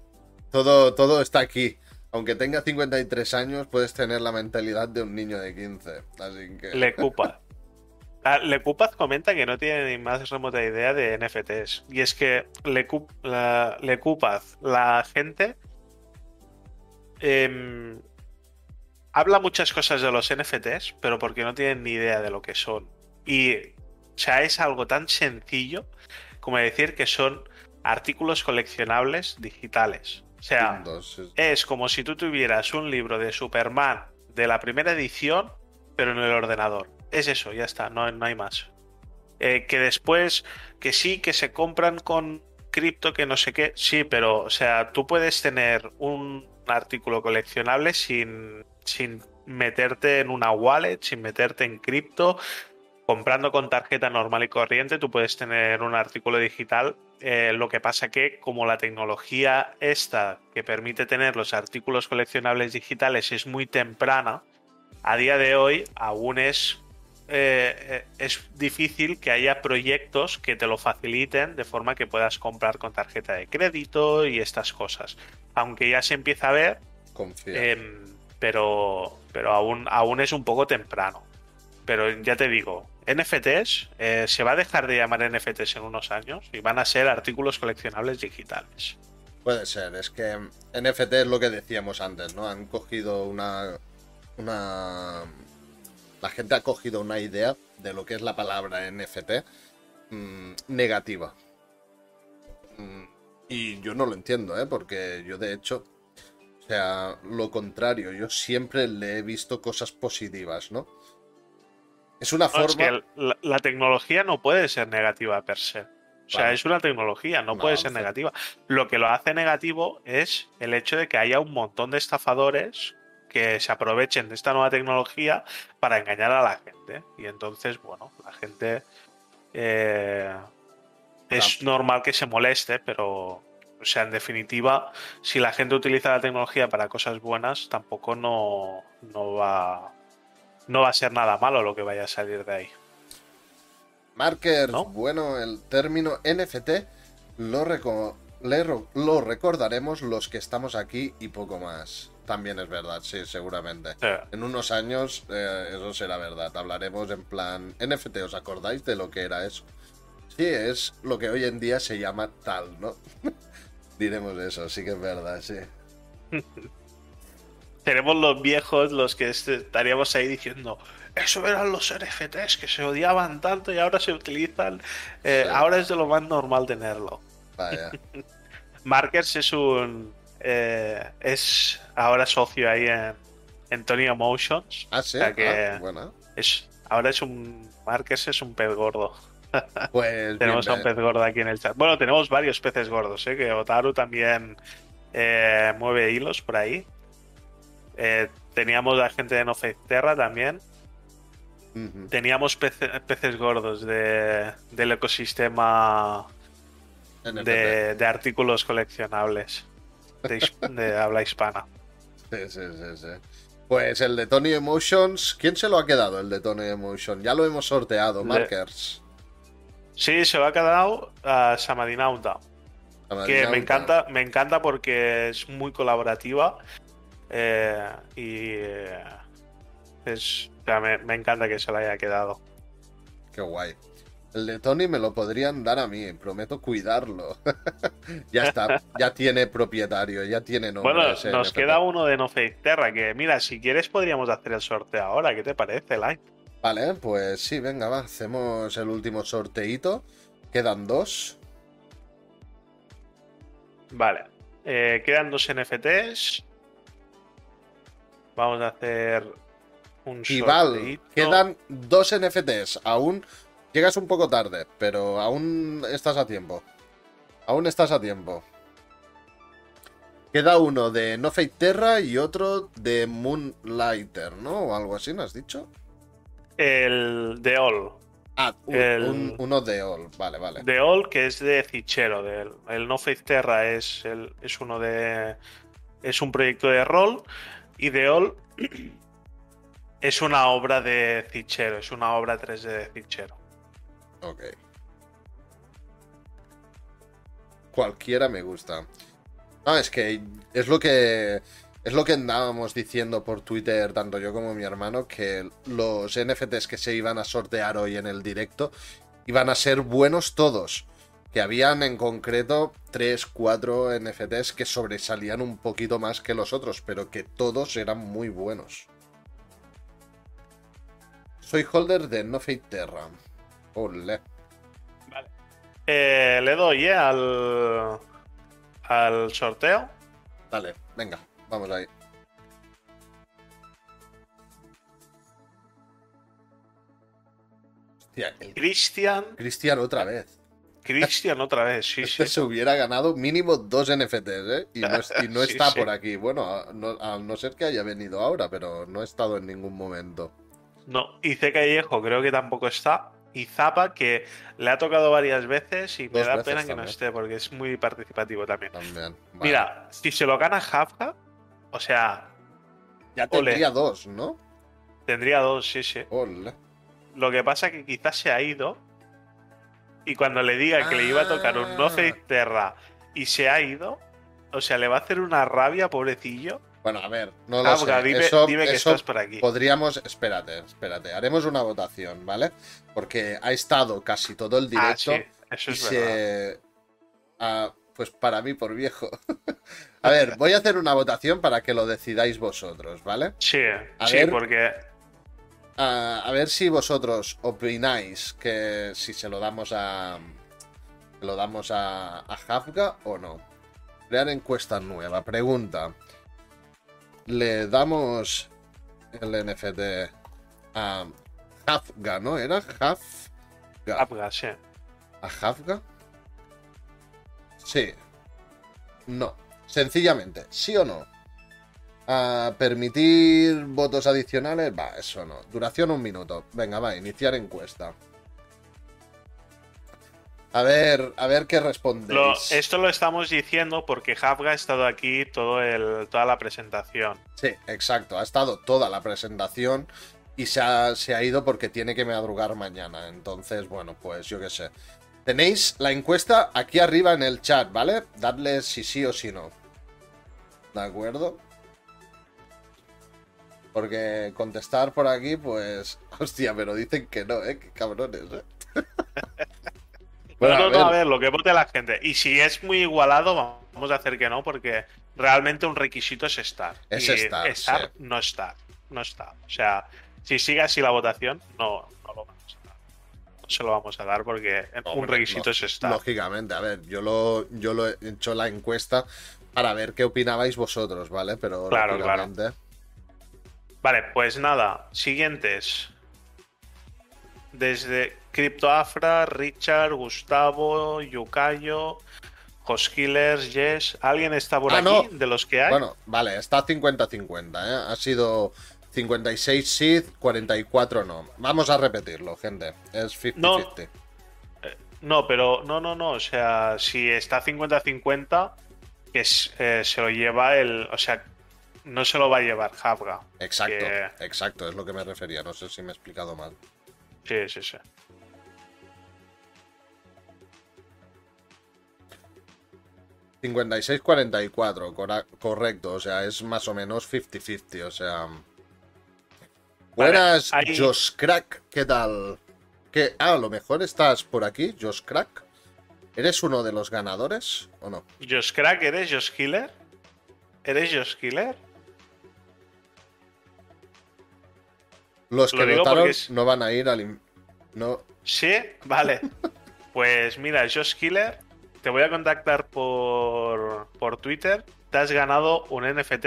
todo, todo está aquí. Aunque tenga 53 años, puedes tener la mentalidad de un niño de 15. Así que... Lecupaz. Ah, Lecupaz comenta que no tiene ni más remota idea de NFTs. Y es que Lecu- la, Lecupaz, la gente. em, habla muchas cosas de los NFTs, pero porque no tienen ni idea de lo que son. Y, o sea, es algo tan sencillo como decir que son artículos coleccionables digitales. O sea, Entonces, es como si tú tuvieras un libro de Superman de la primera edición, pero en el ordenador. Es eso, ya está, no, no hay más. Eh, que después, que sí, que se compran con cripto, que no sé qué, sí, pero, o sea, tú puedes tener un artículo coleccionable sin, sin meterte en una wallet, sin meterte en cripto. Comprando con tarjeta normal y corriente, tú puedes tener un artículo digital. eh, lo que pasa que, como la tecnología esta que permite tener los artículos coleccionables digitales es muy temprana, a día de hoy aún es eh, eh, es difícil que haya proyectos que te lo faciliten de forma que puedas comprar con tarjeta de crédito y estas cosas. Aunque ya se empieza a ver, em, pero, pero aún, aún es un poco temprano. Pero ya te digo, NFTs eh, se va a dejar de llamar NFTs en unos años y van a ser artículos coleccionables digitales. Puede ser, es que NFT es lo que decíamos antes, ¿no? Han cogido una. una. La gente ha cogido una idea de lo que es la palabra NFT mm, negativa. Mm, y yo no lo entiendo, ¿eh? Porque yo de hecho. O sea, lo contrario, yo siempre le he visto cosas positivas, ¿no? Es una No, forma. es que la, la tecnología no puede ser negativa per se. O sea, Vale. es una tecnología, no puede ser negativa. Lo que lo hace negativo es el hecho de que haya un montón de estafadores que se aprovechen de esta nueva tecnología para engañar a la gente. Y entonces, bueno, la gente eh, es normal que se moleste, pero, o sea, en definitiva, si la gente utiliza la tecnología para cosas buenas, tampoco no, no va no va a ser nada malo lo que vaya a salir de ahí. Marker, ¿No? bueno, el término NFT lo, reco- lo recordaremos los que estamos aquí y poco más. También es verdad, sí, seguramente. En unos años eh, eso será verdad. Hablaremos en plan NFT, ¿os acordáis de lo que era eso? Sí, es lo que hoy en día se llama tal, ¿no? Diremos eso, sí que es verdad, sí. tenemos los viejos, los que est- estaríamos ahí diciendo, eso eran los NFTs que se odiaban tanto y ahora se utilizan, eh, Sí. ahora es de lo más normal tenerlo. Vaya. Markers es un... eh, es ahora socio ahí en, Tony Emotions. Ah, sí, O sea que ah, bueno. es, ahora es un... Markers es un pez gordo. Pues Tenemos a un bien, pez gordo aquí en el chat. Bueno, tenemos varios peces gordos, ¿eh? que Otaru también eh, mueve hilos por ahí. Eh, teníamos la gente de No Faith Terra también. Teníamos pece- peces gordos de, del ecosistema de, de artículos coleccionables de, habla hispana. Sí, sí, sí, sí. Pues el de Tony Emotions, ¿quién se lo ha quedado el de Tony Emotion? Ya lo hemos sorteado, Markers. Sí, se lo ha quedado a Samadinauta. que me encanta, me encanta porque es muy colaborativa eh, y eh, es, o sea, me, me encanta que se la haya quedado. Qué guay. El de Tony me lo podrían dar a mí, prometo cuidarlo. ya está, ya tiene propietario, ya tiene nombre. bueno, ese nos queda uno de No Faith Terra que mira, si quieres podríamos hacer el sorteo ahora. ¿Qué te parece, Light? Vale, pues sí, venga, va, hacemos el último sorteíto. Quedan dos. Vale, eh, quedan dos NFTs. Vamos a hacer un Y Val, quedan dos NFTs. Aún llegas un poco tarde, pero aún estás a tiempo. Aún estás a tiempo. Queda uno de No Fate Terra y otro de Moonlighter, ¿no? O algo así, ¿no has dicho? el de All. Ah, un- El- un- uno de All. Vale, vale. De All, que es de Cichero. del- el No Faith Terra es, el, es uno de. Es un proyecto de rol. Y de All es una obra de Cichero. Es una obra 3D de Cichero. Ok. Cualquiera me gusta. No, es que es lo que es lo que andábamos diciendo por Twitter, tanto yo como mi hermano, que los NFTs que se iban a sortear hoy en el directo iban a ser buenos todos. Que habían en concreto 3, 4 NFTs que sobresalían un poquito más que los otros, pero que todos eran muy buenos. soy holder de No Fate Terra. Ole. Vale. Eh, le doy eh, al, al sorteo. Dale, venga, vamos ahí. Hostia, el Cristian. Cristian otra vez. Cristian otra vez, sí, Este sí. se hubiera ganado mínimo dos NFTs, ¿eh? Y no, es- y no Sí, está sí. por aquí. Bueno, a no, a no ser que haya venido ahora, pero no ha estado en ningún momento. No, y C. Callejo creo que tampoco está. Y Zapa, que le ha tocado varias veces y me Dos da pena que no esté porque es muy participativo también. También. Vale. Mira, si se lo gana Hafka, o sea, ya ole. tendría dos, ¿no? tendría dos, sí, sí. Ole. Lo que pasa que quizás se ha ido y cuando le diga que le iba a tocar un No Ah. Terra y se ha ido, o sea, le va a hacer una rabia, pobrecillo. Bueno, a ver, no lo Hafka, sé. dime, eso, dime que eso estás por aquí. podríamos. Espérate, espérate. Haremos una votación, ¿vale? Porque ha estado casi todo el Ah, directo. sí, eso y es verdad. se. ah, pues para mí, por viejo. a ver, voy a hacer una votación para que lo decidáis vosotros, ¿vale? Sí, A sí, ver. porque Ah, a ver si vosotros opináis que si se lo damos a. lo damos a, a Hafga o no. Crear encuesta nueva. Pregunta. Le damos el NFT a Hafga, ¿no? ¿Era Hafga? Hafga, sí. ¿A Hafga? Sí. No. Sencillamente, ¿sí o no? ¿A permitir votos adicionales? Va, eso no. Duración un minuto. Venga, va, iniciar encuesta. A ver, a ver qué respondéis. esto lo estamos diciendo porque Hafga ha estado aquí todo el, toda la presentación. Sí, exacto. Ha estado toda la presentación y se ha, se ha ido porque tiene que madrugar mañana. Entonces, bueno, pues yo qué sé. Tenéis la encuesta aquí arriba en el chat, ¿vale? Dadle si sí o si no. ¿De acuerdo? Porque contestar por aquí, pues... Hostia, pero dicen que no, ¿eh? Qué cabrones, ¿eh? Bueno, no, a no, no, a ver. ver, lo que vote la gente. Y si es muy igualado, vamos a hacer que no, porque realmente un requisito es estar. Es Y estar, sí. no estar. No está. O sea, si sigue así la votación, no, no lo vamos a dar. No se lo vamos a dar porque un requisito es estar. Lógicamente, a ver, yo lo, yo lo he hecho la encuesta para ver qué opinabais vosotros, ¿vale? Pero Claro, lógicamente. Vale, pues nada, siguientes. Desde CryptoAfra, Richard, Gustavo, Yukayo, Hoskillers, Yes. ¿Alguien está por Ah, aquí no. de los que hay? Bueno, vale, está 50-50, ¿eh? Ha sido 56 Sith, 44 no. Vamos a repetirlo, gente. Es 50-50. No, pero no, no, no. O sea, si está 50-50, que es- eh, se lo lleva el. O sea, no se lo va a llevar Hafga. Exacto, que- exacto, es lo que me refería. No sé si me he explicado mal. Sí, sí, sí. 56-44, cora- correcto. O sea, es más o menos 50-50. O sea. Buenas, ahí- Josh Crack, ¿qué tal? ¿Qué? Ah, a lo mejor estás por aquí, Josh Crack. ¿Eres uno de los ganadores o no? Josh Crack, ¿eres Josh Killer? ¿Eres Josh Killer? Los Lo que digo votaron es- no van a ir al. No, Sí, vale. Pues mira, Josh Killer, te voy a contactar por, por Twitter. Te has ganado un NFT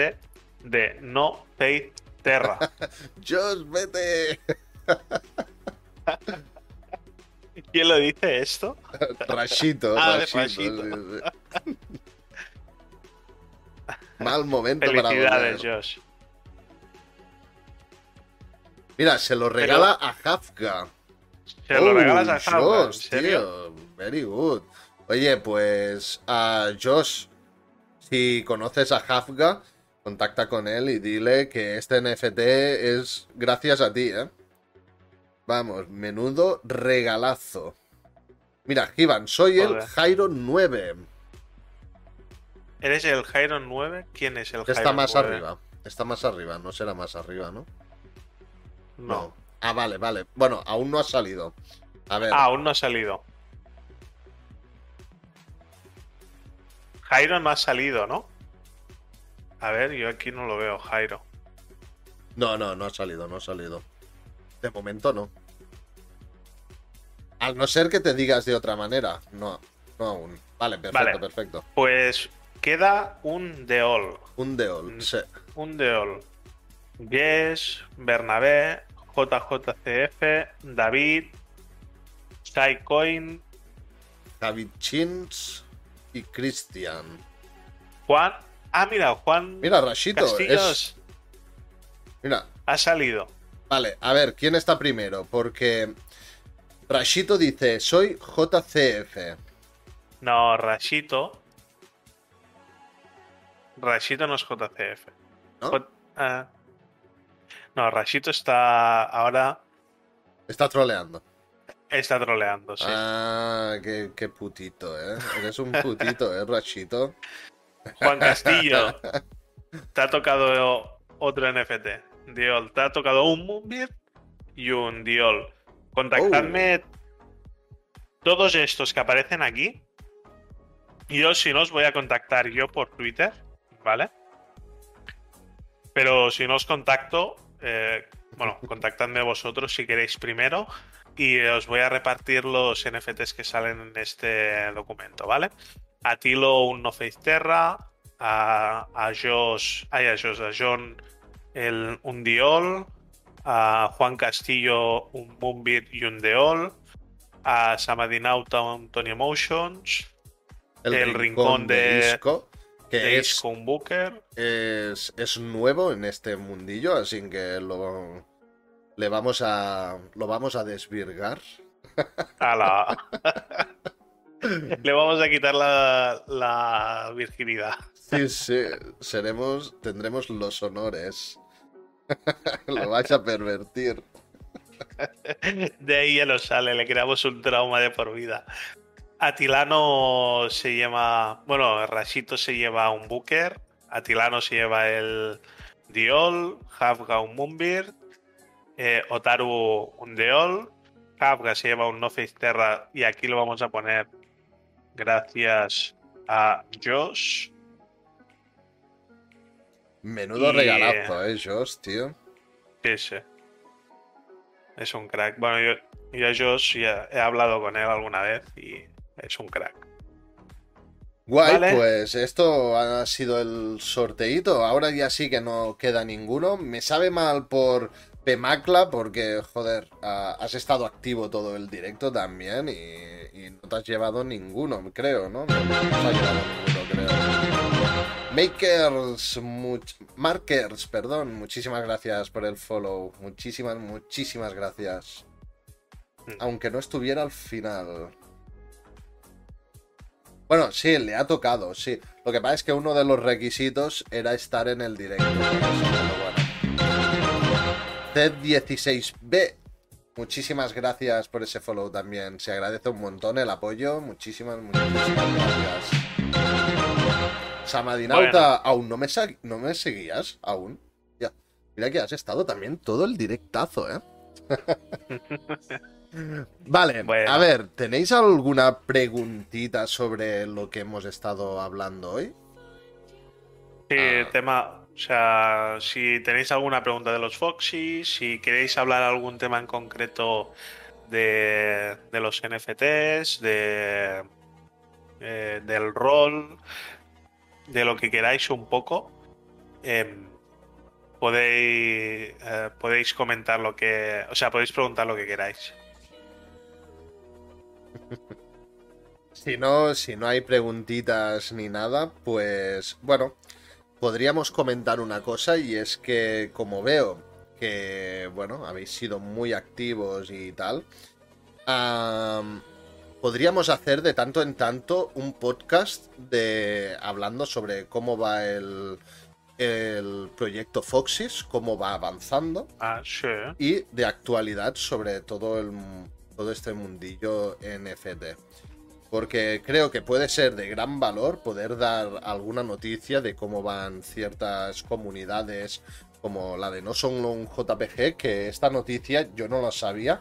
de No Fate Terra. Josh, vete. ¿Quién lo dice esto? Rashito, Ah, de Rashito, Rashito. sí, sí. Mal momento Felicidades, para volver. Josh. Mira, se lo regala a Hafka. Se lo Oh, regalas a Hafga, ¿en Josh, serio? tío. Very good. Oye, pues a Josh, si conoces a Hafga, contacta con él y dile que este NFT es gracias a ti, ¿eh? Vamos, menudo regalazo. Mira, Givan, soy el. Jairo 9. ¿Eres el Jairon 9? ¿Quién es el Está Jairon más 9? arriba. Está más arriba, no será más arriba, ¿no? No. Ah, vale, vale. Bueno, aún no ha salido. A ver. Ah, aún no ha salido. Jairo no ha salido, ¿no? A ver, yo aquí no lo veo, Jairo. No, no, no ha salido, no ha salido. De momento no. Al no ser que te digas de otra manera. No, no aún. Vale, perfecto, Vale. perfecto. Pues queda un de all. Un de all. Mm. sí. Un de all. Yes, Bernabé, JJCF, David, Skycoin, David Chins y Christian. Juan. Ah, mira, Juan Mira, Rashito. Es... Mira, ha salido. vale, a ver, ¿quién está primero? Porque Rashito dice, soy JCF. No, Rashito. Rashito no es JCF. ¿No? J- ah. No, Rashito está ahora. Está troleando. Está troleando, sí. Ah, qué, qué putito, ¿eh? Eres un putito, ¿eh, Rashito? Juan Castillo. te ha tocado otro NFT. Diol. Te ha tocado un Moonbeam y un Diol. Contactadme todos estos que aparecen aquí. Yo, si no, os voy a contactar yo por Twitter, ¿vale? Pero si no os contacto, eh, bueno, contactadme vosotros si queréis primero y os voy a repartir los NFTs que salen en este documento, ¿vale? A Tilo un No Face Terra, a, a Josh, ay, a Josh, a John el, un Diol, a Juan Castillo un Moonbeat y un Deol, a Samadinauta un Tony Emotions, El rincón de- Isco, que es, Isco un Booker, es, es nuevo en este mundillo, así que lo, le vamos a, lo vamos a desvirgar. a la... Le vamos a quitar la, la virginidad. Sí, sí, seremos, tendremos los honores. lo vais a pervertir. De ahí ya no sale, le creamos un trauma de por vida. Atilano se lleva. Bueno, Rashito se lleva un Booker. Atilano se lleva el Diol. Hafga un Moonbeard. eh, Otaru un Deol. Hafga se lleva un No Face Terra. Y aquí lo vamos a poner gracias a Josh. Menudo Y- regalazo, eh, Josh, tío. Sí, sí. Es un crack. Bueno, yo, yo a Josh ya he hablado con él alguna vez y es un crack. Guay, Vale. pues esto ha sido el sorteíto. Ahora ya sí que no queda ninguno. Me sabe mal por Pemacla porque, joder, ah, has estado activo todo el directo también y, y no te has llevado ninguno, creo, ¿no? No, no te has llevado ninguno, creo. Makers, much- Markers, perdón, muchísimas gracias por el follow. Muchísimas, muchísimas gracias. Mm. Aunque no estuviera al final. Bueno, sí, le ha tocado, sí. Lo que pasa es que uno de los requisitos era estar en el directo. por eso, pero bueno. Z16B. Muchísimas gracias por ese follow también. Se agradece un montón el apoyo. Muchísimas, muchísimas gracias. Samadinauta, Bueno. aún no me, sa- no me seguías, aún. Ya. Mira que has estado también todo el directazo, ¿eh? Vale, Bueno. a ver, ¿tenéis alguna preguntita sobre lo que hemos estado hablando hoy? Sí, Ah. tema. O sea, si tenéis alguna pregunta de los Foxy, si queréis hablar algún tema en concreto de, de los NFTs, de, eh, del rol, de lo que queráis un poco, em, podéis, eh, podéis comentar lo que. O sea, podéis preguntar lo que queráis. Si no, si no hay preguntitas ni nada, pues bueno, podríamos comentar una cosa y es que como veo que, bueno, habéis sido muy activos y tal, am, podríamos hacer de tanto en tanto un podcast de hablando sobre cómo va el, el proyecto Foxys, cómo va avanzando Ah, sí. y de actualidad sobre todo el todo este mundillo NFT. Porque creo que puede ser de gran valor poder dar alguna noticia de cómo van ciertas comunidades como la de No Son un JPG, que esta noticia yo no la sabía,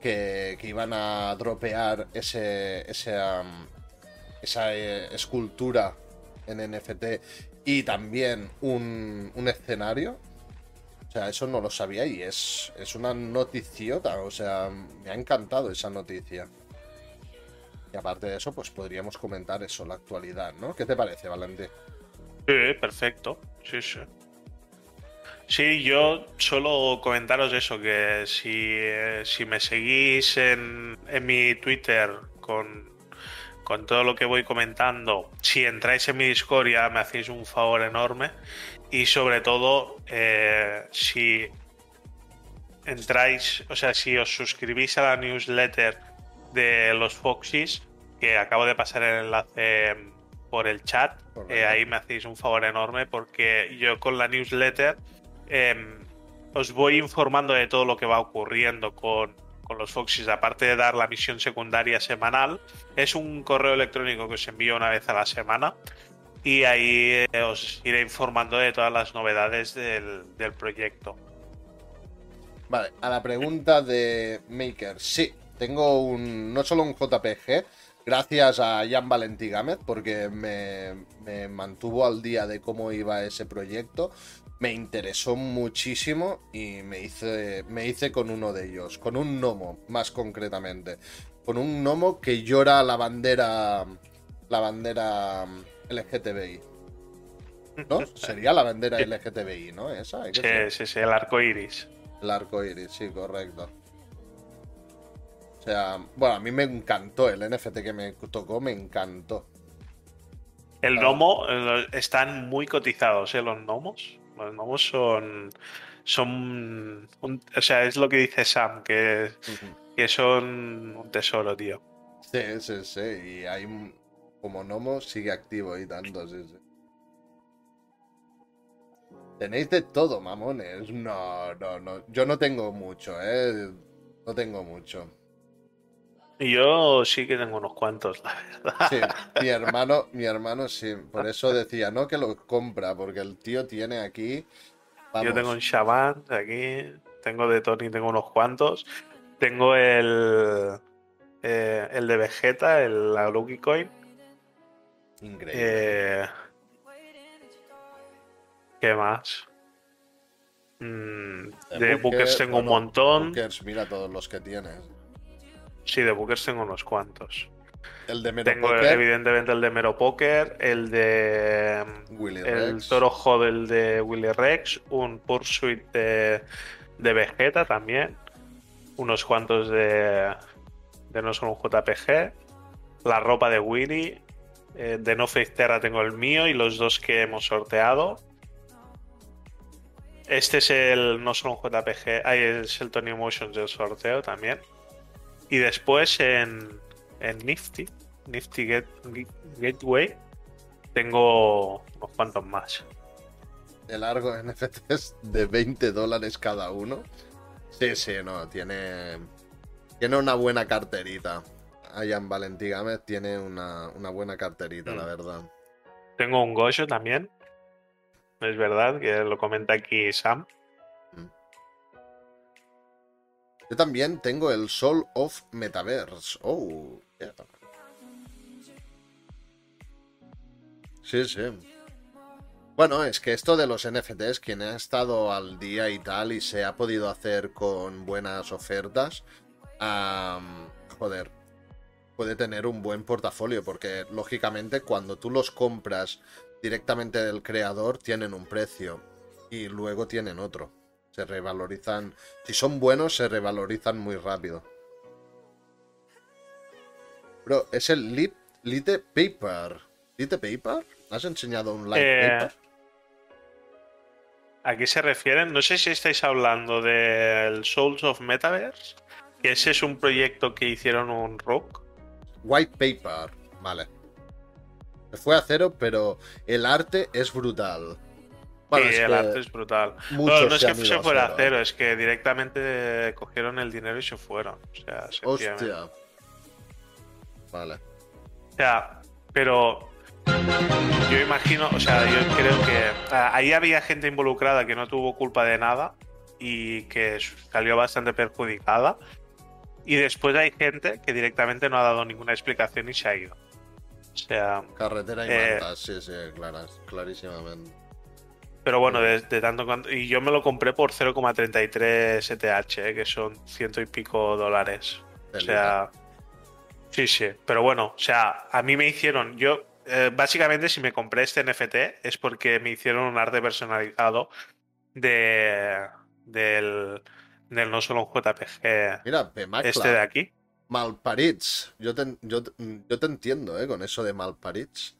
que, iban a dropear ese, am, esa eh, escultura en NFT y también un, un escenario O sea, eso no lo sabía y es, es una noticiota. O sea, me ha encantado esa noticia. Y aparte de eso, pues podríamos comentar eso, la actualidad, ¿no? ¿Qué te parece, Valentín? Sí, perfecto. Sí, sí. Sí, yo solo comentaros eso, que si, eh, si me seguís en, en mi Twitter con, con todo lo que voy comentando, si entráis en mi Discord ya me hacéis un favor enorme. Y sobre todo, eh, si entráis, o sea, si os suscribís a la newsletter de los Foxys, que acabo de pasar el enlace por el chat, eh, ahí me hacéis un favor enorme porque yo con la newsletter em, os voy informando de todo lo que va ocurriendo con, con los Foxys, aparte de dar la misión secundaria semanal, es un correo electrónico que os envío una vez a la semana y ahí eh, os iré informando de todas las novedades del, del proyecto. Vale, a la pregunta de Maker, sí, tengo un no solo un JPG, gracias a Jan Valentí Gámez, porque me, me mantuvo al día de cómo iba ese proyecto, me interesó muchísimo y me hice, me hice con uno de ellos, con un gnomo, más concretamente. Con un gnomo que llora la bandera. La bandera LGTBI. ¿No? Sería la bandera LGTBI, ¿no? Esa. ¿hay que Sí, sí, sí, el arco iris. El arco iris, sí, correcto. O sea, bueno, a mí me encantó el NFT que me tocó, me encantó. El gnomo están muy cotizados, ¿eh? Los gnomos. Los gnomos son. Son. un- o sea, es lo que dice Sam, que, que son un tesoro, tío. Sí, sí, sí. Y hay como Nomo sigue activo y tanto, sí, sí. Tenéis de todo, mamones. No, no, no. Yo no tengo mucho, eh. No tengo mucho. Y yo sí que tengo unos cuantos, la verdad. Sí, mi hermano, mi hermano sí. Por eso decía, no que lo compra, porque el tío tiene aquí. Yo tengo un Shaban aquí, tengo de Tony, tengo unos cuantos. Tengo el. eh, el de Vegeta, el la Lucky Coin. Increíble. Eh, ¿Qué más? Mm, de Bookers tengo un montón. Bookers, mira todos los que tienes. Sí, de Bookers tengo unos cuantos. El de Mero Tengo Poker, evidentemente el de Mero Poker, el de Willy el Rex. Toro Hodel de Willy Rex, un Pursuit de, de Vegeta también, unos cuantos de, de no solo un JPG, la ropa de Willy, eh, de No Face Terra tengo el mío y los dos que hemos sorteado. Este es el no solo un JPG, ahí es el Tony Emotions del sorteo también. Y después en, en Nifty, Nifty Gateway, tengo unos cuantos más. de largo NFTs de 20 dólares cada uno. Sí, sí, no, tiene. Tiene una buena carterita. Ayan Valentí Gámez tiene una, una buena carterita, Mm. la verdad. Tengo un Gojo también. Es verdad que lo comenta aquí Sam. Yo también tengo el Soul of Metaverse. Oh, yeah. Sí, sí. Bueno, es que esto de los NFTs, quien ha estado al día y tal y se ha podido hacer con buenas ofertas, joder, puede tener un buen portafolio porque lógicamente cuando tú los compras directamente del creador tienen un precio y luego tienen otro. Se revalorizan, si son buenos se revalorizan muy rápido. Bro, es el Lit, Lite Paper. ¿Lite Paper? ¿Has enseñado un light Eh, paper? ¿A qué se refieren? No sé si estáis hablando del Souls of Metaverse, que ese es un proyecto que hicieron un rock. White Paper, vale. Se fue a cero, pero el arte es brutal. Bueno, es el arte es brutal. No, no es que se fuera a cero. es que directamente cogieron el dinero y se fueron. O sea. Hostia. Vale. O sea, pero yo imagino, o sea, yo creo que ah, ahí había gente involucrada que no tuvo culpa de nada y que salió bastante perjudicada. Y después hay gente que directamente no ha dado ninguna explicación y se ha ido. O sea, Carretera y Eh, mantas, sí, sí, claras, clarísimamente. Pero bueno, de, tanto cuanto. Y yo me lo compré por 0,33 ETH, eh, que son ciento y pico dólares. O sea. Sí, sí. Pero bueno, o sea, a mí me hicieron. Yo, eh, básicamente, si me compré este NFT es porque me hicieron un arte personalizado de. del. Del no solo un JPG. Mira, Este de aquí. Malparits. Yo te, yo, yo te entiendo, ¿eh? Con eso de Malparits.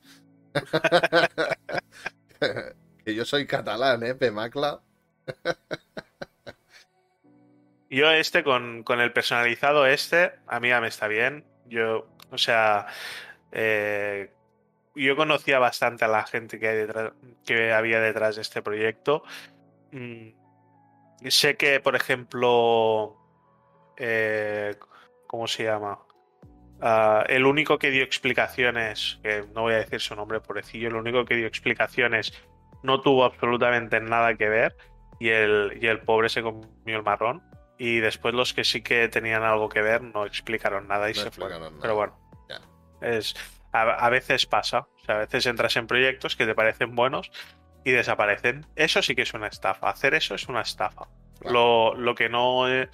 que yo soy catalán, ¿eh? Pemacla. yo este con, el personalizado este, a mí ya me está bien. Yo, o sea, eh, yo conocía bastante a la gente que, hay detrás, que había detrás de este proyecto. Mm, sé que, por ejemplo, eh, ¿cómo se llama? Ah, el único que dio explicaciones, que no voy a decir su nombre, pobrecillo, el único que dio explicaciones no tuvo absolutamente nada que ver y el, y el pobre se comió el marrón. Y después los que sí que tenían algo que ver no explicaron nada y se fueron. Pero bueno, es, a, veces pasa. O sea, a veces entras en proyectos que te parecen buenos y desaparecen. Eso sí que es una estafa. Hacer eso es una estafa. Lo, lo, que no... Eh,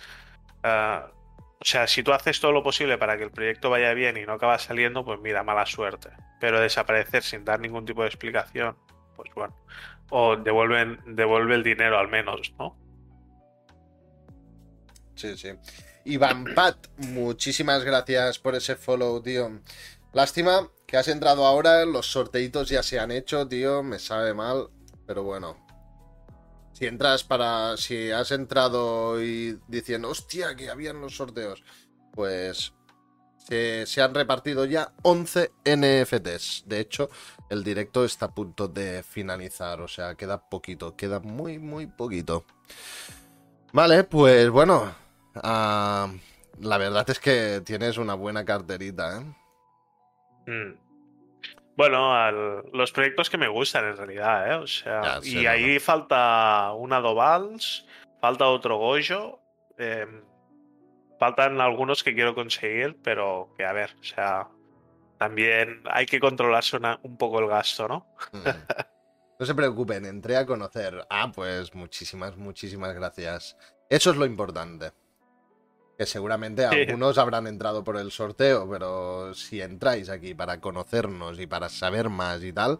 o sea, si tú haces todo lo posible para que el proyecto vaya bien y no acaba saliendo, pues mira, mala suerte. Pero desaparecer sin dar ningún tipo de explicación pues bueno, o devuelven, devuelve el dinero al menos, ¿no? Sí, sí. Iván Pat, muchísimas gracias por ese follow, tío. Lástima que has entrado ahora, los sorteitos ya se han hecho, tío, me sabe mal, pero bueno. Si entras para. Si has entrado y diciendo, hostia, que habían los sorteos, pues se, han repartido ya 11 NFTs. De hecho, el directo está a punto de finalizar, o sea, queda poquito, queda muy, muy poquito. Vale, pues bueno, ah, la verdad es que tienes una buena carterita, ¿eh? Hmm. Bueno, los proyectos que me gustan en realidad, ¿eh? O sea, y ahí falta una Dovals, falta otro Gojo. Eh, faltan algunos que quiero conseguir, pero que a ver, o sea, también hay que controlarse un poco el gasto, ¿no? Mm. No se preocupen, entré a conocer. Ah, pues muchísimas, muchísimas gracias. Eso es lo importante. Que seguramente algunos habrán entrado por el sorteo, pero si entráis aquí para conocernos y para saber más y tal.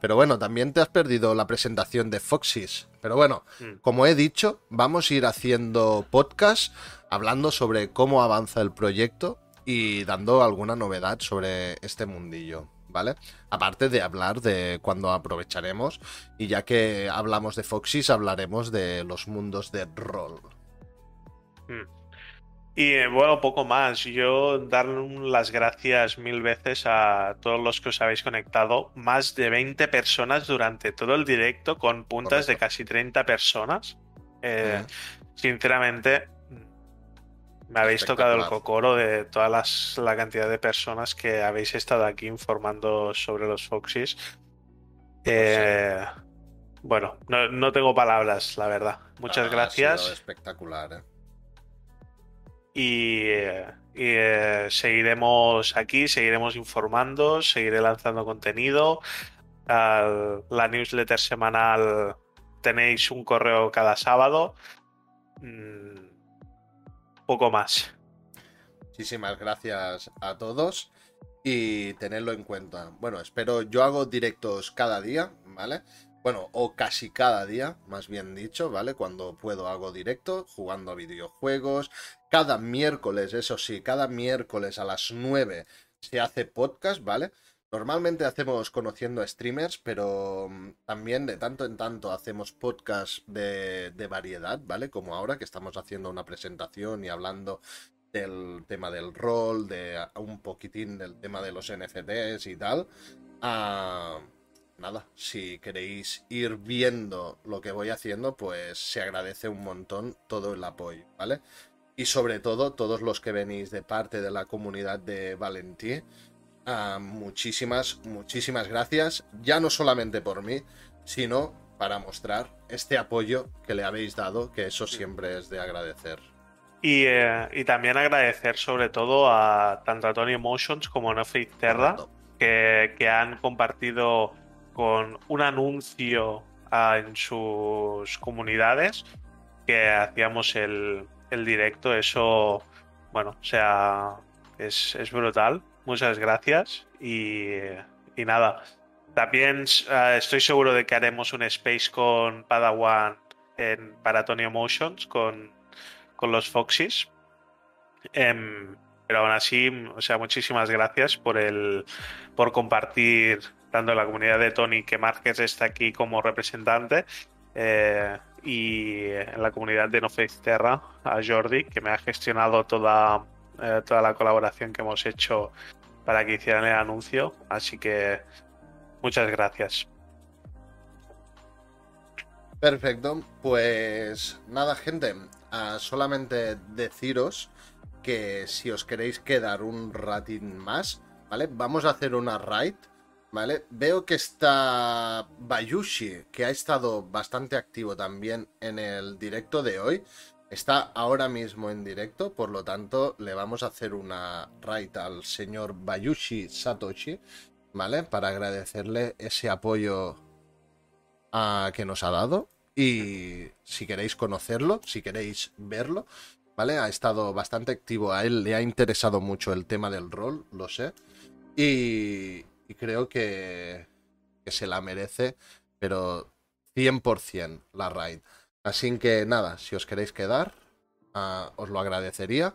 Pero bueno, también te has perdido la presentación de Foxys. Pero bueno, mm. como he dicho, vamos a ir haciendo podcast hablando sobre cómo avanza el proyecto y dando alguna novedad sobre este mundillo. ¿Vale? Aparte de hablar de cuando aprovecharemos, y ya que hablamos de Foxys, hablaremos de los mundos de rol. Hmm. Y bueno, poco más. Yo dar las gracias mil veces a todos los que os habéis conectado. Más de 20 personas durante todo el directo, con puntas de casi 30 personas. Eh, sinceramente, me habéis tocado el cocoro de toda la cantidad de personas que habéis estado aquí informando sobre los Foxys. Eh, bueno, no, tengo palabras, la verdad. Muchas gracias. espectacular. ¿eh? Y, eh, seguiremos aquí, seguiremos informando, seguiré lanzando contenido. la newsletter semanal tenéis un correo cada sábado. Mm, poco más. Muchísimas gracias a todos y tenerlo en cuenta. Bueno, espero, yo hago directos cada día, ¿vale? Bueno, o casi cada día, más bien dicho, ¿vale? Cuando puedo hago directo, jugando a videojuegos. Cada miércoles, eso sí, cada miércoles a las 9 se hace podcast, ¿vale? Normalmente hacemos conociendo a streamers, pero mm, también de tanto en tanto hacemos podcast de, variedad, ¿vale? Como ahora que estamos haciendo una presentación y hablando del tema del rol, de un poquitín del tema de los NFTs y tal. Ah, nada, si queréis ir viendo lo que voy haciendo, pues se agradece un montón todo el apoyo, ¿vale? Y sobre todo todos los que venís de parte de la comunidad de Valentí Ah, muchísimas, muchísimas gracias, ya no solamente por mí, sino para mostrar este apoyo que le habéis dado, que eso siempre es de agradecer. Y, eh, también agradecer sobre todo a tanto a Tony Emotions como a Netflix Terra, que, que, han compartido con un anuncio en sus comunidades que hacíamos el, directo. Eso, bueno, o sea, es, brutal. Muchas gracias y, y nada. También eh, estoy seguro de que haremos un space con Padawan en, para Tony Emotions con, con los Foxys. Em, pero aún así, o sea, muchísimas gracias por el por compartir en la comunidad de Tony que Márquez está aquí como representante eh, y en la comunidad de No Face Terra a Jordi que me ha gestionado toda eh, toda la colaboración que hemos hecho para que hicieran el anuncio. Así que muchas gracias. Perfecto. Pues nada gente solamente deciros que si os queréis quedar un ratín más, ¿vale? Vamos a hacer una raid, Veo que está Bayushi, que ha estado bastante activo también en el directo de hoy. Está ahora mismo en directo, por lo tanto le vamos a hacer una raid al señor Bayushi Satoshi, ¿vale? Para agradecerle ese apoyo a, que nos ha dado. Y si queréis conocerlo, si queréis verlo, ¿vale? Ha estado bastante activo, a él le ha interesado mucho el tema del rol, lo sé, y, creo que, se la merece, pero 100% la raid. Así que nada, si os queréis quedar, ah, os lo agradecería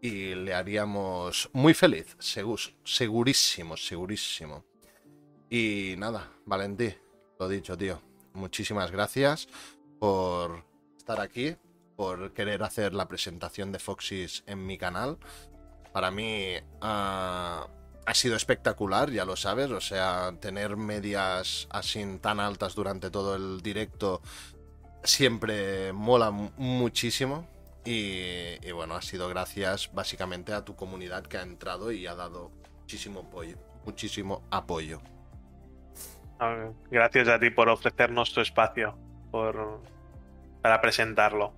y le haríamos muy feliz, segurísimo, segurísimo. Y nada, Valentí, lo dicho, tío. Muchísimas gracias por estar aquí, por querer hacer la presentación de Foxys en mi canal. Para mí ah, ha sido espectacular, ya lo sabes, o sea, tener medias así tan altas durante todo el directo siempre mola muchísimo. Y, y, bueno, ha sido gracias básicamente a tu comunidad que ha entrado y ha dado muchísimo apoyo. Muchísimo apoyo. Gracias a ti por ofrecernos tu espacio por, para presentarlo.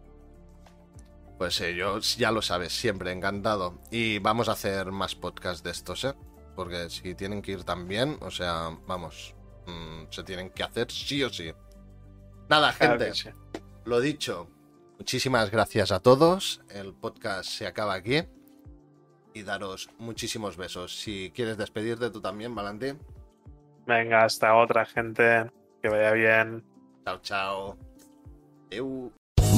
Pues eh, yo ya lo sabes, siempre encantado. Y vamos a hacer más podcasts de estos, ¿eh? Porque si tienen que ir también, o sea, vamos, mm, se tienen que hacer sí o sí. Nada, gente, lo dicho, muchísimas gracias a todos. El podcast se acaba aquí. Y daros muchísimos besos. Si quieres despedirte tú también, Valentín. Venga, hasta otra gente. Que vaya bien. Chao, chao.